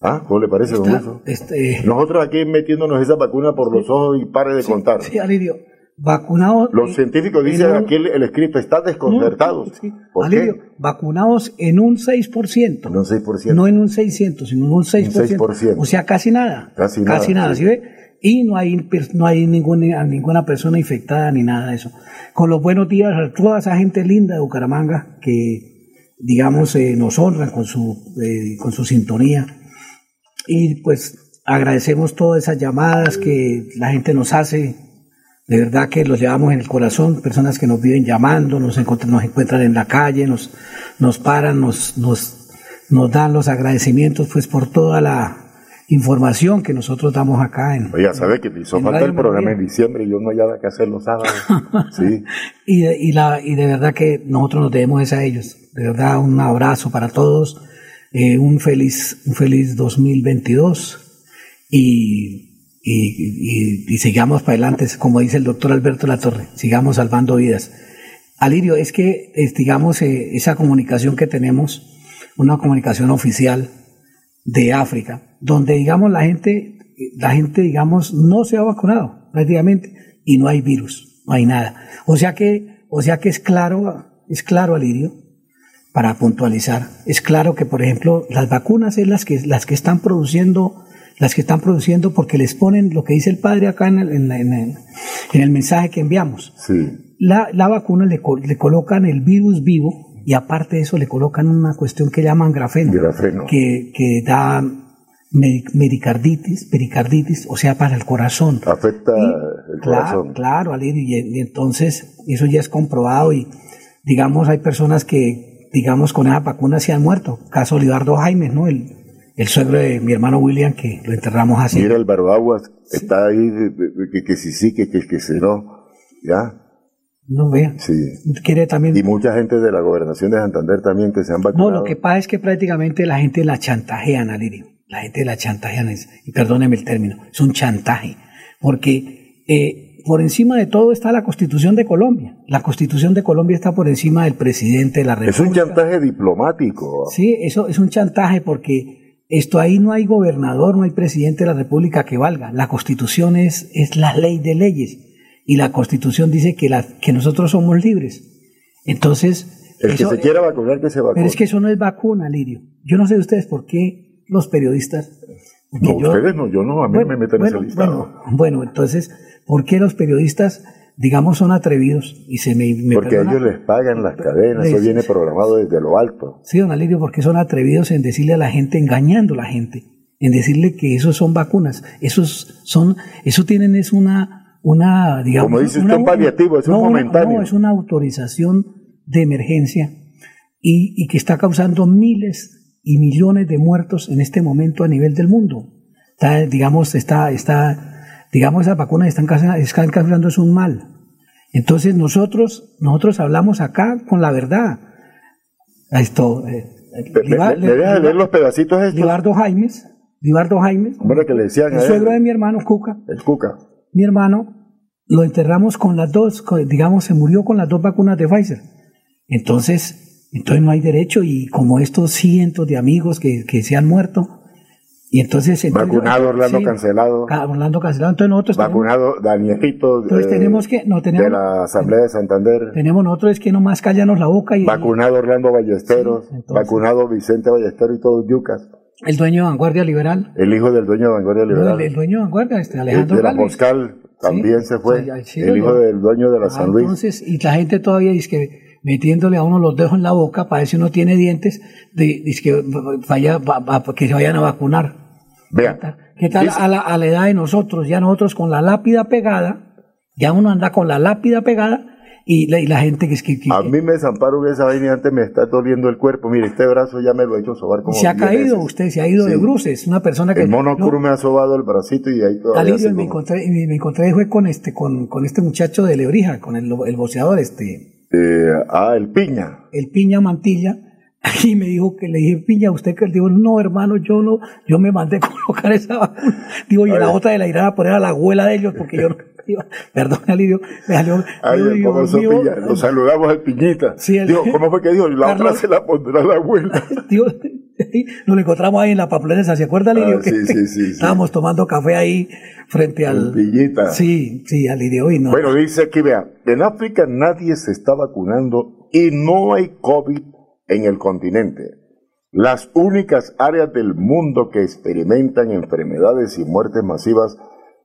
¿ah? ¿Cómo le parece, don Está- Wilson? este, Nosotros aquí metiéndonos esa vacuna por los ojos y pare de contar. sí, Alirio, vacunados. Los científicos dicen en un- aquí el, el escrito, están desconcertados. ¿Por Alirio, qué? vacunados en un 6%. En un 6%. No en un 600, sino en un 6%. 6%. O sea, casi nada. Casi nada, nada, sí. ¿sí ve? Y no hay, no hay ninguna, ninguna persona infectada ni nada de eso. Con los buenos días a toda esa gente linda de Bucaramanga que, digamos, eh, nos honran con su, eh, con su sintonía. Y pues agradecemos todas esas llamadas que la gente nos hace. De verdad que los llevamos en el corazón, personas que nos viven llamando, nos encuentran, nos encuentran en la calle, nos, nos paran, nos, nos, nos dan los agradecimientos pues por toda la información que nosotros damos acá en, Oiga, ¿sabe que me hizo falta el programa en diciembre y yo no hallaba que hacer los sábados? Sí. y, de, y, la, y de verdad que nosotros nos debemos es a ellos. De verdad, un abrazo para todos, eh, un, feliz, un feliz 2022 y, y, y- y sigamos para adelante, como dice el doctor Alberto Latorre, sigamos salvando vidas. Alirio, es que, es, digamos, eh, esa comunicación que tenemos, una comunicación oficial de África, donde, digamos, la gente, la gente, digamos, no se ha vacunado prácticamente y no hay virus, no hay nada. O sea que, o sea que es claro, es claro, Alirio, para puntualizar, es claro que, por ejemplo, las vacunas es las que, las que están produciendo, las que están produciendo porque les ponen lo que dice el padre acá en el, en la- en el- en el mensaje que enviamos. Sí. La, la vacuna le, le colocan el virus vivo y aparte de eso le colocan una cuestión que llaman grafeno, Grafeno. Que, que da me- mericarditis, pericarditis, o sea, para el corazón. Afecta el Claro, corazón. claro, Alirio, y, y entonces eso ya es comprobado y digamos hay personas que digamos con esa vacuna se han muerto. Caso Olivardo Jaime, ¿no? El, el suegro de mi hermano William que lo enterramos así. Mira el barbaguas, está ahí, que, que sí sí, que, que, que sí no. ¿Ya? No vea. Sí. Quiere también Y mucha gente de la gobernación de Santander también que se han No, vacunado. lo que pasa es que prácticamente la gente la chantajean, Alirio. La gente la chantajean, es- y perdóneme el término, es un chantaje. Porque eh, por encima de todo está la Constitución de Colombia. La Constitución de Colombia está por encima del presidente de la Es un República. chantaje diplomático. Sí, eso es un chantaje porque esto ahí no hay gobernador, no hay presidente de la República que valga. La Constitución es, es la ley de leyes. Y la Constitución dice que, la, que nosotros somos libres. Entonces, El que se quiera vacunar, que se vacune. pero es que eso no es vacuna, Lirio. Yo no sé de ustedes por qué los periodistas. No, yo- ustedes no, yo no, a mí Bueno, me meten bueno, ese listado. bueno, bueno, entonces, ¿por qué los periodistas, digamos, son atrevidos y se me, me Porque perdona- ellos les pagan las cadenas, eso Les- viene programado desde lo alto. Sí, don Alirio, porque son atrevidos en decirle a la gente, engañando a la gente, en decirle que esos son vacunas. Esos son, eso tienen es una, una, digamos. Como dice usted, un paliativo, es un una- momentáneo. no, es una autorización de emergencia y, y que está causando miles y millones de muertos en este momento a nivel del mundo. Está, digamos, está, está, digamos, esas vacunas están, están causando es un mal. Entonces nosotros, nosotros hablamos acá con la verdad. Esto, eh, ¿Me, Libar- me- me deja de leer los pedacitos estos? Libardo Jaimes, Libardo Jaimes, Hombre, que le decían el suegro de mi hermano Cuca, el Cuca. mi hermano, lo enterramos con las dos, digamos, se murió con las dos vacunas de Pfizer. Entonces, entonces no hay derecho y como estos cientos de amigos que, que se han muerto, y entonces... entonces- Vacunado Orlando sí, Cancelado. ca- Orlando cancelado, entonces nosotros tenemos, Vacunado Danielito entonces eh, tenemos que, no tenemos, de la Asamblea de Santander. tenemos nosotros es que nomás callanos la boca y Vacunado Orlando Ballesteros. Vacunado Vicente Ballesteros y todos yucas. el dueño de Vanguardia Liberal, El hijo del dueño de Vanguardia no, Liberal. el, el dueño de Vanguardia, este El Alejandro de la. Moscal también se fue. el hijo del dueño de la Ah, San Luis. Entonces, y la gente todavía dice que metiéndole a uno los dedos en la boca para ver si uno tiene dientes, de- dice que, vaya, va- va- que se vayan a vacunar. Vea. ¿Qué tal Dice- a la, a la edad de nosotros? Ya nosotros con la lápida pegada, ya uno anda con la lápida pegada y la, y la gente que es que, que- A mí me desamparo esa vaina antes me está doliendo el cuerpo. Mire, este brazo ya me lo he hecho sobar como se ha caído, veces. usted se ha ido de Sí. bruces, una persona que... El mono no, me ha sobado el bracito y ahí todavía Alirio, me encontré, me encontré fue con este, con, con este muchacho de Lebrija, con el, el boxeador, este, Eh, ah, el piña. el Piña Mantilla, Y me dijo que le dije, piña, usted que dijo, no, hermano, yo no, yo me mandé a colocar esa vacuna. Digo, y la otra de la irán a poner a la abuela de ellos, porque yo no, perdón, me salió, Ay, el Dios mío, Piña, Lo saludamos al Piñita. Sí, el- ¿cómo fue que dijo? La otra Carlos- se la pondrá la abuela. digo, nos lo encontramos ahí en la papelera, ¿se acuerda, Alidio? Ah, sí, sí, sí, sí. Estábamos tomando café ahí frente al... Piñita. Sí, sí, Alidio, y no. Bueno, dice aquí, vea, en África nadie se está vacunando y no hay COVID en el continente. Las únicas áreas del mundo que experimentan enfermedades y muertes masivas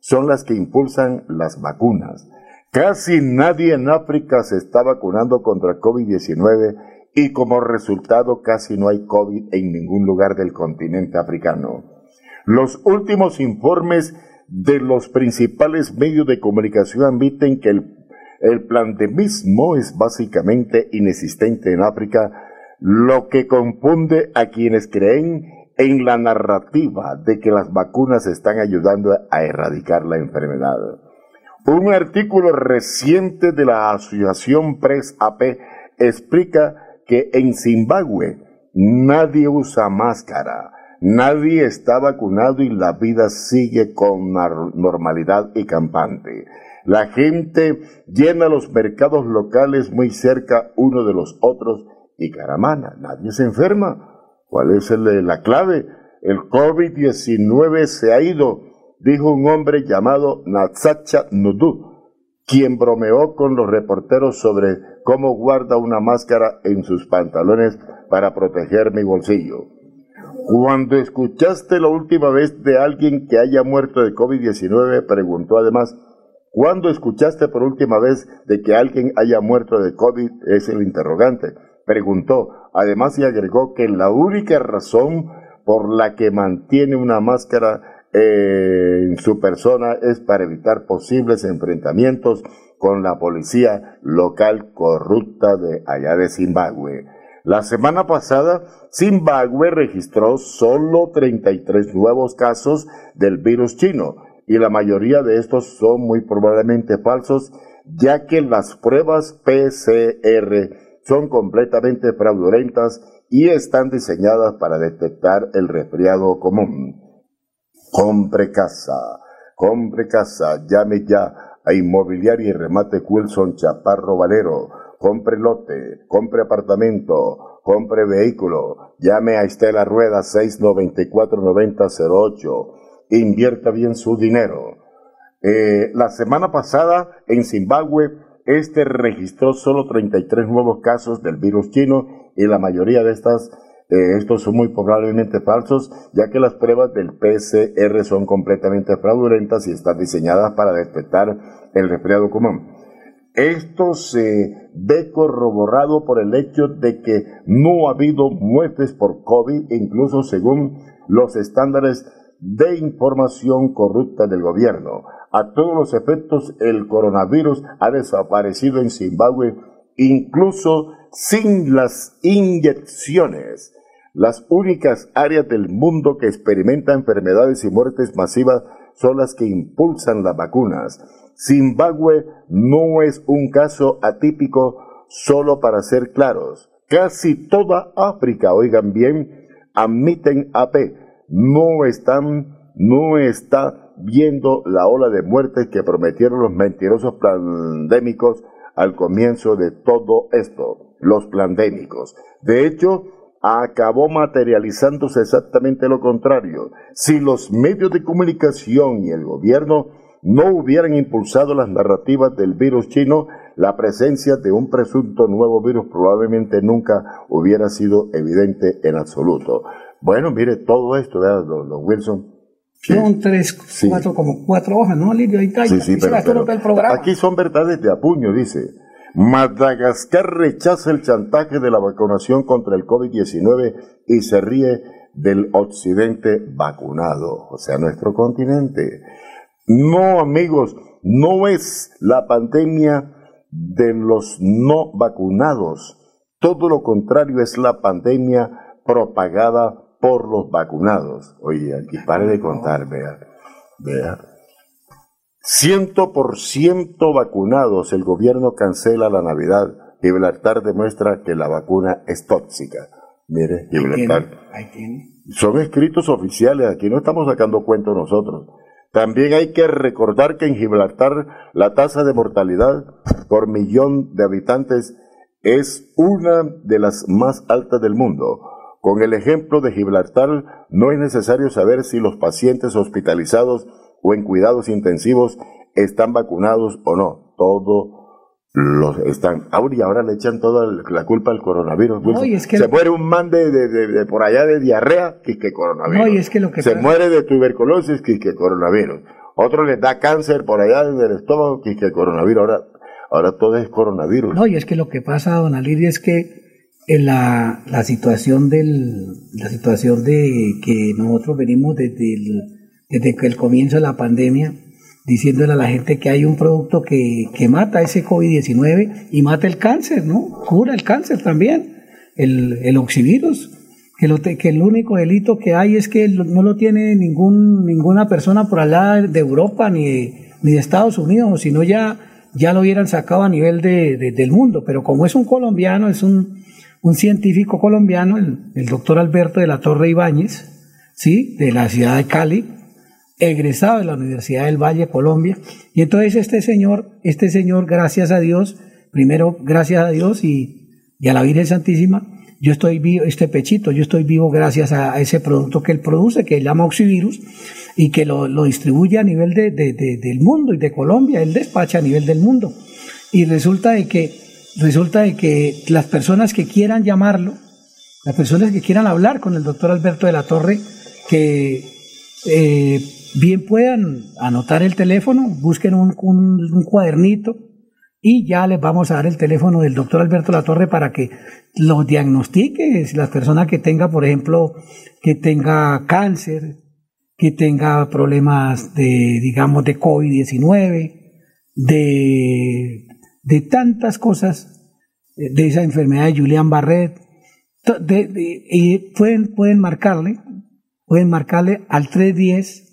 son las que impulsan las vacunas. Casi nadie en África se está vacunando contra COVID-19 y como resultado casi no hay COVID en ningún lugar del continente africano. Los últimos informes de los principales medios de comunicación admiten que el, el plandemismo es básicamente inexistente en África, lo que confunde a quienes creen en la narrativa de que las vacunas están ayudando a erradicar la enfermedad. Un artículo reciente de la Asociación Press AP explica que en Zimbabue nadie usa máscara, nadie está vacunado y la vida sigue con normalidad y campante. La gente llena los mercados locales muy cerca uno de los otros y caramana, nadie se enferma. ¿Cuál es el- la clave? El COVID-19 se ha ido, dijo un hombre llamado Natsacha Nudu, quien bromeó con los reporteros sobre cómo guarda una máscara en sus pantalones para proteger mi bolsillo. Cuando escuchaste la última vez de alguien que haya muerto de COVID-19, preguntó además, ¿cuándo escuchaste por última vez de que alguien haya muerto de COVID? Es el interrogante. Preguntó, además y agregó que la única razón por la que mantiene una máscara eh, en su persona es para evitar posibles enfrentamientos con la policía local corrupta de allá de Zimbabue. La semana pasada, Zimbabue registró solo 33 nuevos casos del virus chino y la mayoría de estos son muy probablemente falsos, ya que las pruebas PCR son completamente fraudulentas y están diseñadas para detectar el resfriado común. Compre casa, compre casa, llame ya a Inmobiliaria y Remate Wilson Chaparro Valero. Compre lote, compre apartamento, compre vehículo. Llame a Estela Rueda 694-9008. Invierta bien su dinero. Eh, la semana pasada en Zimbabue, este registró solo 33 nuevos casos del virus chino y la mayoría de estas, eh, estos son muy probablemente falsos, ya que las pruebas del PCR son completamente fraudulentas y están diseñadas para detectar el resfriado común. Esto se ve corroborado por el hecho de que no ha habido muertes por COVID, incluso según los estándares de información corrupta del gobierno. A todos los efectos, el coronavirus ha desaparecido en Zimbabue, incluso sin las inyecciones. Las únicas áreas del mundo que experimentan enfermedades y muertes masivas son las que impulsan las vacunas. Zimbabue no es un caso atípico solo para ser claros. Casi toda África, oigan bien, admiten AP, no están, no está viendo la ola de muertes que prometieron los mentirosos pandémicos al comienzo de todo esto, los pandémicos. De hecho, acabó materializándose exactamente lo contrario. Si los medios de comunicación y el gobierno no hubieran impulsado las narrativas del virus chino, la presencia de un presunto nuevo virus probablemente nunca hubiera sido evidente en absoluto. Bueno, mire todo esto, ¿verdad, don, don Wilson? Son tres, cuatro, como cuatro hojas, ¿no? Ahí está, Sí, sí, pero el programa. aquí son verdades de apuño, dice. Madagascar rechaza el chantaje de la vacunación contra el COVID-19 y se ríe del occidente vacunado, o sea, nuestro continente. No, amigos, no es la pandemia de los no vacunados. Todo lo contrario es la pandemia propagada por los vacunados. Oye, aquí pare de contar, vea. Vea. Ciento por ciento vacunados, el gobierno cancela la Navidad. Gibraltar demuestra que la vacuna es tóxica. Mire, Gibraltar. Ahí tiene. Son escritos oficiales, aquí no estamos sacando cuentos nosotros. También hay que recordar que en Gibraltar la tasa de mortalidad por millón de habitantes es una de las más altas del mundo. Con el ejemplo de Gibraltar, no es necesario saber si los pacientes hospitalizados o en cuidados intensivos están vacunados o no. Todo los están. Ahora, y ahora le echan toda la culpa al coronavirus. No, y es que Se lo- muere un man de, de- de- de por allá de diarrea, que que coronavirus. No, y es que lo que Se pasa- muere de tuberculosis, que es que coronavirus. Otro les da cáncer por allá en el estómago, que es que coronavirus. Ahora, ahora todo es coronavirus. No, y es que lo que pasa, don Alirio, es que la, la situación del la situación de que nosotros venimos desde el, desde el comienzo de la pandemia diciéndole a la gente que hay un producto que, que mata ese COVID-19 y mata el cáncer, ¿no? Cura el cáncer también, el, el oxivirus, que, lo que el único delito que hay es que no lo tiene ningún, ninguna persona por allá de Europa ni de, ni de Estados Unidos, sino ya, ya lo hubieran sacado a nivel de- del mundo. Pero como es un colombiano, es un, un científico colombiano, el, doctor Alberto de la Torre Ibáñez, ¿sí? de la ciudad de Cali, egresado de la Universidad del Valle, Colombia. Y entonces este señor, este señor, gracias a Dios, primero gracias a Dios y, a la Virgen Santísima, yo estoy vivo, este pechito, yo estoy vivo gracias a, ese producto que él produce, que él llama Oxivirus, y que lo, distribuye a nivel de- del mundo y de Colombia, él despacha a nivel del mundo. Y resulta de que, resulta de que las personas que quieran llamarlo, las personas que quieran hablar con el doctor Alberto de la Torre, que eh, bien puedan anotar el teléfono, busquen un, cuadernito y ya les vamos a dar el teléfono del doctor Alberto La Torre para que lo diagnostique. Las personas que tenga, por ejemplo, que tenga cáncer, que tenga problemas de, digamos, de COVID-19, de, de tantas cosas, eh, de esa enfermedad de Julian Barret, to- de- de- y pueden, pueden marcarle, pueden marcarle al 310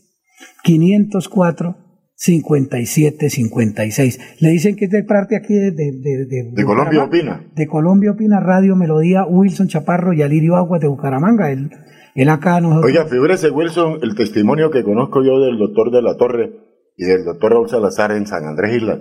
504 57 56. Le dicen que es de parte aquí de, de, de, de- De Colombia opina. De Colombia opina Radio Melodía, Wilson Chaparro y Alirio Aguas de Bucaramanga. Él, él acá nosotros. Oiga, figúrese, Wilson, el testimonio que conozco yo del doctor de la Torre y del doctor Raúl Salazar en San Andrés Isla.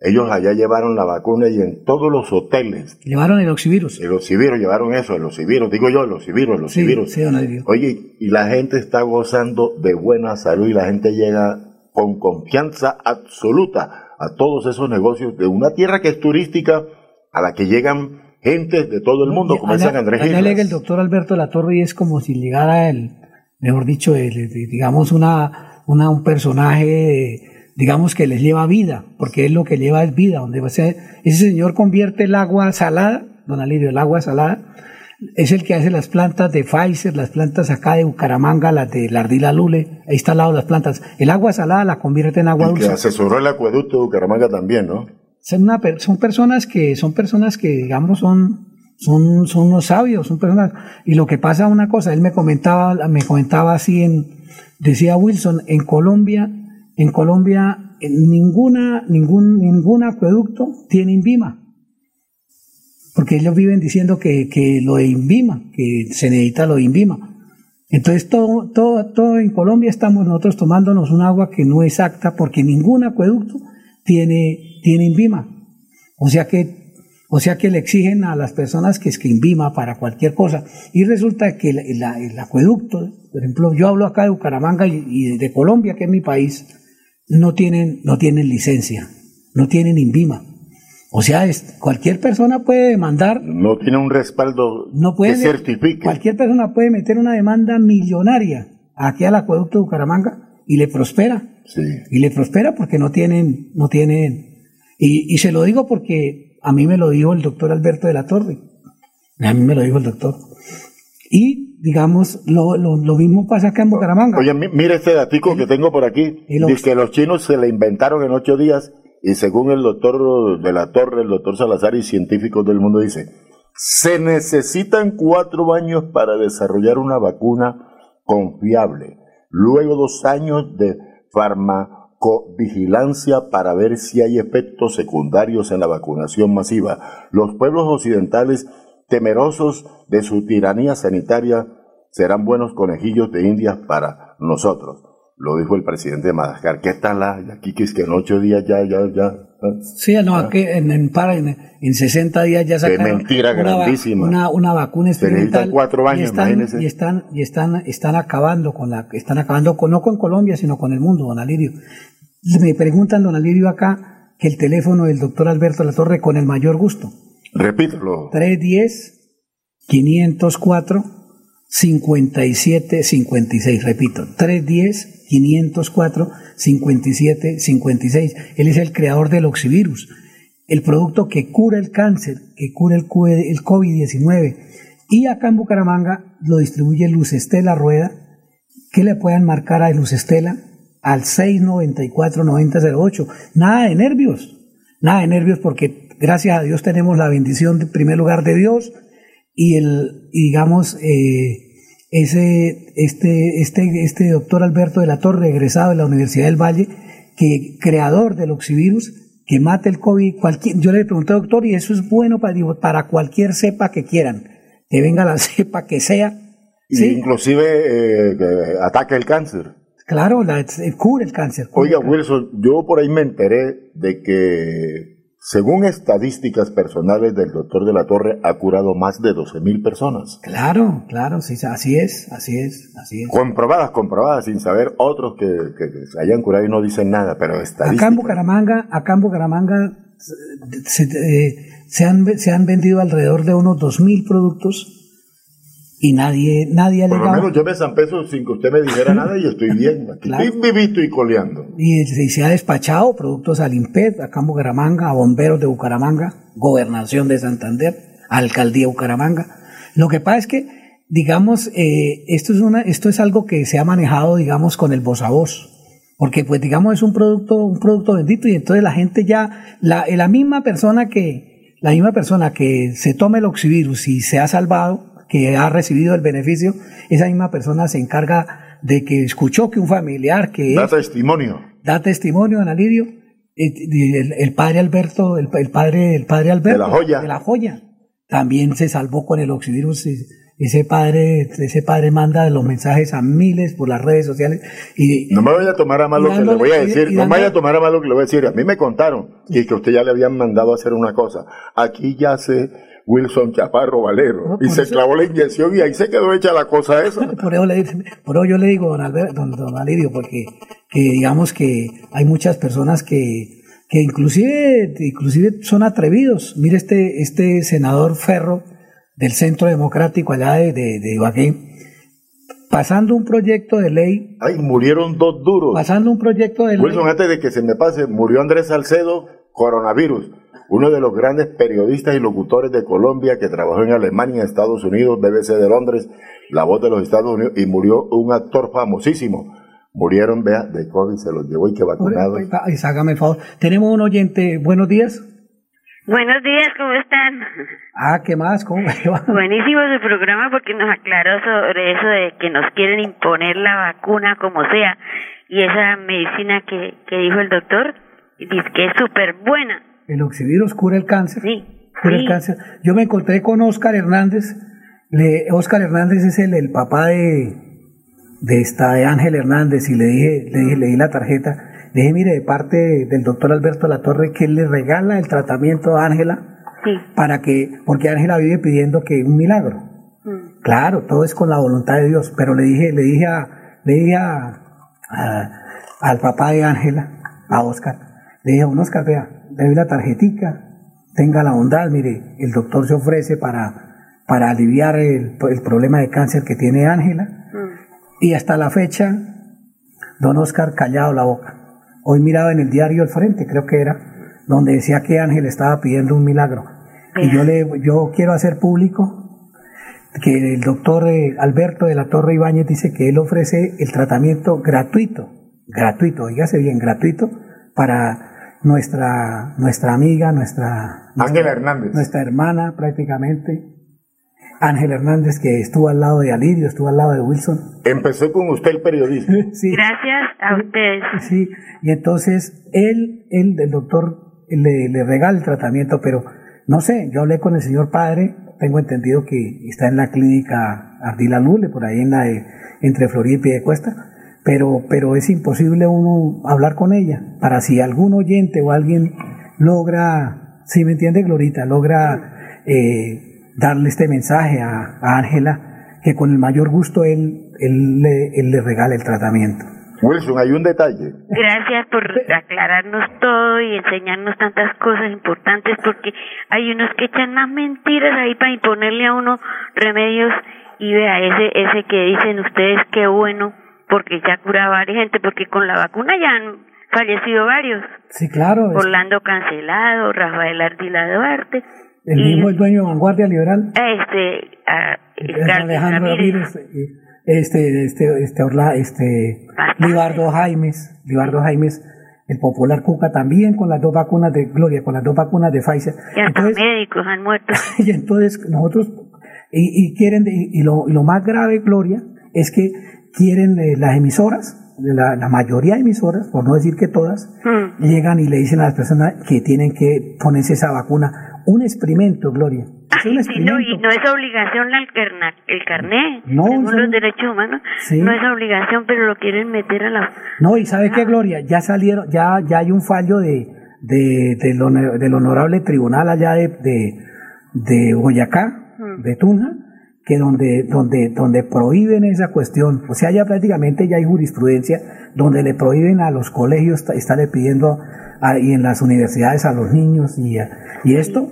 Ellos allá llevaron la vacuna y en todos los hoteles, Llevaron el oxivirus. el ocivirus, llevaron eso, el ocivirus, digo yo, el ocivirus, el Sí, ocivirus. sí, Alirio. Oye, y la gente está gozando de buena salud y la gente llega con confianza absoluta a todos esos negocios de una tierra que es turística, a la que llegan gente de todo el mundo, como es San Andrés llega el doctor Alberto la Torre y es como si llegara el, mejor dicho, el- digamos, una, una, un personaje, digamos, que les lleva vida, porque él lo que lleva es vida. Donde va a ser- ese señor convierte el agua salada, don Alirio, el agua salada, es el que hace las plantas de Pfizer, las plantas acá de Bucaramanga, las de la Ardila Lule, ahí está al lado las plantas. El agua salada la convierte en agua El que dulce. asesoró el acueducto de Bucaramanga también, ¿no? son, una son personas que son personas que digamos son son son unos sabios son personas y lo que pasa una cosa él me comentaba me comentaba así en decía Wilson en Colombia en Colombia ninguna ningún ningún acueducto tiene INVIMA porque ellos viven diciendo que, que lo de INVIMA que se necesita lo de INVIMA entonces todo, todo, todo en Colombia estamos nosotros tomándonos un agua que no es apta porque ningún acueducto tiene, tiene INVIMA. O sea que, o sea que le exigen a las personas que es que INVIMA para cualquier cosa. Y resulta que el, acueducto, por ejemplo, yo hablo acá de Bucaramanga y de Colombia, que es mi país, no tienen, no tienen licencia, no tienen INVIMA. O sea, es, cualquier persona puede demandar No tiene un respaldo no puede, que certifique. Cualquier persona puede meter una demanda millonaria aquí al acueducto de Bucaramanga y le prospera. Sí. Y le prospera porque no tienen, no tienen. Y, y se lo digo porque a mí me lo dijo el doctor Alberto de la Torre. A mí me lo dijo el doctor. Y digamos, lo, lo, lo mismo pasa acá en Bucaramanga. Oye, mi- mire este datico que tengo por aquí. Dice que los chinos se le inventaron en ocho días y según el doctor de la Torre, el doctor Salazar y científicos del mundo dice, se necesitan cuatro años para desarrollar una vacuna confiable. Luego dos años de farmacovigilancia para ver si hay efectos secundarios en la vacunación masiva. Los pueblos occidentales temerosos de su tiranía sanitaria, serán buenos conejillos de indias para nosotros. Lo dijo el presidente de Madagascar. ¿Qué tal la aquí que es que en ocho días ya, ya, ya? Sí, no, aquí en, en, en, en 60 días ya sacaron mentira una, grandísima. una, una vacuna experimental cuatro años, y están, imagínese. y están y están están acabando con la están acabando con, no con Colombia sino con el mundo, don Alirio. Me preguntan, don Alirio, acá que el teléfono del doctor Alberto Latorre con el mayor gusto. Repítelo. 310 504 57 56, repito, 310 504 57 56. Él es el creador del oxivirus, el producto que cura el cáncer, que cura el, cu- el COVID-19. Y acá en Bucaramanga lo distribuye Luz Estela Rueda, que le puedan marcar a Luz Estela al 694-9008. Nada de nervios, nada de nervios porque gracias a Dios tenemos la bendición en primer lugar de Dios y el y digamos eh, ese este este este doctor Alberto de la Torre egresado de la Universidad del Valle que creador del oxivirus que mate el COVID cualquier yo le pregunté doctor y eso es bueno para digo, para cualquier cepa que quieran que venga la cepa que sea Y Inclusive eh, que ataque el cáncer. claro la, eh, cura el cáncer Oiga, el cáncer. Wilson, yo por ahí me enteré de que, según estadísticas personales del doctor de la Torre, ha curado más de 12 mil personas. claro claro sí así es así es así es Comprobadas, comprobadas, sin saber otros que, se hayan curado y no dicen nada, pero Acá en estadísticas. Bucaramanga, acá en Bucaramanga se, eh, se han, se han vendido alrededor de unos 2.000 productos y nadie, nadie ha Por lo llegado. menos yo me zampeso sin que usted me dijera nada y estoy bien. Aquí Claro. estoy vivito y coleando. Y, se- y se ha despachado productos al INPED, acá en Bucaramanga, a bomberos de Bucaramanga, gobernación de Santander, alcaldía de Bucaramanga. Lo que pasa es que, digamos, eh, esto, es una, esto es algo que se ha manejado, digamos, con el voz a voz. Porque, pues, digamos, es un producto, un producto bendito y entonces la gente ya, la, la misma persona que, la misma persona que se tome el oxivirus y se ha salvado, que ha recibido el beneficio, esa misma persona se encarga de que escuchó que un familiar que Da es testimonio. da testimonio, don Alirio, eh, el, el padre Alberto, el, el padre, el padre Alberto De la Joya. de la joya, también se salvó con el oxivirus. y Ese padre, ese padre manda los mensajes a miles por las redes sociales y No me vaya a tomar a mal Y lo que le voy a y- decir. y No me vaya a tomar a mal lo que le voy a decir. A mí me contaron que, que usted ya le habían mandado a hacer una cosa. Aquí yace Wilson Chaparro Valero. y se eso- clavó la inyección y ahí se quedó hecha la cosa esa. por eso, le, por eso yo le digo, don, Alber- don, don Alirio, porque que digamos que hay muchas personas que, que inclusive, inclusive son atrevidos. Mire este, este senador Ferro del Centro Democrático allá de, de, de Ibagué, pasando un proyecto de ley, Ay, murieron dos duros. pasando un proyecto de ley. Wilson, antes de que se me pase, murió Andrés Salcedo, coronavirus. Uno de los grandes periodistas y locutores de Colombia que trabajó en Alemania, Estados Unidos, BBC de Londres, La Voz de los Estados Unidos, y murió un actor famosísimo. Murieron, vea, de COVID, se los llevó y que vacunado. Ay, hágame el favor. Tenemos un oyente. Buenos días. Buenos días, ¿cómo están? Ah, ¿qué más? ¿Cómo me va? Buenísimo su programa porque nos aclaró sobre eso de que nos quieren imponer la vacuna como sea y esa medicina que, que dijo el doctor dice que es súper buena. El oxivirus cura el cáncer. Sí. Cura el sí. cáncer. Yo me encontré con Oscar Hernández. Le, Oscar Hernández es el, el papá de, de esta de Ángel Hernández y le dije, le dije, le di la tarjeta. Le dije, mire, de parte del doctor Alberto Latorre, que él le regala el tratamiento a Ángela Sí. para que, porque Ángela vive pidiendo que un milagro. Mm. Claro, todo es con la voluntad de Dios, pero le dije, le dije a, le dije a, a- al papá de Ángela, a Oscar, le dije a un Oscar, vea, le doy la tarjetica, tenga la bondad, mire, el doctor se ofrece para, para aliviar el, el problema de cáncer que tiene Ángela, y hasta la fecha, don Oscar callado la boca. Hoy miraba en el diario El Frente, creo que era, donde decía que Ángel estaba pidiendo un milagro. Y yo, le, yo quiero hacer público que el doctor eh, Alberto de la Torre Ibáñez dice que él ofrece el tratamiento gratuito, gratuito, oígase bien, gratuito, para nuestra, nuestra amiga, nuestra, Ángela Hernández. nuestra hermana prácticamente, Ángel Hernández, que estuvo al lado de Alirio, estuvo al lado de Wilson. Empezó con usted el periodismo. Sí. Gracias a ustedes. Sí, y entonces él, él, el doctor, le, le regala el tratamiento, pero no sé, yo hablé con el señor padre tengo entendido que está en la clínica Ardila Lule, por ahí en la de- entre Florida y Piedecuesta, pero, pero es imposible uno hablar con ella. Para si algún oyente o alguien logra, si me entiende Glorita, logra eh, darle este mensaje a Ángela, que con el mayor gusto él, él, le, él le regala el tratamiento. Wilson, hay un detalle. Gracias por aclararnos todo y enseñarnos tantas cosas importantes porque hay unos que echan más mentiras ahí para imponerle a uno remedios y vea ese ese que dicen ustedes qué bueno porque ya cura a varias gente porque con la vacuna ya han fallecido varios Sí, claro. Orlando Cancelado Rafael Ardila Duarte el y mismo el dueño de Vanguardia Liberal. este Es Carlos Alejandro Ramírez. Eh, este, este, este, Orla, este, Libardo Jaimes, Libardo Jaimes, el popular Cuca también con las dos vacunas de Gloria, con las dos vacunas de Pfizer. y hasta Entonces, médicos han muerto y entonces nosotros, y, y quieren, y, y lo, y lo más grave, Gloria, es que quieren eh, las emisoras, la, la mayoría de emisoras, por no decir que todas, Mm. llegan y le dicen a las personas que tienen que ponerse esa vacuna. Un experimento, Gloria. Es un Sí, no, experimento. y no es obligación la- el, carné, No, según los derechos humanos, Sí. no es obligación, pero lo quieren meter a la... No, y ¿sabe qué, Gloria? Ya salieron, ya, ya hay un fallo de, de, del, honor- del honorable tribunal allá de, de, de Boyacá, de Tunja, que donde, donde, donde prohíben esa cuestión. O sea, ya prácticamente ya hay jurisprudencia donde le prohíben a los colegios esta- estarle pidiendo a- y en las universidades a los niños y, a- y esto,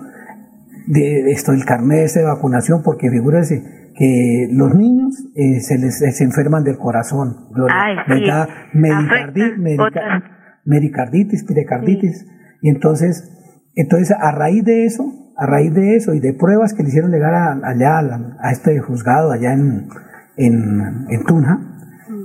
de esto, el carnet de vacunación, porque figúrese que los niños eh, se les se enferman del corazón, Gloria. Ay, sí. da medicardi- Afecta medica- otras. mericarditis, pirecarditis. Y entonces, entonces, a raíz de eso, a raíz de eso y de pruebas que le hicieron llegar a- allá a, a este juzgado, allá en, en, en Tunja,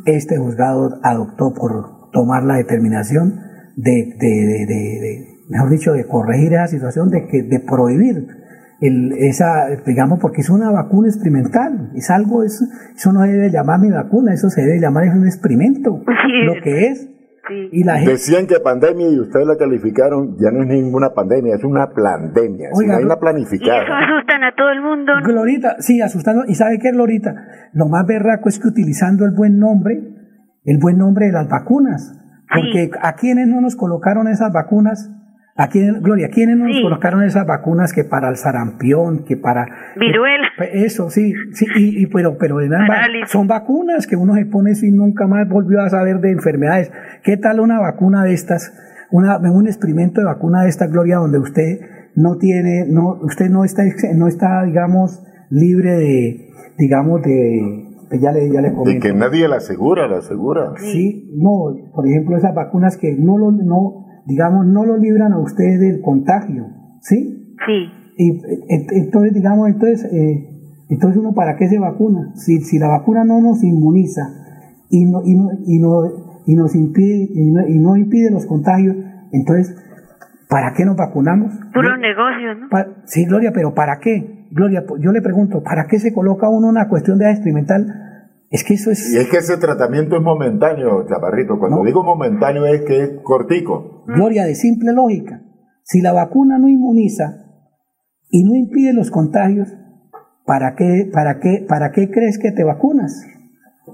este juzgado adoptó por tomar la determinación de, de, de- de- de- mejor dicho, de corregir esa situación, de, que, de prohibir el, esa, digamos, porque es una vacuna experimental, es algo, es, eso no debe llamar mi vacuna, eso se debe llamar es un experimento, lo que es. Y la gente, Decían que pandemia y ustedes la calificaron, ya no es ninguna pandemia, es una pandemia, es Oiga, una planificada. asustan a todo el mundo. Glorita, sí, asustando. ¿Y sabe qué, Glorita? Lo más berraco es que utilizando el buen nombre, el buen nombre de las vacunas. Porque a quienes no nos colocaron esas vacunas, a quiénes, Gloria, ¿a quiénes no nos Sí. colocaron esas vacunas que para el sarampión, que para... Viruela. que- eso, sí, sí, y, y pero, pero Parálisis. son vacunas que uno se pone y nunca más volvió a saber de enfermedades. ¿Qué tal una vacuna de estas? Una, un experimento de vacuna de esta, Gloria, donde usted no tiene, no, usted no está, no está, digamos, libre de, digamos, de, de- ya le, ya le Y comento. que nadie la asegura, la asegura. Sí, no, por ejemplo, esas vacunas que no lo, no, digamos, no lo libran a usted del contagio, ¿sí? Sí. Y eh, entonces, digamos, entonces, eh, entonces uno para qué se vacuna? Si, si la vacuna no nos inmuniza y no, y no, y no, y nos impide, y no, y no impide los contagios, entonces, ¿para qué nos vacunamos? Puro negocio, ¿no? Pa- sí, Gloria, pero ¿para qué? Gloria, yo le pregunto, ¿para qué se coloca uno una cuestión de experimental? Es que eso es... Y es que ese tratamiento es momentáneo, chaparrito. Cuando digo momentáneo es que es cortico. Gloria, de simple lógica. Si la vacuna no inmuniza y no impide los contagios, ¿para qué, para qué, para qué crees que te vacunas?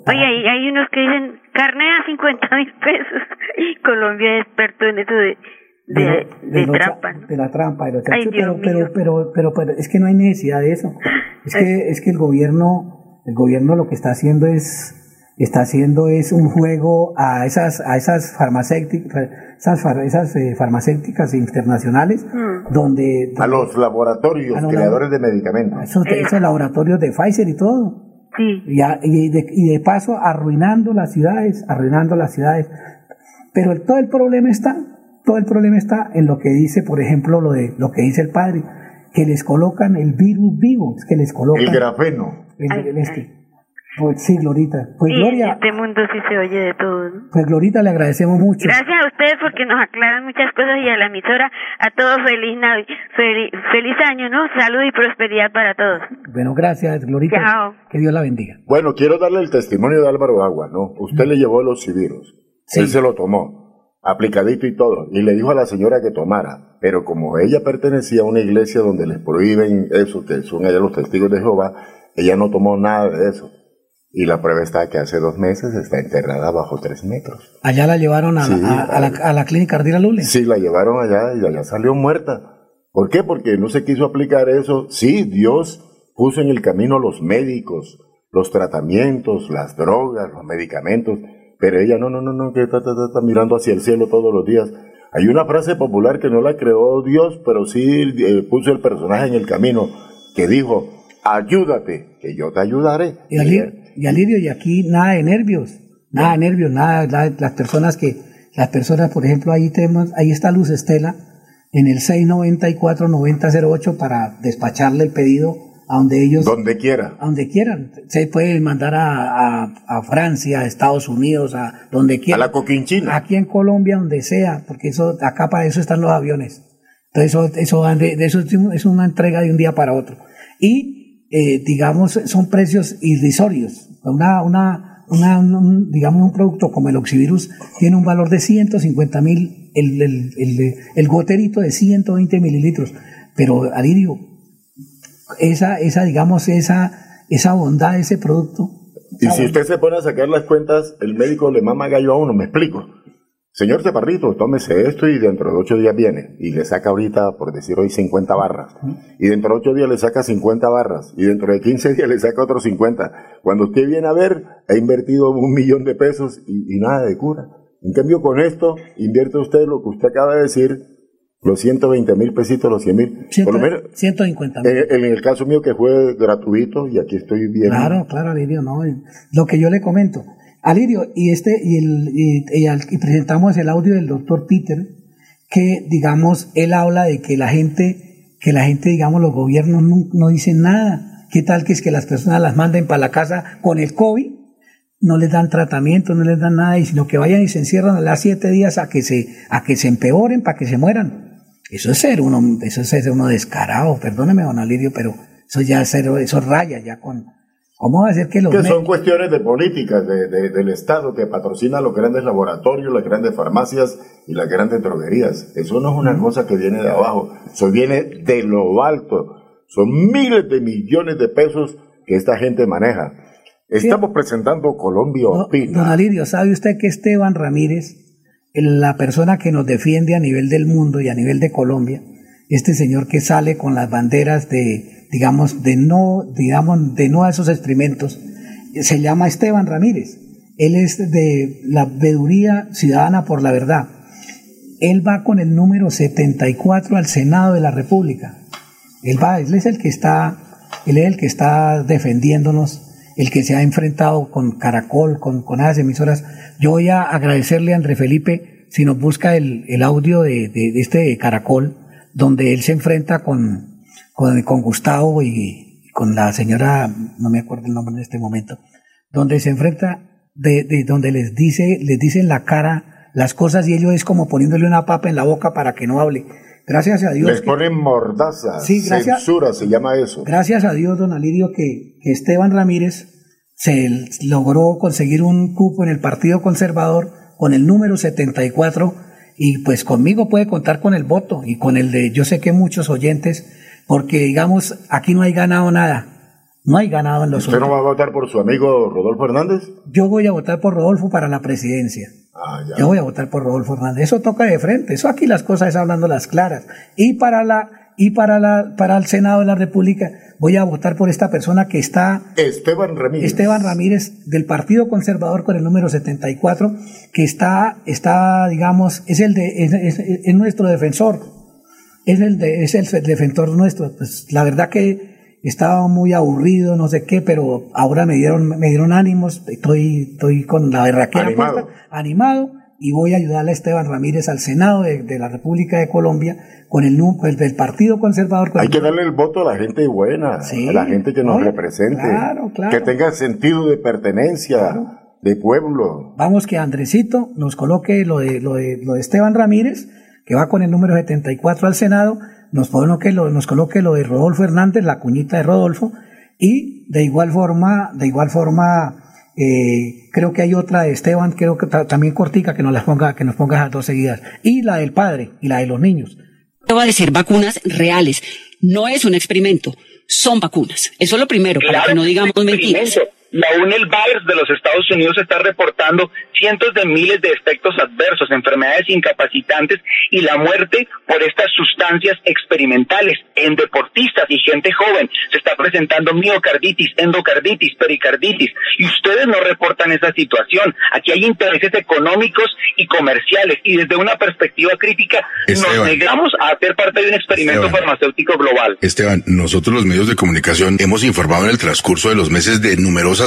Oye, hay, hay unos que dicen carne a 50 mil pesos. Y Colombia es experto en eso de, de, de lo trampa. de la trampa, de lo Ay, pero, pero, pero, pero, pero es que no hay necesidad de eso. Es que, es que el gobierno, el gobierno lo que está haciendo es, está haciendo es un juego a esas, a esas farmacéuticas, esas, far- esas eh, farmacéuticas internacionales, Mm. donde, A los laboratorios A los creadores de medicamentos. esos, esos laboratorios de Pfizer y todo. Sí. Y, a- y de, y de paso arruinando las ciudades, arruinando las ciudades. Pero el- todo el problema está, todo el problema está en lo que dice, por ejemplo, lo de lo que dice el padre, que les colocan el virus vivo, es que les colocan El grafeno. el- el este. Pues sí, Glorita. Pues Gloria, este mundo sí se oye de todo, ¿no? pues Glorita le agradecemos mucho. Gracias a ustedes porque nos aclaran muchas cosas y a la emisora, a todos feliz Navi, feliz, feliz año, ¿no? Salud y prosperidad para todos. Bueno, gracias, Glorita. Chao. Que Dios la bendiga. Bueno, quiero darle el testimonio de Álvaro Agua, ¿no? Usted le llevó los civiros. Él se lo tomó. Aplicadito y todo, y le dijo a la señora que tomara, pero como ella pertenecía a una iglesia donde les prohíben eso, que son allá los testigos de Jehová, ella no tomó nada de eso. Y la prueba está que hace dos meses está enterrada bajo tres metros. Allá la llevaron a, Sí, la, a- a la, a la clínica Ardila Lule. Sí, la llevaron allá y allá salió muerta. ¿Por qué? Porque no se quiso aplicar eso. Sí, Dios puso en el camino los médicos, los tratamientos, las drogas, los medicamentos, pero ella no, no, no, no, que está, está, está, mirando hacia el cielo todos los días. Hay una frase popular que no la creó Dios, pero sí eh, puso el personaje en el camino, que dijo, ayúdate, que yo te ayudaré. Y, Ali- y Alirio, y aquí nada de nervios, nada de nervios, nada, nada- las personas que, las personas, por ejemplo, ahí tenemos, ahí está Luz Estela, en el 694-9008 para despacharle el pedido a donde ellos, Donde quiera. a donde quieran. Se puede mandar a, a- a Francia, a Estados Unidos, a donde quiera. A la Coquinchina. Aquí en Colombia, donde sea, porque eso, acá para eso están los aviones. Entonces, eso, eso, eso es un- es una entrega de un día para otro. Y, eh, digamos, son precios irrisorios. Una, una, una, un- digamos, un producto como el oxivirus tiene un valor de 150 mil, el, el, el, el goterito de 120 mililitros. Pero, Alirio, esa, esa, digamos, esa, esa bondad de ese producto, Y si usted se pone a sacar las cuentas, el médico le mama gallo a uno, me explico. Señor Ceparrito, tómese esto y dentro de ocho días viene. Y le saca ahorita, por decir hoy, 50 barras. Y dentro de ocho días le saca 50 barras. Y dentro de 15 días le saca otros 50. Cuando usted viene a ver, ha invertido un millón de pesos y, y nada de cura. En cambio, con esto, invierte usted lo que usted acaba de decir, los 120 mil pesitos, los 100 mil. Por lo menos, 150 mil. en, en el caso mío que fue gratuito y aquí estoy bien. Claro, claro, Alirio, no. Lo que yo le comento. Alirio, y este, y, el, y, y al- y presentamos el audio del doctor Peter, que digamos, él habla de que la gente, que la gente, digamos, los gobiernos no, no dicen nada. ¿Qué tal que es que las personas las manden para la casa con el COVID? No les dan tratamiento, no les dan nada, y sino que vayan y se encierran a las siete días a que se, a que se empeoren, para que se mueran. Eso es ser uno, eso es ser uno descarado, perdóneme, don Alirio, pero eso ya es ser, eso raya ya con, ¿cómo va a ser que los Que son cuestiones de políticas de- de- del Estado que patrocina los grandes laboratorios, las grandes farmacias y las grandes droguerías. Eso no es una cosa que viene de abajo, eso viene de lo alto. Son miles de millones de pesos que esta gente maneja. Estamos presentando Colombia Opina. Don Alirio, ¿sabe usted que Esteban Ramírez, la persona que nos defiende a nivel del mundo y a nivel de Colombia, este señor que sale con las banderas de, digamos, de no, digamos, de no a esos experimentos, se llama Esteban Ramírez. Él es de la veeduría ciudadana por la verdad. Él va con el número 74 al Senado de la República. Él va, él es el que está, él es el que está defendiéndonos, el que se ha enfrentado con Caracol, con, con esas emisoras. Yo voy a agradecerle a André Felipe si nos busca el, el audio de, de- de este Caracol, donde él se enfrenta con, con, con Gustavo y, y con la señora, no me acuerdo el nombre en este momento, donde se enfrenta, de, de donde les dice, les dice en la cara las cosas y ellos es como poniéndole una papa en la boca para que no hable. Gracias a Dios. Les que- ponen mordaza, Sí, gracias. censura, se llama eso. Gracias a Dios, don Alirio, que, que Esteban Ramírez se logró conseguir un cupo en el Partido Conservador con el número 74 y pues conmigo puede contar con el voto y con el de yo sé que muchos oyentes, porque digamos, aquí no hay ganado nada. No hay ganado en los ¿Usted no va a votar por su amigo Rodolfo Hernández? Yo voy a votar por Rodolfo para la presidencia. Ah, ya. Yo voy a votar por Rodolfo Hernández. Eso toca de frente. Eso aquí las cosas es hablando las claras. Y para la y para la para el Senado de la República voy a votar por esta persona que está Esteban Ramírez. Esteban Ramírez del Partido Conservador con el número 74 que está está digamos es el de es, es- es nuestro defensor. Es el de, es el defensor nuestro. Pues la verdad que estaba muy aburrido, no sé qué, pero ahora me dieron, me dieron ánimos, estoy, estoy con la berraquera Animado. puesta, animado, y voy a ayudarle a Esteban Ramírez al Senado de, de la República de Colombia con el, con el del Partido Conservador. con Hay el- que darle el voto a la gente buena, Sí, a la gente que nos no, represente, claro, claro. que tenga sentido de pertenencia, de pueblo. Vamos que Andresito nos coloque lo de, lo de, lo de Esteban Ramírez, que va con el número 74 al Senado, nos coloque lo, nos coloque lo de Rodolfo Hernández, la cuñita de Rodolfo, y de igual forma, de igual forma, Eh, creo que hay otra de Esteban, creo que también cortica, que nos las ponga, que nos ponga esas dos seguidas. Y la del padre y la de los niños. Va a ser vacunas reales. No es un experimento. Son vacunas. Eso es lo primero, para que no digamos mentiras. La UNEL-Bayers de los Estados Unidos está reportando cientos de miles de efectos adversos, enfermedades incapacitantes y la muerte por estas sustancias experimentales en deportistas y gente joven. Se está presentando miocarditis, endocarditis, pericarditis y ustedes no reportan esa situación. Aquí hay intereses económicos y comerciales y desde una perspectiva crítica nos negamos a hacer parte de un experimento farmacéutico global. Esteban, nosotros los medios de comunicación hemos informado en el transcurso de los meses de numerosas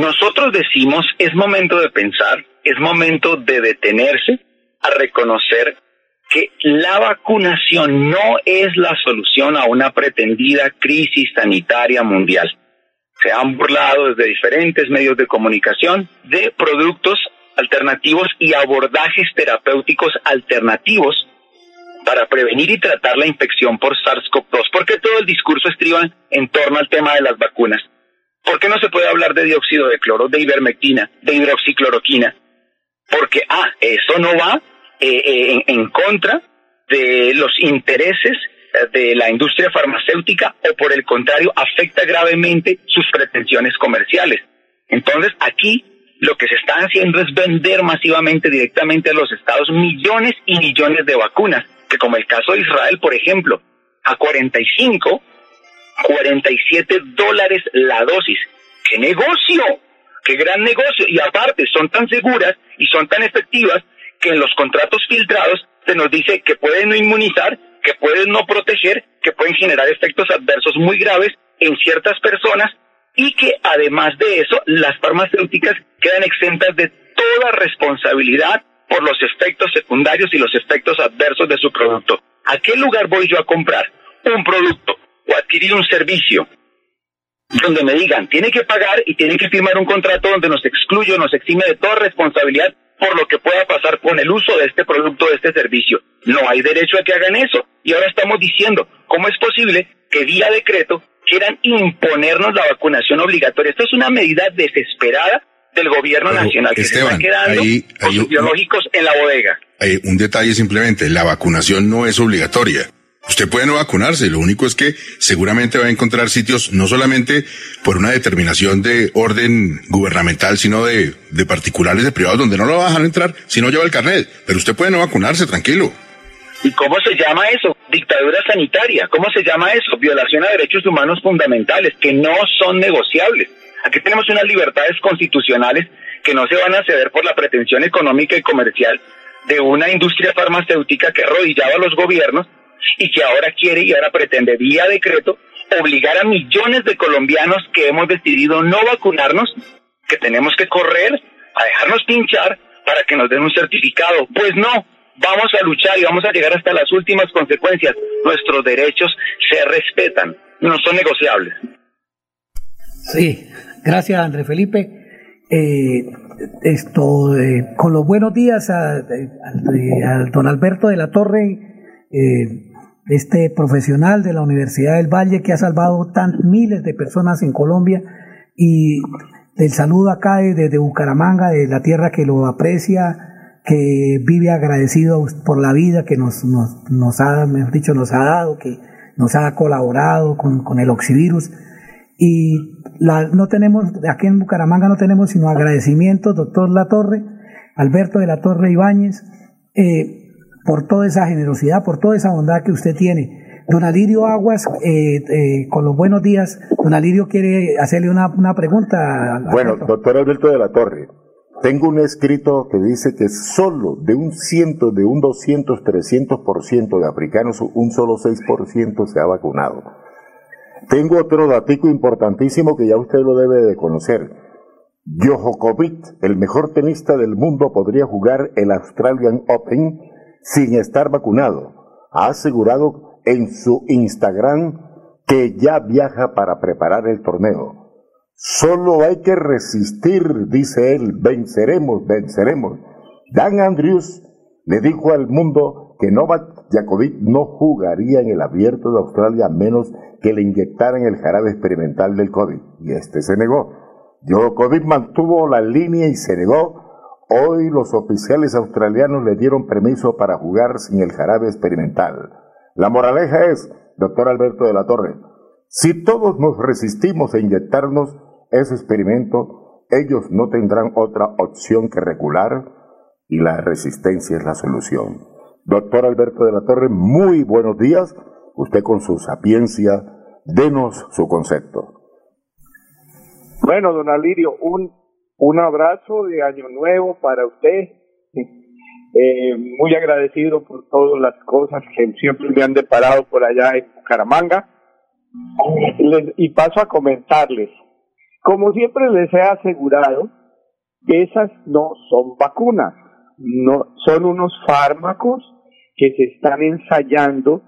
Nosotros decimos, es momento de pensar, es momento de detenerse a reconocer que la vacunación no es la solución a una pretendida crisis sanitaria mundial. Se han burlado desde diferentes medios de comunicación de productos alternativos y abordajes terapéuticos alternativos para prevenir y tratar la infección por SARS-CoV-2, porque todo el discurso estriba en torno al tema de las vacunas. ¿Por qué no se puede hablar de dióxido de cloro, de ivermectina, de hidroxicloroquina? Porque, ah, eso no va eh, eh, en, contra de los intereses eh, de la industria farmacéutica o por el contrario afecta gravemente sus pretensiones comerciales. Entonces aquí lo que se está haciendo es vender masivamente directamente a los estados millones y millones de vacunas, que como el caso de Israel, por ejemplo, a 45 47 dólares la dosis. ¡Qué negocio! ¡Qué gran negocio! Y aparte, son tan seguras y son tan efectivas que en los contratos filtrados se nos dice que pueden no inmunizar, que pueden no proteger, que pueden generar efectos adversos muy graves en ciertas personas y que además de eso, las farmacéuticas quedan exentas de toda responsabilidad por los efectos secundarios y los efectos adversos de su producto. ¿A qué lugar voy yo a comprar un producto o adquirir un servicio donde me digan, tiene que pagar y tiene que firmar un contrato donde nos excluye, nos exime de toda responsabilidad por lo que pueda pasar con el uso de este producto, de este servicio. No hay derecho a que hagan eso. Y ahora estamos diciendo, ¿cómo es posible que vía decreto quieran imponernos la vacunación obligatoria? Esto es una medida desesperada del gobierno nacional que se está quedando con biológicos en la bodega. Hay un detalle simplemente, la vacunación no es obligatoria. Usted puede no vacunarse, lo único es que seguramente va a encontrar sitios no solamente por una determinación de orden gubernamental, sino de, de particulares, de privados, donde no lo va a dejar entrar si no lleva el carnet. Pero usted puede no vacunarse, tranquilo. ¿Y cómo se llama eso? Dictadura sanitaria. ¿Cómo se llama eso? Violación a derechos humanos fundamentales que no son negociables. Aquí tenemos unas libertades constitucionales que no se van a ceder por la pretensión económica y comercial de una industria farmacéutica que arrodillaba a los gobiernos y que ahora quiere y ahora pretende vía decreto obligar a millones de colombianos que hemos decidido no vacunarnos, que tenemos que correr a dejarnos pinchar para que nos den un certificado. Pues no, vamos a luchar y vamos a llegar hasta las últimas consecuencias. Nuestros derechos se respetan, no son negociables. Sí, gracias André Felipe. Eh, esto, eh, con los buenos días a, a, don Alberto de la Torre, eh, este profesional de la Universidad del Valle que ha salvado tan miles de personas en Colombia y del saludo acá desde Bucaramanga, de la tierra que lo aprecia, que vive agradecido por la vida que nos, nos, nos ha, mejor dicho, nos ha dado, que nos ha colaborado con, con el oxivirus. Y la, no tenemos, aquí en Bucaramanga no tenemos sino agradecimientos, doctor Latorre, Alberto de la Torre Ibáñez, eh, por toda esa generosidad, por toda esa bondad que usted tiene. Don Alirio Aguas, eh, eh, con los buenos días, don Alirio quiere hacerle una, una pregunta. Bueno, doctor Alberto de la Torre, tengo un escrito que dice que solo de un ciento, de un 200, 300% de africanos, un solo 6% se ha vacunado. Tengo otro datico importantísimo que ya usted lo debe de conocer. Djokovic, el mejor tenista del mundo, podría jugar el Australian Open sin estar vacunado. Ha asegurado en su Instagram que ya viaja para preparar el torneo. Solo hay que resistir, dice él, venceremos, venceremos. Dan Andrews le dijo al mundo que Novak Djokovic no jugaría en el abierto de Australia a menos que le inyectaran el jarabe experimental del COVID, y este se negó. Djokovic mantuvo la línea y se negó. Hoy los oficiales australianos le dieron permiso para jugar sin el jarabe experimental. La moraleja es, doctor Alberto de la Torre, si todos nos resistimos a inyectarnos ese experimento, ellos no tendrán otra opción que recular y la resistencia es la solución. Doctor Alberto de la Torre, muy buenos días. Usted con su sapiencia, denos su concepto. Bueno, don Alirio, un, un abrazo de Año Nuevo para usted. Eh, muy agradecido por todas las cosas que siempre me han deparado por allá en Bucaramanga. y paso a comentarles. Como siempre les he asegurado, esas no son vacunas, no, son unos fármacos que se están ensayando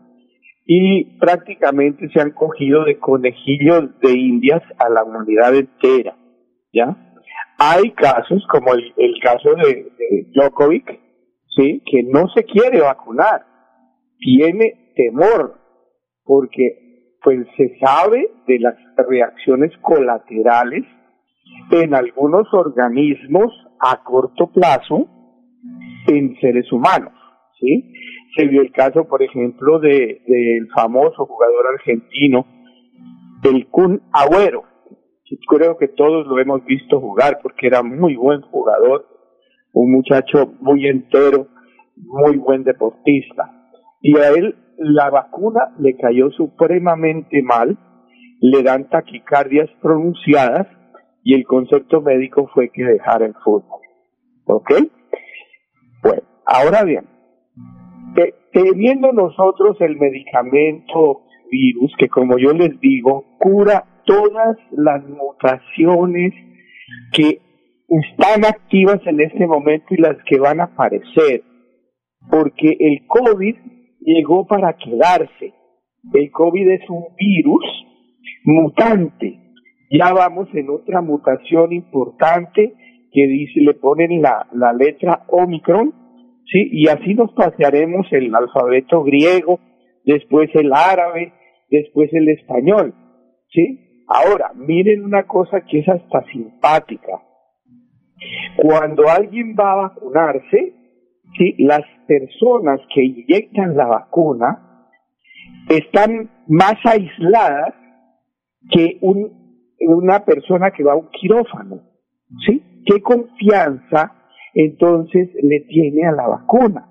y prácticamente se han cogido de conejillos de indias a la humanidad entera, ¿ya? Hay casos como el, caso de, de Djokovic, ¿sí? Que no se quiere vacunar, tiene temor, porque pues se sabe de las reacciones colaterales en algunos organismos a corto plazo en seres humanos, ¿sí? Se vio el caso, por ejemplo, del de, famoso jugador argentino, el Kun Agüero. Creo que todos lo hemos visto jugar porque era muy buen jugador, un muchacho muy entero, muy buen deportista. Y a él la vacuna le cayó supremamente mal, le dan taquicardias pronunciadas y el concepto médico fue que dejara el fútbol. ¿Ok? Bueno, ahora bien, teniendo nosotros el medicamento virus, que como yo les digo, cura todas las mutaciones que están activas en este momento y las que van a aparecer, porque el COVID llegó para quedarse. El COVID es un virus mutante. Ya vamos en otra mutación importante que dice, le ponen la, la letra Omicron, ¿sí? Y así nos pasearemos el alfabeto griego, después el árabe, después el español, ¿sí? Ahora, miren una cosa que es hasta simpática. Cuando alguien va a vacunarse, ¿sí? Las personas que inyectan la vacuna están más aisladas que un, una persona que va a un quirófano, ¿sí? ¿Qué confianza entonces le tiene a la vacuna.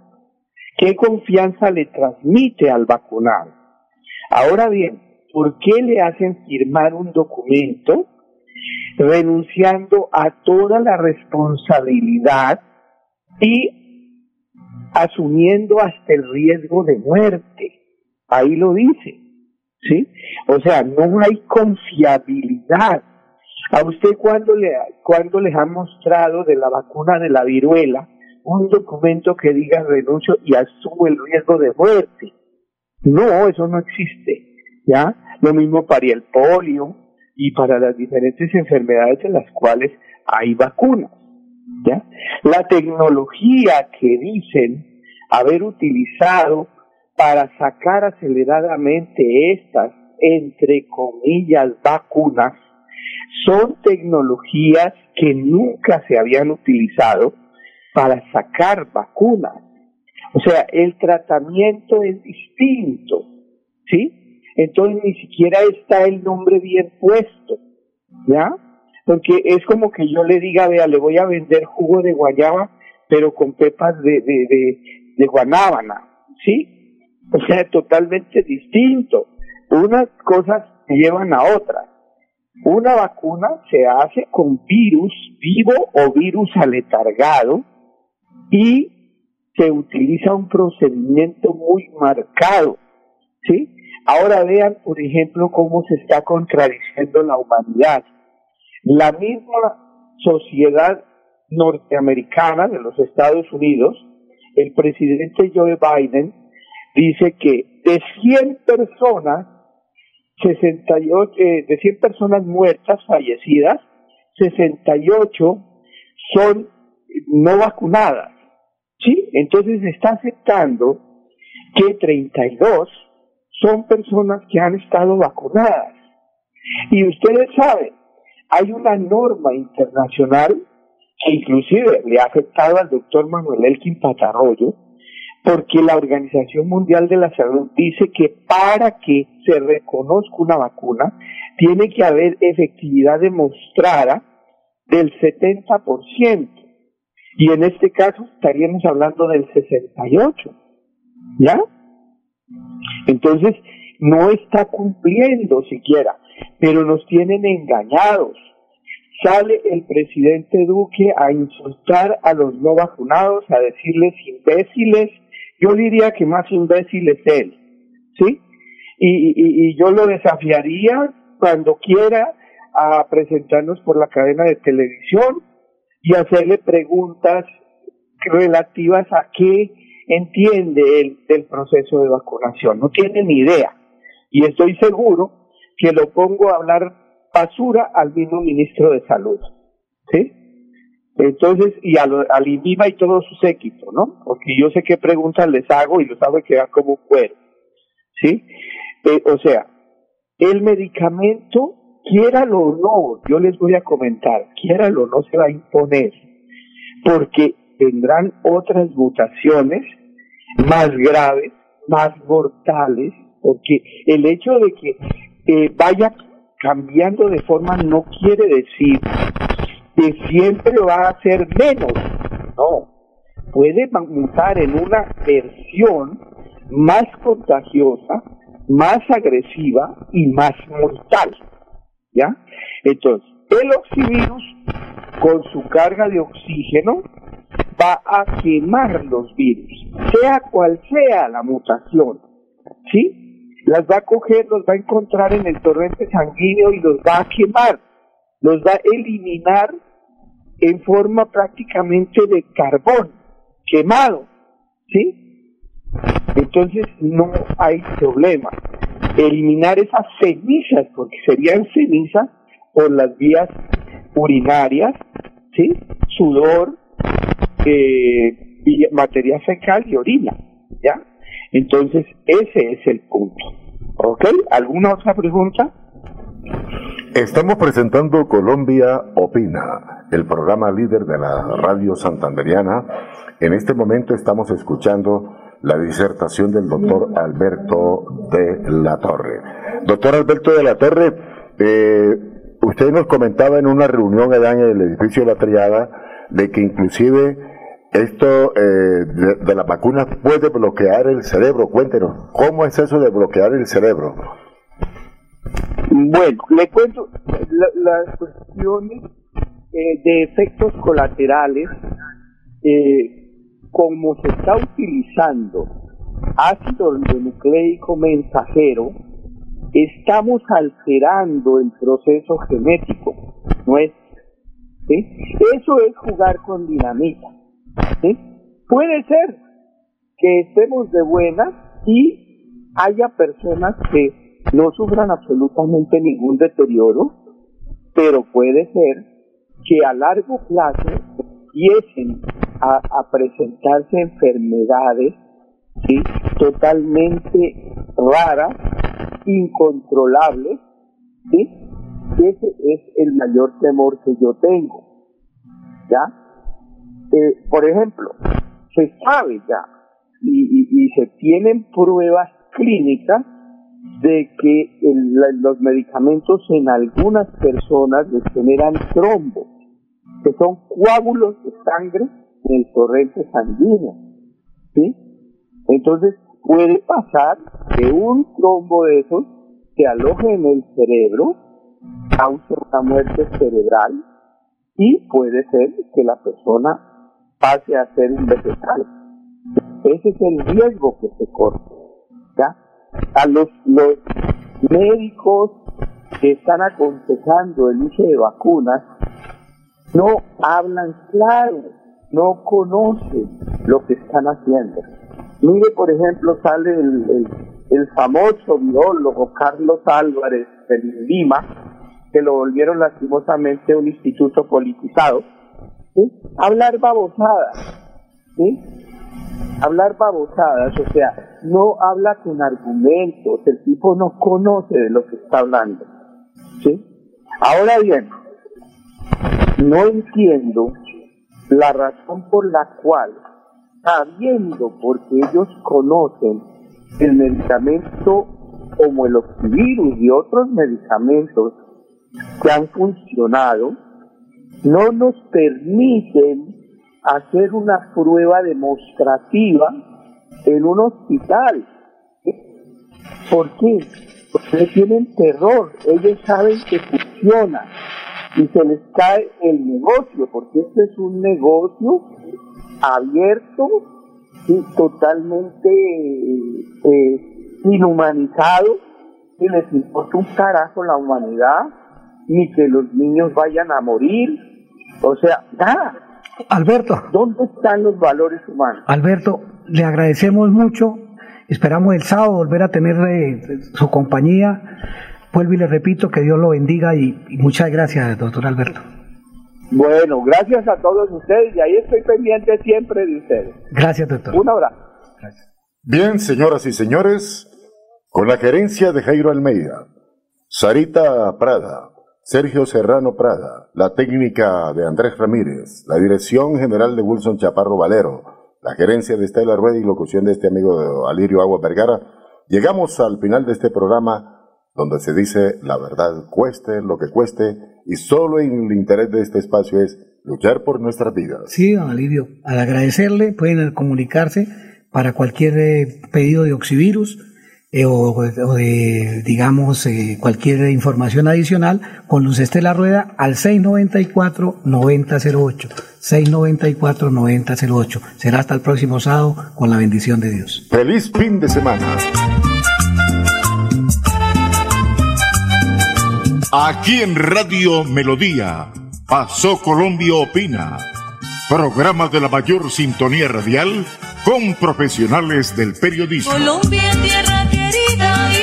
¿Qué confianza le transmite al vacunado? Ahora bien, ¿por qué le hacen firmar un documento renunciando a toda la responsabilidad y asumiendo hasta el riesgo de muerte? Ahí lo dice, ¿sí? O sea, no hay confiabilidad ¿A usted cuándo le, cuando les ha mostrado de la vacuna de la viruela un documento que diga renuncio y asumo el riesgo de muerte? No, eso no existe. ¿Ya? Lo mismo para el polio y para las diferentes enfermedades en las cuales hay vacunas. ¿Ya? La tecnología que dicen haber utilizado para sacar aceleradamente estas, entre comillas, vacunas, son tecnologías que nunca se habían utilizado para sacar vacunas. O sea, el tratamiento es distinto, ¿sí? Entonces ni siquiera está el nombre bien puesto, ¿ya? Porque es como que yo le diga, vea, le voy a vender jugo de guayaba, pero con pepas de, de, de, guanábana, ¿sí? O sea, totalmente distinto. Unas cosas llevan a otras. Una vacuna se hace con virus vivo o virus aletargado y se utiliza un procedimiento muy marcado, ¿sí? Ahora vean, por ejemplo, cómo se está contradiciendo la humanidad. La misma sociedad norteamericana de los Estados Unidos, el presidente Joe Biden dice que de 100 personas, 68, eh, de 100 personas muertas, fallecidas, 68 son no vacunadas. ¿Sí? Entonces está aceptando que 32 son personas que han estado vacunadas. Y ustedes saben, hay una norma internacional que inclusive le ha afectado al doctor Manuel Elkin Patarroyo, porque la Organización Mundial de la Salud dice que para que se reconozca una vacuna, tiene que haber efectividad demostrada del 70%. Y en este caso estaríamos hablando del 68. ¿Ya? Entonces, no está cumpliendo siquiera, pero nos tienen engañados. Sale el presidente Duque a insultar a los no vacunados, a decirles imbéciles. Yo diría que más imbécil es él, ¿sí? Y, y yo lo desafiaría cuando quiera a presentarnos por la cadena de televisión y hacerle preguntas relativas a qué entiende del proceso de vacunación. No tiene ni idea. Y estoy seguro que lo pongo a hablar basura al mismo ministro de Salud. ¿Sí? Entonces, y al, al INVIMA y todo su séquito, ¿no? Porque yo sé qué preguntas les hago y los hago quedar como cuero. ¿Sí? Eh, o sea, el medicamento, quiéralo o no, yo les voy a comentar, quiéralo o no se va a imponer, porque tendrán otras mutaciones más graves, más mortales, porque el hecho de que eh, vaya cambiando de forma no quiere decir que siempre va a ser menos, no, puede mutar en una versión más contagiosa, más agresiva y más mortal, ¿ya? Entonces, el oxivirus con su carga de oxígeno va a quemar los virus, sea cual sea la mutación, ¿sí? Las va a coger, los va a encontrar en el torrente sanguíneo y los va a quemar, los va a eliminar en forma prácticamente de carbón quemado, ¿sí? Entonces no hay problema. Eliminar esas cenizas, porque serían cenizas por las vías urinarias, ¿sí? Sudor, eh, materia fecal y orina, ¿ya? Entonces, ese es el punto. ¿Ok? ¿Alguna otra pregunta? Estamos presentando Colombia Opina, el programa líder de la radio santanderiana. En este momento estamos escuchando la disertación del doctor Alberto de la Torre. Doctor Alberto de la Torre, eh, usted nos comentaba en una reunión allá en el edificio de la Triada de que inclusive esto eh, de, las vacunas puede bloquear el cerebro. Cuéntenos, ¿cómo es eso de bloquear el cerebro? Bueno, le cuento las cuestiones eh, de efectos colaterales, eh, como se está utilizando ácido nucleico mensajero, estamos alterando el proceso genético nuestro. Eso es jugar con dinamita. Puede ser que estemos de buenas y haya personas que no sufran absolutamente ningún deterioro, pero puede ser que a largo plazo empiecen a, presentarse enfermedades totalmente raras, incontrolables, ¿sí? ese es el mayor temor que yo tengo. ¿Ya? Eh, por ejemplo, se sabe ya y, se tienen pruebas clínicas de que los medicamentos en algunas personas les generan trombos, que son coágulos de sangre en el torrente sanguíneo. ¿sí? Entonces puede pasar que un trombo de esos se aloje en el cerebro, cause una muerte cerebral y puede ser que la persona pase a ser un vegetal. Ese es el riesgo que se corre. ¿ya? A los, los médicos que están aconsejando el uso de vacunas, no hablan claro, no conocen lo que están haciendo. Mire, por ejemplo, sale el, el, famoso biólogo Carlos Álvarez de Lima, que lo volvieron lastimosamente un instituto politizado, hablar babosadas, hablar babosadas, o sea, no habla con argumentos, el tipo no conoce de lo que está hablando. ¿sí? Ahora bien, no entiendo la razón por la cual, sabiendo, porque ellos conocen el medicamento como el oxivirus y otros medicamentos que han funcionado, no nos permiten hacer una prueba demostrativa en un hospital. ¿Por qué? Porque tienen terror, ellos saben que funciona y se les cae el negocio, porque este es un negocio abierto y totalmente eh, inhumanizado, y les importa un carajo la humanidad, ni que los niños vayan a morir, o sea, nada. Alberto. ¿Dónde están los valores humanos? Alberto, le agradecemos mucho, esperamos el sábado volver a tener eh, su compañía Vuelvo y le repito que Dios lo bendiga y, muchas gracias, doctor Alberto. Bueno, gracias a todos ustedes y ahí estoy pendiente siempre de ustedes. Gracias, doctor. Un abrazo. Bien, señoras y señores, con la gerencia de Jairo Almeida, Sarita Prada, Sergio Serrano Prada, la técnica de Andrés Ramírez, la dirección general de Wilson Chaparro Valero, la gerencia de Estela Rueda y locución de este amigo de Alirio Agua Vergara, llegamos al final de este programa donde se dice la verdad cueste lo que cueste y solo en el interés de este espacio es luchar por nuestras vidas. Sí, don Alirio, al agradecerle pueden comunicarse para cualquier eh, pedido de oxivirus eh, o, de, digamos, eh, cualquier información adicional con Luz Estela Rueda al 694-9008. 694-9008. Será hasta el próximo sábado con la bendición de Dios. Feliz fin de semana. Aquí en Radio Melodía, Pasó Colombia Opina, programa de la mayor sintonía radial con profesionales del periodismo. Colombia, tierra 地大一